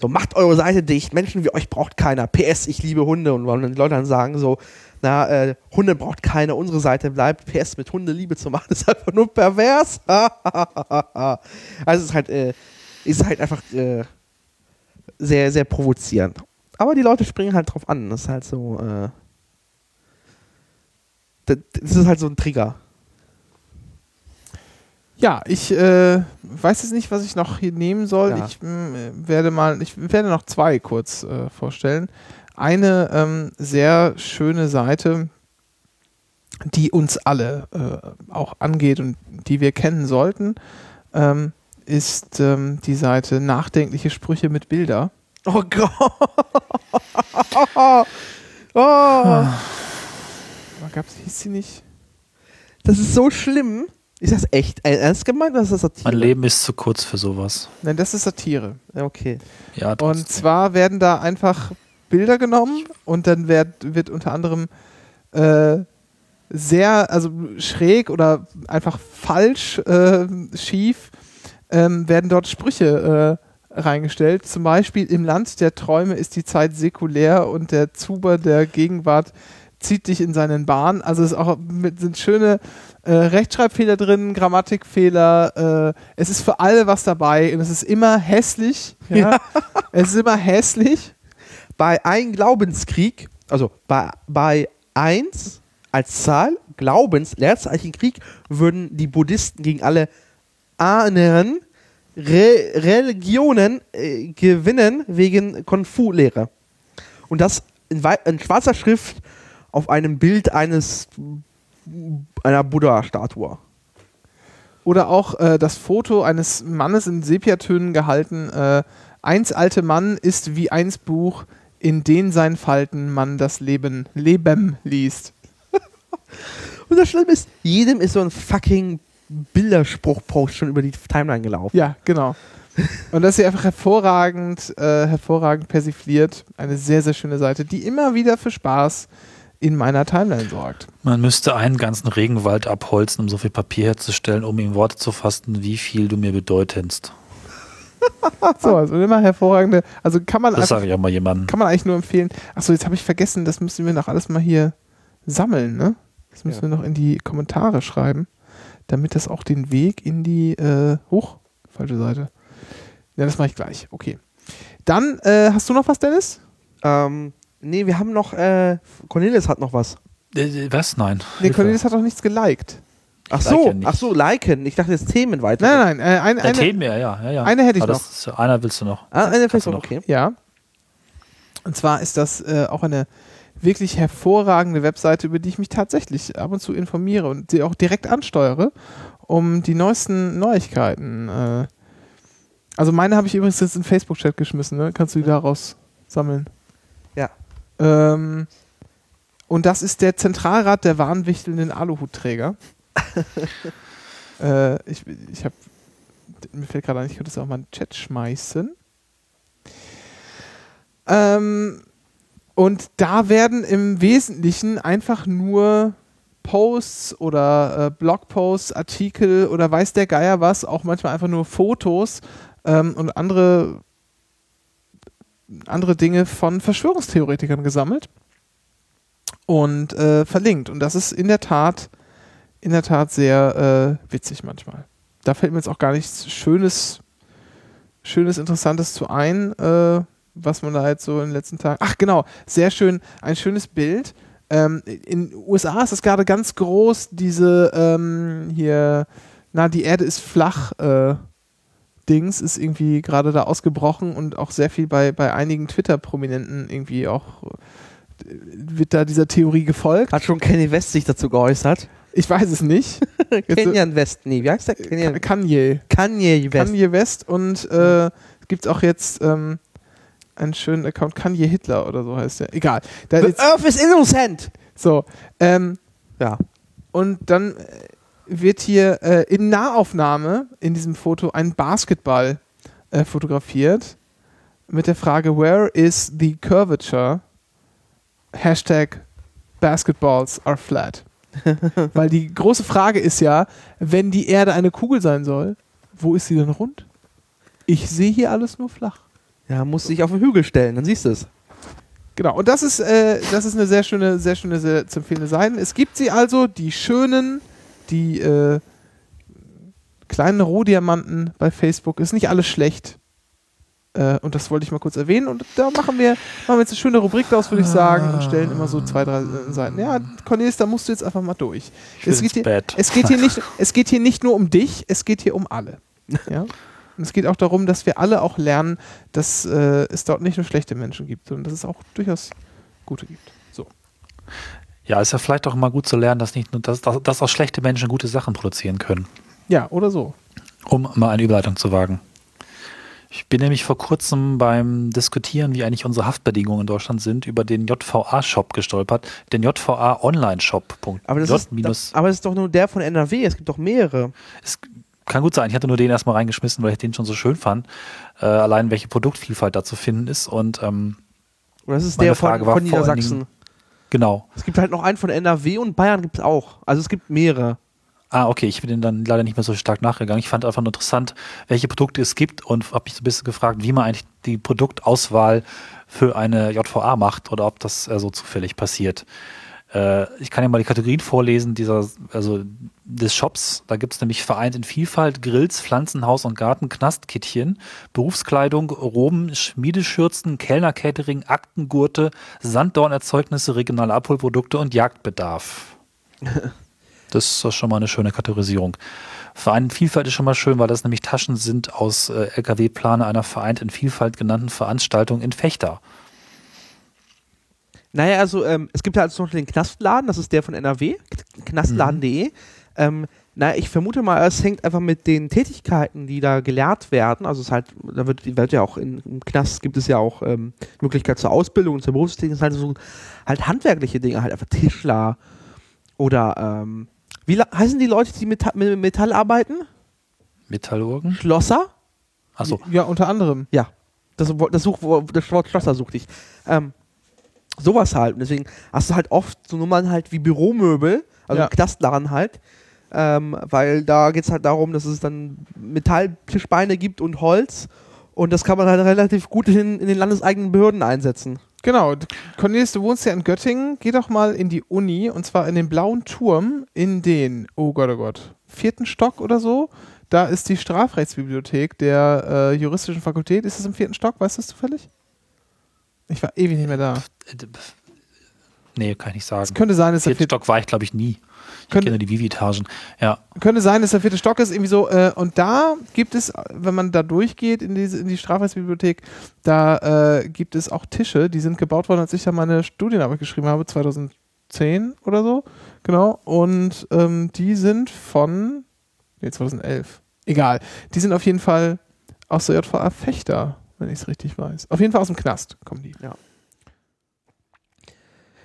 so macht eure Seite dicht, Menschen wie euch braucht keiner. PS, ich liebe Hunde und wollen die Leute dann sagen so, na, äh, Hunde braucht keiner, unsere Seite bleibt. PS mit Hunde Liebe zu machen, ist einfach nur pervers. also es ist halt, äh, ist halt einfach äh, sehr, sehr provozierend. Aber die Leute springen halt drauf an. Das ist halt so, äh, das, ist halt so ein Trigger. Ja, ich äh, weiß jetzt nicht, was ich noch hier nehmen soll. Ja. Ich mm, werde mal, ich werde noch zwei kurz äh, vorstellen. Eine ähm, sehr schöne Seite, die uns alle äh, auch angeht und die wir kennen sollten, ähm, ist ähm, die Seite Nachdenkliche Sprüche mit Bilder. Oh Gott. oh, Gab's, hieß sie nicht? das ist so schlimm. Ist das echt ernst gemeint oder ist das Satire? Mein Leben ist zu kurz für sowas. Nein, das ist Satire. Okay. Ja, Und zwar werden da einfach Bilder genommen und dann wird, wird unter anderem äh, sehr, also schräg oder einfach falsch, äh, schief, ähm, werden dort Sprüche äh, reingestellt. Zum Beispiel im Land der Träume ist die Zeit säkulär und der Zuber der Gegenwart zieht dich in seinen Bahn. Also es ist auch mit, sind schöne äh, Rechtschreibfehler drin, Grammatikfehler. Äh, es ist für alle was dabei und es ist immer hässlich. Ja? es ist immer hässlich. Bei ein Glaubenskrieg, also bei, bei eins als Zahl, Glaubens, Leerzeichen Krieg, würden die Buddhisten gegen alle anderen Re Religionen äh, gewinnen wegen Konfu-Lehre. Und das in, in schwarzer Schrift auf einem Bild eines einer Buddha-Statue. Oder auch äh, das Foto eines Mannes in Sepiatönen gehalten. Äh, eins alte Mann ist wie eins Buch, in den seinen Falten man das Leben, Leben liest. Und das Schlimme ist, jedem ist so ein fucking Bilderspruch-Post schon über die Timeline gelaufen. Ja, genau. Und das ist hier einfach hervorragend, äh, hervorragend persifliert. Eine sehr, sehr schöne Seite, die immer wieder für Spaß in meiner Timeline sorgt. Man müsste einen ganzen Regenwald abholzen, um so viel Papier herzustellen, um in Worte zu fassen, wie viel du mir bedeutest. So, also immer hervorragende, also kann man Das sage ich auch mal jemandem. kann man eigentlich nur empfehlen. Achso, jetzt habe ich vergessen, das müssen wir noch alles mal hier sammeln, ne? Das müssen Ja. wir noch in die Kommentare schreiben, damit das auch den Weg in die, äh, hoch, falsche Seite. Ja, das mache ich gleich, okay. Dann, äh, hast du noch was, Dennis? Ähm, nee, wir haben noch, äh, Cornelis hat noch was. Äh, was? Nein. Nee, Hilfe. Cornelis hat noch nichts geliked. Ach Ich so, like ja nicht. ach so, liken. Ich dachte jetzt Themen weiter. Nein, nein, äh, ein, eine, Themen, ja, ja, ja, ja. eine hätte ich Aber noch. das ist, einer willst du noch. Ah, eine Facebook, noch. okay. Ja. Und zwar ist das äh, auch eine wirklich hervorragende Webseite, über die ich mich tatsächlich ab und zu informiere und sie auch direkt ansteuere, um die neuesten Neuigkeiten. Äh also meine habe ich übrigens jetzt in den Facebook-Chat geschmissen, ne? Kannst du die daraus sammeln? Ähm, und das ist der Zentralrat der wahnwichtelnden Aluhutträger. äh, ich ich habe, mir fällt gerade ein, ich könnte es auch mal in den Chat schmeißen. Ähm, und da werden im Wesentlichen einfach nur Posts oder äh, Blogposts, Artikel oder weiß der Geier was, auch manchmal einfach nur Fotos ähm, und andere, andere Dinge von Verschwörungstheoretikern gesammelt und äh, verlinkt. Und das ist in der Tat, in der Tat sehr äh, witzig manchmal. Da fällt mir jetzt auch gar nichts Schönes, Schönes, Interessantes zu ein, äh, was man da jetzt so in den letzten Tagen. Ach genau, sehr schön, ein schönes Bild. Ähm, in den USA ist es gerade ganz groß, diese ähm, hier, na, die Erde ist flach, äh, Dings ist irgendwie gerade da ausgebrochen und auch sehr viel bei, bei einigen Twitter-Prominenten irgendwie auch äh, wird da dieser Theorie gefolgt. Hat schon Kenny West sich dazu geäußert? Ich weiß es nicht. Äh, Kenyan West, nee, wie heißt der? Kenyan Kanye. Kanye West. Kanye West und äh, gibt es auch jetzt ähm, einen schönen Account, Kanye Hitler oder so heißt der. Egal. Da The Earth is innocent! so. Ähm, Ja. und dann äh, wird hier äh, in Nahaufnahme in diesem Foto ein Basketball äh, fotografiert mit der Frage, where is the curvature? Hashtag basketballs are flat. Weil die große Frage ist ja, wenn die Erde eine Kugel sein soll, wo ist sie denn rund? Ich sehe hier alles nur flach. Ja, musst dich auf den Hügel stellen, dann siehst du es. Genau, und das ist, äh, das ist eine sehr schöne, sehr schöne, sehr zu empfehlende Seite. Es gibt sie also, die schönen, die äh, kleinen Rohdiamanten bei Facebook. Ist nicht alles schlecht. Äh, und das wollte ich mal kurz erwähnen. Und da machen wir, machen wir jetzt eine schöne Rubrik daraus, würde ich sagen, und stellen immer so zwei, drei äh, Seiten. Ja, Cornelis, da musst du jetzt einfach mal durch. Es geht, hier, es, geht hier nicht, es geht hier nicht nur um dich, es geht hier um alle. Ja? Und es geht auch darum, dass wir alle auch lernen, dass äh, es dort nicht nur schlechte Menschen gibt, sondern dass es auch durchaus gute gibt. So. Ja, ist ja vielleicht auch mal gut zu lernen, dass nicht nur, dass, dass, dass auch schlechte Menschen gute Sachen produzieren können. Ja, oder so. Um mal eine Überleitung zu wagen. Ich bin nämlich vor kurzem beim Diskutieren, wie eigentlich unsere Haftbedingungen in Deutschland sind, über den JVA-Shop gestolpert. Den JVA Online-Shop. Aber das, ist, aber das ist doch nur der von NRW, es gibt doch mehrere. Es kann gut sein. Ich hatte nur den erstmal reingeschmissen, weil ich den schon so schön fand. Äh, allein welche Produktvielfalt da zu finden ist. Und ähm, das ist Meine der von, Frage war von allen Niedersachsen. Genau. Es gibt halt noch einen von NRW und Bayern gibt es auch. Also es gibt mehrere. Ah, okay, ich bin den dann leider nicht mehr so stark nachgegangen. Ich fand einfach nur interessant, welche Produkte es gibt und habe mich so ein bisschen gefragt, wie man eigentlich die Produktauswahl für eine JVA macht oder ob das so zufällig passiert. Äh, ich kann ja mal die Kategorien vorlesen dieser, also des Shops. Da gibt es nämlich vereint in Vielfalt Grills, Pflanzenhaus und Garten, Knastkittchen, Berufskleidung, Roben, Schmiedeschürzen, Kellner-Catering, Aktengurte, Sanddornerzeugnisse, regionale Abholprodukte und Jagdbedarf. Das ist schon mal eine schöne Kategorisierung. Verein in Vielfalt ist schon mal schön, weil das nämlich Taschen sind aus äh, LKW-Plane einer vereint in Vielfalt genannten Veranstaltung in Fechter. Naja, also ähm, es gibt ja also noch den Knastladen, das ist der von NRW, knastladen.de. Ähm, naja, ich vermute mal, es hängt einfach mit den Tätigkeiten, die da gelehrt werden. Also es ist halt, da wird, wird ja auch in, im Knast gibt es ja auch ähm, Möglichkeit zur Ausbildung und zur Berufstätigkeit, halt so halt handwerkliche Dinge, halt einfach Tischler oder ähm, wie heißen die Leute, die mit, mit Metall arbeiten? Metallurgen? Schlosser? Achso, Ja, unter anderem. Ja, das, Wo- das, Such, das Wort Schlosser suchte ich. Ähm, sowas halt. Und deswegen hast du halt oft so Nummern halt wie Büromöbel, also Ja. Knastladen halt. Ähm, weil da geht es halt darum, dass es dann Metalltischbeine gibt und Holz. Und das kann man halt relativ gut in, in den landeseigenen Behörden einsetzen. Genau. Cornelis, du wohnst ja in Göttingen. Geh doch mal in die Uni und zwar in den blauen Turm in den, oh Gott, oh Gott, vierten Stock oder so. Da ist die Strafrechtsbibliothek der äh, juristischen Fakultät. Ist es im vierten Stock? Weißt du das zufällig? Ich war ewig nicht mehr da. nee, kann ich nicht sagen. Es könnte sein, dass der vierte, Stock war ich, glaube ich, nie. Ich Könnte- kenne die Vivi-Etagen. Ja, könnte sein, dass der vierte Stock ist, irgendwie so. Äh, und da gibt es, wenn man da durchgeht in, diese, in die Strafrechtsbibliothek, da äh, gibt es auch Tische, die sind gebaut worden, als ich da meine Studienarbeit geschrieben habe, 2010 oder so. Genau. Und ähm, die sind von, nee, 2011. Egal. Die sind auf jeden Fall aus der JVA Fechter, wenn ich es richtig weiß. Auf jeden Fall aus dem Knast kommen die.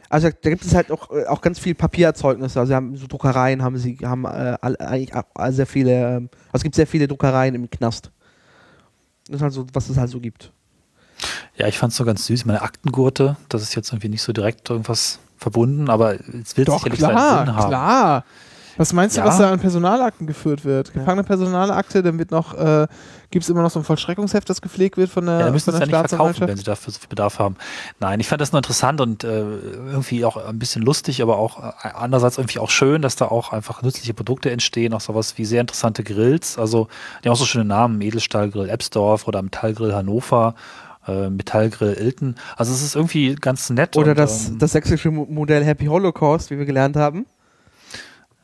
Also da gibt es halt auch, äh, auch ganz viel Papiererzeugnisse. Also sie haben so Druckereien, haben sie, haben äh, eigentlich all sehr viele, ähm, also es gibt sehr viele Druckereien im Knast. Das ist halt so, was es halt so gibt. ja ich fand es so ganz süß. Meine Aktengurte, das ist jetzt irgendwie nicht so direkt irgendwas verbunden, aber es will Doch, sicherlich klar, seinen Sinn haben. klar. Was meinst du, Ja. was da an Personalakten geführt wird? Gefangene Personalakte, dann wird noch, äh, gibt es immer noch so ein Vollstreckungsheft, das gepflegt wird von der, Ja, da müssen von sie der ja nicht verkaufen, wenn sie dafür so viel Bedarf haben. Nein, ich fand das nur interessant und äh, irgendwie auch ein bisschen lustig, aber auch äh, andererseits irgendwie auch schön, dass da auch einfach nützliche Produkte entstehen, auch sowas wie sehr interessante Grills. Also die haben auch so schöne Namen, Edelstahlgrill Ebsdorf oder Metallgrill Hannover, äh, Metallgrill Ilten. Also es ist irgendwie ganz nett. Oder und, das, ähm, das sächsische Mo- Modell Happy Holocaust, wie wir gelernt haben.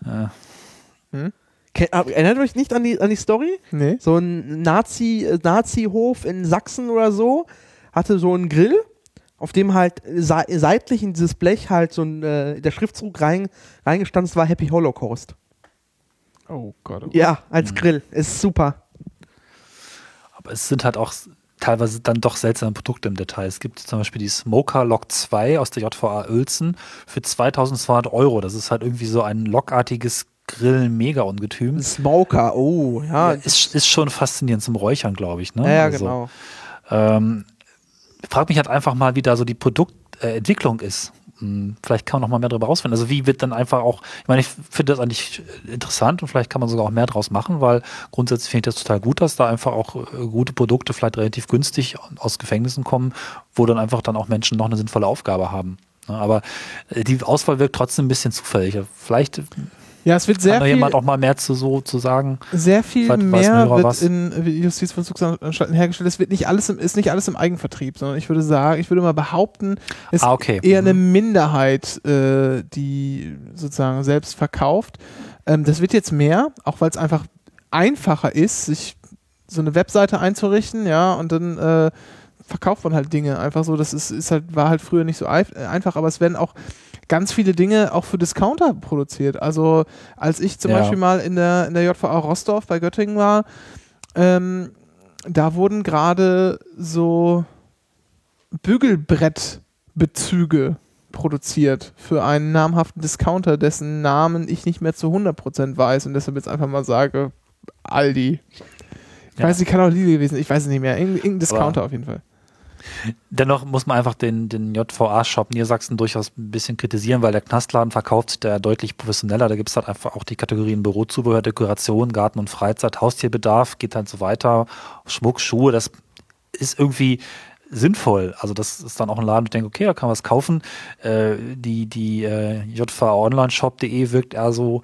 Äh, Ke- ah, Erinnert euch nicht an die, an die Story? Nee. So ein Nazi, äh, Nazi-Hof in Sachsen oder so hatte so einen Grill, auf dem halt sei, seitlich in dieses Blech halt so ein, äh, der Schriftzug rein, reingestanzt war Happy Holocaust. Oh Gott. Oh Gott. Ja, als Grill. Ist super. Aber es sind halt auch teilweise dann doch seltsame Produkte im Detail. Es gibt zum Beispiel die Smoker Lok 2 aus der JVA Uelzen für 2200 Euro. Das ist halt irgendwie so ein lokartiges Grill-Mega-Ungetüm. Ein Smoker, oh, ja. Ja, ist, ist schon faszinierend zum Räuchern, glaube ich. Ne? ja, Also, genau. Ähm, frag mich halt einfach mal, wie da so die Produktentwicklung ist. Mh, vielleicht kann man noch mal mehr darüber rausfinden. Also wie wird dann einfach auch, ich meine, ich finde das eigentlich interessant und vielleicht kann man sogar auch mehr draus machen, weil grundsätzlich finde ich das total gut, dass da einfach auch äh, gute Produkte vielleicht relativ günstig aus Gefängnissen kommen, wo dann einfach dann auch Menschen noch eine sinnvolle Aufgabe haben. Ne, Aber äh, die Auswahl wirkt trotzdem ein bisschen zufällig. Vielleicht Ja, es wird kann sehr da viel, jemand auch mal mehr zu so zu sagen. sehr viel Vielleicht mehr wird was. in Justizvollzugsanstalten hergestellt. Es wird nicht alles im, ist nicht alles im Eigenvertrieb, sondern ich würde sagen, ich würde mal behaupten, es Ah, okay. eher Mhm. eine Minderheit, äh, die sozusagen selbst verkauft. Ähm, das wird jetzt mehr, auch weil es einfach einfacher ist, sich so eine Webseite einzurichten, ja, und dann äh, verkauft man halt Dinge einfach so. Das ist, ist halt, war halt früher nicht so äh, einfach, aber es werden auch ganz viele Dinge auch für Discounter produziert. Also als ich zum Ja. Beispiel mal in der, in der JVA Rostorf bei Göttingen war, ähm, da wurden gerade so Bügelbrettbezüge produziert für einen namhaften Discounter, dessen Namen ich nicht mehr zu 100% weiß und deshalb jetzt einfach mal sage, Aldi. Ich Ja. weiß nicht, kann auch Lidl gewesen, ich weiß es nicht mehr. Irgendein, irgendein Discounter Aber- auf jeden Fall. Dennoch muss man einfach den, den JVA-Shop Niedersachsen durchaus ein bisschen kritisieren, weil der Knastladen verkauft sich da deutlich professioneller. Da gibt es halt einfach auch die Kategorien Bürozubehör, Dekoration, Garten und Freizeit, Haustierbedarf, geht halt so weiter, Schmuck, Schuhe, das ist irgendwie sinnvoll. Also das ist dann auch ein Laden, ich denke, okay, da kann man was kaufen. Äh, die die äh, jva-onlineshop.de wirkt eher so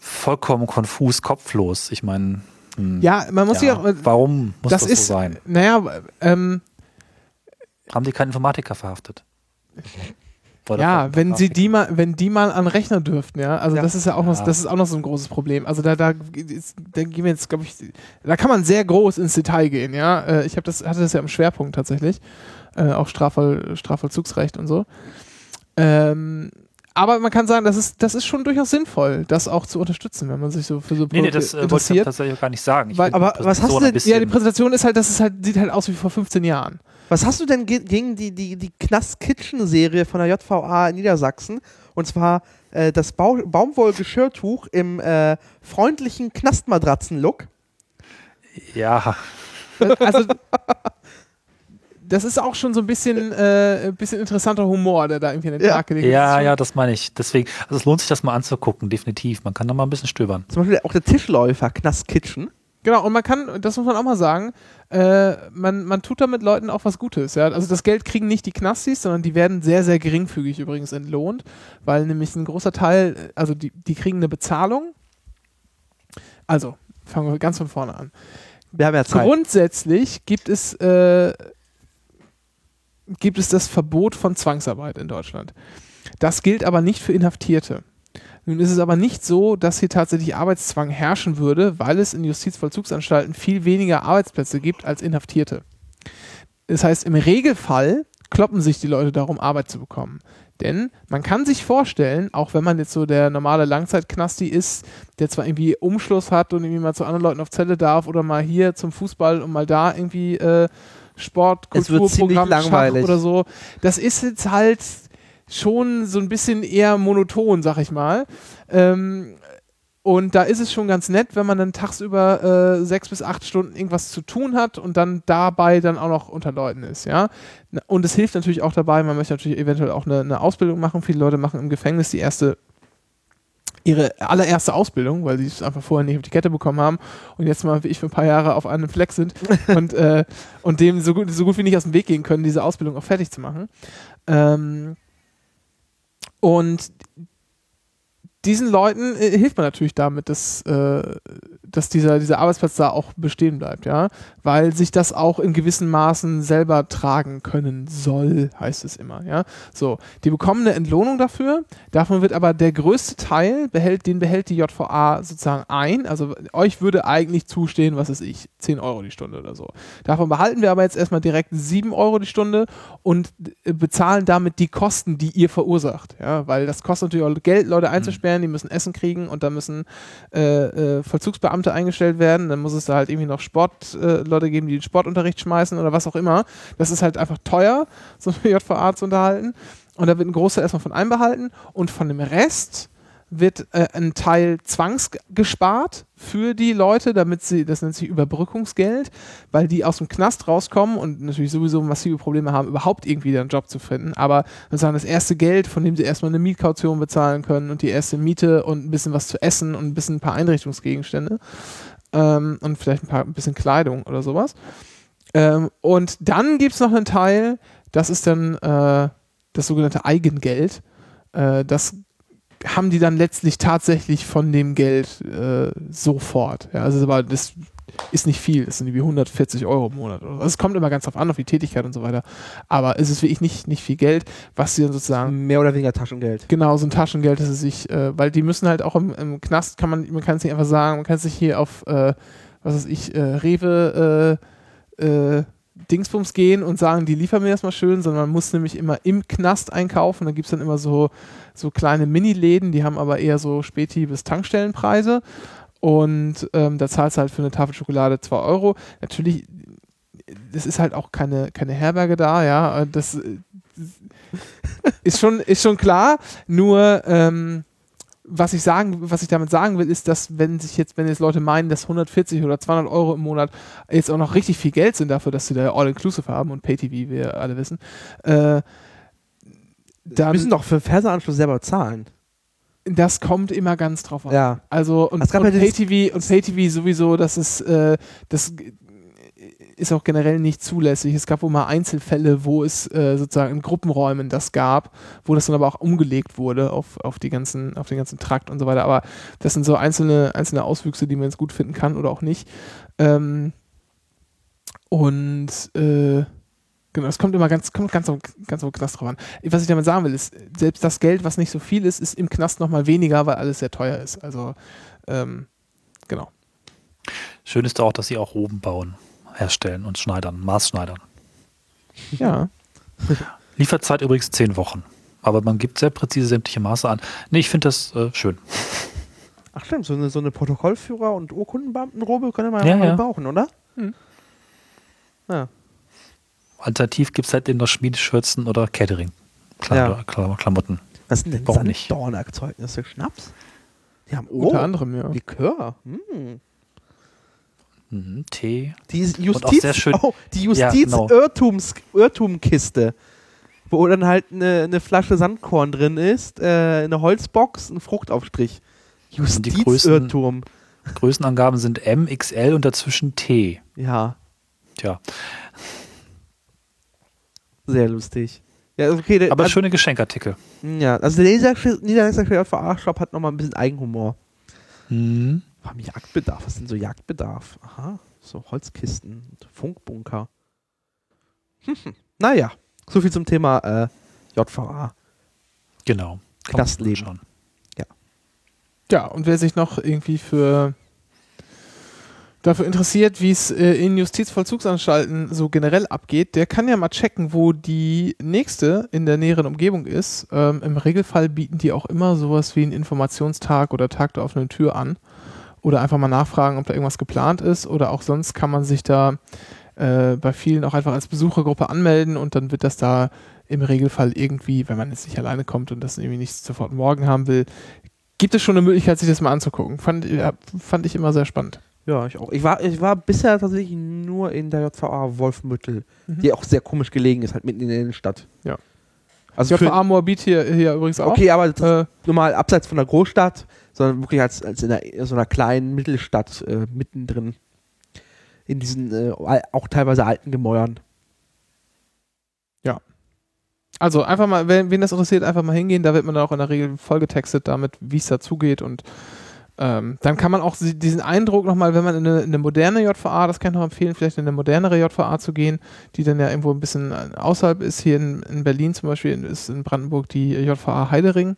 vollkommen konfus, kopflos. Ich meine, hm, Ja, man muss sich ja, auch. warum muss das, das ist, so sein? naja, ähm, Haben die keinen Informatiker verhaftet? Oder ja, wenn sie die mal, wenn die mal an Rechner dürften, ja, also Ja. das ist ja auch noch, Ja. das ist auch noch so ein großes Problem. Also da, da, da gehen wir jetzt, glaube ich, da kann man sehr groß ins Detail gehen, ja. Äh, Ich habe das, hatte das ja im Schwerpunkt tatsächlich, äh, auch Strafvoll, Strafvollzugsrecht und so. Ähm, aber man kann sagen, das ist, das ist schon durchaus sinnvoll, das auch zu unterstützen, wenn man sich so für so Nee, nee, Produkte das äh, wollte ich tatsächlich auch gar nicht sagen. Ich Weil- aber was hast du denn- Ja, die Präsentation ist halt, das ist halt, sieht halt aus wie vor 15 Jahren. Was hast du denn ge gegen die, die, die Knast-Kitchen-Serie von der JVA in Niedersachsen? Und zwar äh, das Bau Baumwollgeschirrtuch im äh, freundlichen Knastmatratzen-Look. Ja, Also, das ist auch schon so ein bisschen, äh, ein bisschen interessanter Humor, der da irgendwie in den Ja. Tag gelegt ist. ja, ja, das meine ich. Deswegen, also es lohnt sich, das mal anzugucken, definitiv. Man kann da mal ein bisschen stöbern. Zum Beispiel auch der Tischläufer Knast-Kitchen. Genau, und man kann, das muss man auch mal sagen, äh, man, man tut damit Leuten auch was Gutes. Ja? Also das Geld kriegen nicht die Knastis, sondern die werden sehr, sehr geringfügig übrigens entlohnt, weil nämlich ein großer Teil, also die, die kriegen eine Bezahlung. Also, fangen wir ganz von vorne an. Wir haben ja Zeit. Grundsätzlich gibt es, äh, gibt es das Verbot von Zwangsarbeit in Deutschland. Das gilt aber nicht für Inhaftierte. Nun ist es aber nicht so, dass hier tatsächlich Arbeitszwang herrschen würde, weil es in Justizvollzugsanstalten viel weniger Arbeitsplätze gibt als Inhaftierte. Das heißt, im Regelfall kloppen sich die Leute darum, Arbeit zu bekommen. Denn man kann sich vorstellen, auch wenn man jetzt so der normale Langzeitknasti ist, der zwar irgendwie Umschluss hat und irgendwie mal zu anderen Leuten auf Zelle darf oder mal hier zum Fußball und mal da irgendwie äh, Sport, Kulturprogramm, Schach langweilig. oder so. Das ist jetzt halt schon so ein bisschen eher monoton, sag ich mal. Ähm, und da ist es schon ganz nett, wenn man dann tagsüber äh, sechs bis acht Stunden irgendwas zu tun hat und dann dabei dann auch noch unter Leuten ist, ja. Und es hilft natürlich auch dabei, man möchte natürlich eventuell auch eine, eine Ausbildung machen. Viele Leute machen im Gefängnis die erste ihre allererste Ausbildung, weil sie es einfach vorher nicht auf die Kette bekommen haben und jetzt mal wie ich für ein paar Jahre auf einem Fleck sind und, äh, und dem so gut, so gut wie nicht aus dem Weg gehen können, diese Ausbildung auch fertig zu machen. Ähm, und diesen Leuten äh, hilft man natürlich damit, dass, äh, dass dieser, dieser Arbeitsplatz da auch bestehen bleibt, ja, weil sich das auch in gewissen Maßen selber tragen können soll, heißt es immer, ja. So, die bekommen eine Entlohnung dafür, davon wird aber der größte Teil, behält, den behält die JVA sozusagen ein, also euch würde eigentlich zustehen, was weiß ich, 10 Euro die Stunde oder so. Davon behalten wir aber jetzt erstmal direkt 7 Euro die Stunde und äh, bezahlen damit die Kosten, die ihr verursacht, ja, weil das kostet natürlich auch Geld, Leute einzusperren, die müssen Essen kriegen und da müssen äh, äh, Vollzugsbeamte eingestellt werden, dann muss es da halt irgendwie noch Sportleute Leute geben, die den Sportunterricht schmeißen oder was auch immer. Das ist halt einfach teuer, so eine JVA zu unterhalten. Und da wird ein Großteil erstmal von einbehalten und von dem Rest wird äh, ein Teil zwangsgespart für die Leute, damit sie, das nennt sich Überbrückungsgeld, weil die aus dem Knast rauskommen und natürlich sowieso massive Probleme haben, überhaupt irgendwie einen Job zu finden. Aber sozusagen das erste Geld, von dem sie erstmal eine Mietkaution bezahlen können und die erste Miete und ein bisschen was zu essen und ein bisschen ein paar Einrichtungsgegenstände ähm, und vielleicht ein paar ein bisschen Kleidung oder sowas. Ähm, und dann gibt es noch einen Teil, das ist dann äh, das sogenannte Eigengeld. Äh, das haben die dann letztlich tatsächlich von dem Geld äh, sofort. Ja, also aber das ist nicht viel, das sind wie 140 Euro im Monat. Also es kommt immer ganz drauf an, auf die Tätigkeit und so weiter. Aber es ist wirklich nicht, nicht viel Geld, was sie dann sozusagen Mehr oder weniger Taschengeld. Genau, so ein Taschengeld, das sie sich, äh, weil die müssen halt auch im, im Knast, kann man, man kann es nicht einfach sagen, man kann es nicht hier auf, äh, was weiß ich, äh, Rewe, äh, äh, Dingsbums gehen und sagen, die liefern mir das mal schön, sondern man muss nämlich immer im Knast einkaufen. Da gibt es dann immer so, so kleine Mini-Läden, die haben aber eher so Späti- bis Tankstellenpreise. Und ähm, da zahlst du halt für eine Tafel Schokolade 2 Euro. Natürlich, das ist halt auch keine, keine Herberge da, ja. Das äh, ist schon, ist schon klar. Nur, ähm, was ich sagen, was ich damit sagen will, ist, dass wenn sich jetzt, wenn jetzt Leute meinen, dass 140 oder 200 Euro im Monat jetzt auch noch richtig viel Geld sind dafür, dass sie da All-Inclusive haben und Pay-TV, wie wir alle wissen, äh, dann, müssen doch für Fernsehanschluss selber zahlen. das kommt immer ganz drauf an. Ja. Also und, gab und ja Pay-TV und Pay-TV sowieso, das ist, äh, das ist auch generell nicht zulässig. Es gab wohl mal Einzelfälle, wo es äh, sozusagen in Gruppenräumen das gab, wo das dann aber auch umgelegt wurde auf, auf, die ganzen, auf den ganzen Trakt und so weiter. Aber das sind so einzelne, einzelne Auswüchse, die man jetzt gut finden kann oder auch nicht. Ähm, und äh, genau, es kommt immer ganz, kommt ganz, auf- ganz auf Knast drauf an. Was ich damit sagen will, ist, selbst das Geld, was nicht so viel ist, ist im Knast nochmal weniger, weil alles sehr teuer ist. Also, ähm, genau. Schön ist auch, dass sie auch Roben bauen, herstellen und schneidern, Maßschneidern. Ja. Lieferzeit übrigens zehn Wochen. Aber man gibt sehr präzise sämtliche Maße an. Nee, ich finde das äh, schön. Ach stimmt, so eine, so eine Protokollführer- und Urkundenbeamtenrobe können wir Ja, ja, mal ja. brauchen, oder? Hm. Ja. Alternativ gibt es halt in der Schmiedeschürzen oder Catering. Klam Ja. Klam Klamotten. Was sind denn? Sanddornerzeugnisse? Schnaps? Die haben Unter oh, anderem, ja. Likör. Hm. Mhm, Tee. Die Justiz, sehr schön- oh, die Ja, genau. Justiz-Irrtumskiste, wo dann halt eine, eine Flasche Sandkorn drin ist, äh, eine Holzbox, ein Fruchtaufstrich. die Größen- Justizirrtum. Größenangaben sind M, XL und dazwischen T. Ja, Tja, sehr lustig. Ja, okay, der, aber also, schöne Geschenkartikel. ja, also der Niederländische JVA-Shop hat nochmal ein bisschen Eigenhumor. Mhm. Wir haben Jagdbedarf. Was ist denn so Jagdbedarf? Aha, so Holzkisten und Funkbunker. Hm. Naja, so viel zum Thema äh, JVA. Genau. Knastleben. anschauen. Ja, und wer sich noch irgendwie für dafür interessiert, wie es äh, in Justizvollzugsanstalten so generell abgeht, der kann ja mal checken, wo die nächste in der näheren Umgebung ist. Ähm, Im Regelfall bieten die auch immer sowas wie einen Informationstag oder Tag der offenen Tür an. Oder einfach mal nachfragen, ob da irgendwas geplant ist. Oder auch sonst kann man sich da äh, bei vielen auch einfach als Besuchergruppe anmelden und dann wird das da im Regelfall irgendwie, wenn man jetzt nicht alleine kommt und das irgendwie nicht sofort morgen haben will, gibt es schon eine Möglichkeit, sich das mal anzugucken. Fand, ja, fand ich immer sehr spannend. Ja, ich auch. Ich war, ich war bisher tatsächlich nur in der JVA Wolfmüttel, Mhm. die auch sehr komisch gelegen ist, halt mitten in der Innenstadt. Ja. Also JVA Moabit hier, hier übrigens auch. Okay, aber Äh, normal abseits von der Großstadt, sondern wirklich als, als in, einer, so einer kleinen Mittelstadt äh, mittendrin. In diesen äh, auch teilweise alten Gemäuern. also einfach mal, wenn, wen das interessiert, einfach mal hingehen. Da wird man dann auch in der Regel vollgetextet damit, wie es dazugeht und ähm, dann kann man auch diesen Eindruck nochmal, wenn man in eine, in eine moderne JVA, das kann ich noch empfehlen, vielleicht in eine modernere JVA zu gehen, die dann ja irgendwo ein bisschen außerhalb ist. Hier in, in Berlin zum Beispiel ist in Brandenburg die JVA Heidering.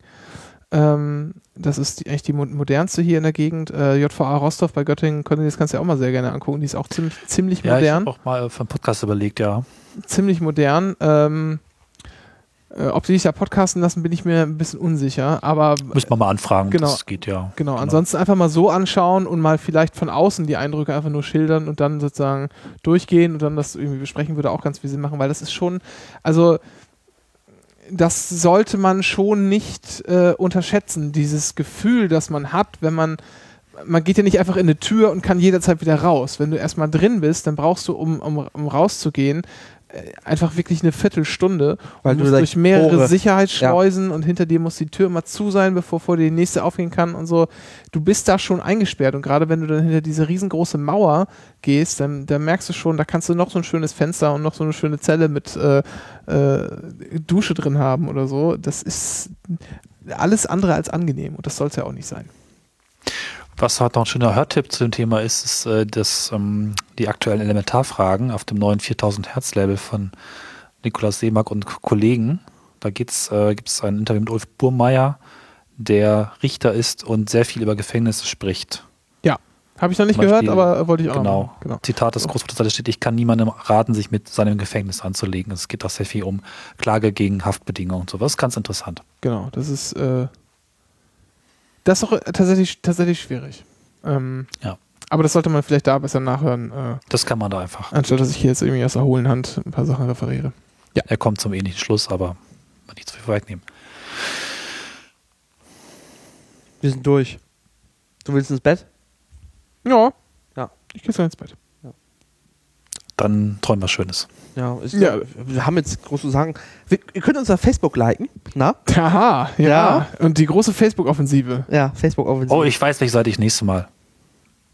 Ähm, das ist die, eigentlich die mo- modernste hier in der Gegend. Äh, JVA Rostov bei Göttingen, könnt ihr das du ja auch mal sehr gerne angucken. Die ist auch ziemlich, ziemlich Ja, ich modern habe auch mal für einen Podcast überlegt, ja. ziemlich modern. Ähm, äh, ob die sich da podcasten lassen, bin ich mir ein bisschen unsicher. Aber Müssen wir mal anfragen. Genau. Das geht ja. genau, ansonsten einfach mal so anschauen und mal vielleicht von außen die Eindrücke einfach nur schildern und dann sozusagen durchgehen und dann das irgendwie besprechen, würde auch ganz viel Sinn machen, weil das ist schon, also das sollte man schon nicht äh, unterschätzen. Dieses Gefühl, das man hat, wenn man, man geht ja nicht einfach in eine Tür und kann jederzeit wieder raus. Wenn du erstmal drin bist, dann brauchst du, um, um, um rauszugehen, einfach wirklich eine Viertelstunde. Weil du musst durch mehrere Tore- Sicherheitsschleusen und hinter dir muss die Tür immer zu sein, bevor vor dir die nächste aufgehen kann und so. Du bist da schon eingesperrt und gerade wenn du dann hinter diese riesengroße Mauer gehst, dann, dann merkst du schon, da kannst du noch so ein schönes Fenster und noch so eine schöne Zelle mit äh, äh, Dusche drin haben oder so. Das ist alles andere als angenehm und das soll es ja auch nicht sein. Was heute noch ein schöner Hörtipp zu dem Thema ist, ist äh, das, ähm, die aktuellen Elementarfragen auf dem neuen 4000 Hertz Label von Nikolaus Seemark und Kollegen. Da geht's, äh, gibt es ein Interview mit Ulf Burmeier, der Richter ist und sehr viel über Gefängnisse spricht. Habe ich noch nicht Zum gehört, Beispiel- aber wollte ich auch Genau. noch genau. Zitat des da steht, ich kann niemandem raten, sich mit seinem Gefängnis anzulegen. Es geht auch sehr viel um Klage gegen Haftbedingungen und sowas. Ganz interessant. Genau, das ist äh, das ist doch äh, tatsächlich, tatsächlich schwierig. Ähm, Ja. Aber das sollte man vielleicht da besser nachhören, äh, Das kann man da einfach. anstatt dass ich hier jetzt irgendwie aus der hohlen Hand ein paar Sachen referiere. Er kommt zum ähnlichen Schluss, aber mal nicht zu viel vorwegnehmen. Wir sind durch. Du willst ins Bett? Ja. Ja. Ich gehe jetzt ins Bett. Dann träumen wir Schönes. Ja, ist, Ja. wir haben jetzt groß zu sagen. Wir, ihr könnt uns auf Facebook liken. Na? Haha, ja. Ja. Und die große Facebook-Offensive. Ja, Facebook offensiv. Oh, ich weiß, welche Seite ich nächstes Mal.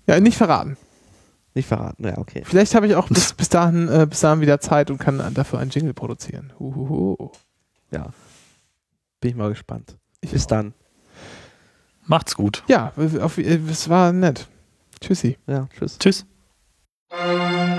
Ja, nicht verraten. Nicht verraten. Ja, okay. Vielleicht habe ich auch bis, bis, dahin, äh, bis dahin wieder Zeit und kann dafür einen Jingle produzieren. Huhuhu. Ja. Bin ich mal gespannt. Ich Bis auch. dann. Macht's gut. Ja, auf, äh, es war nett. Tschüssi. Ja, tschüss. Tschüss. Thank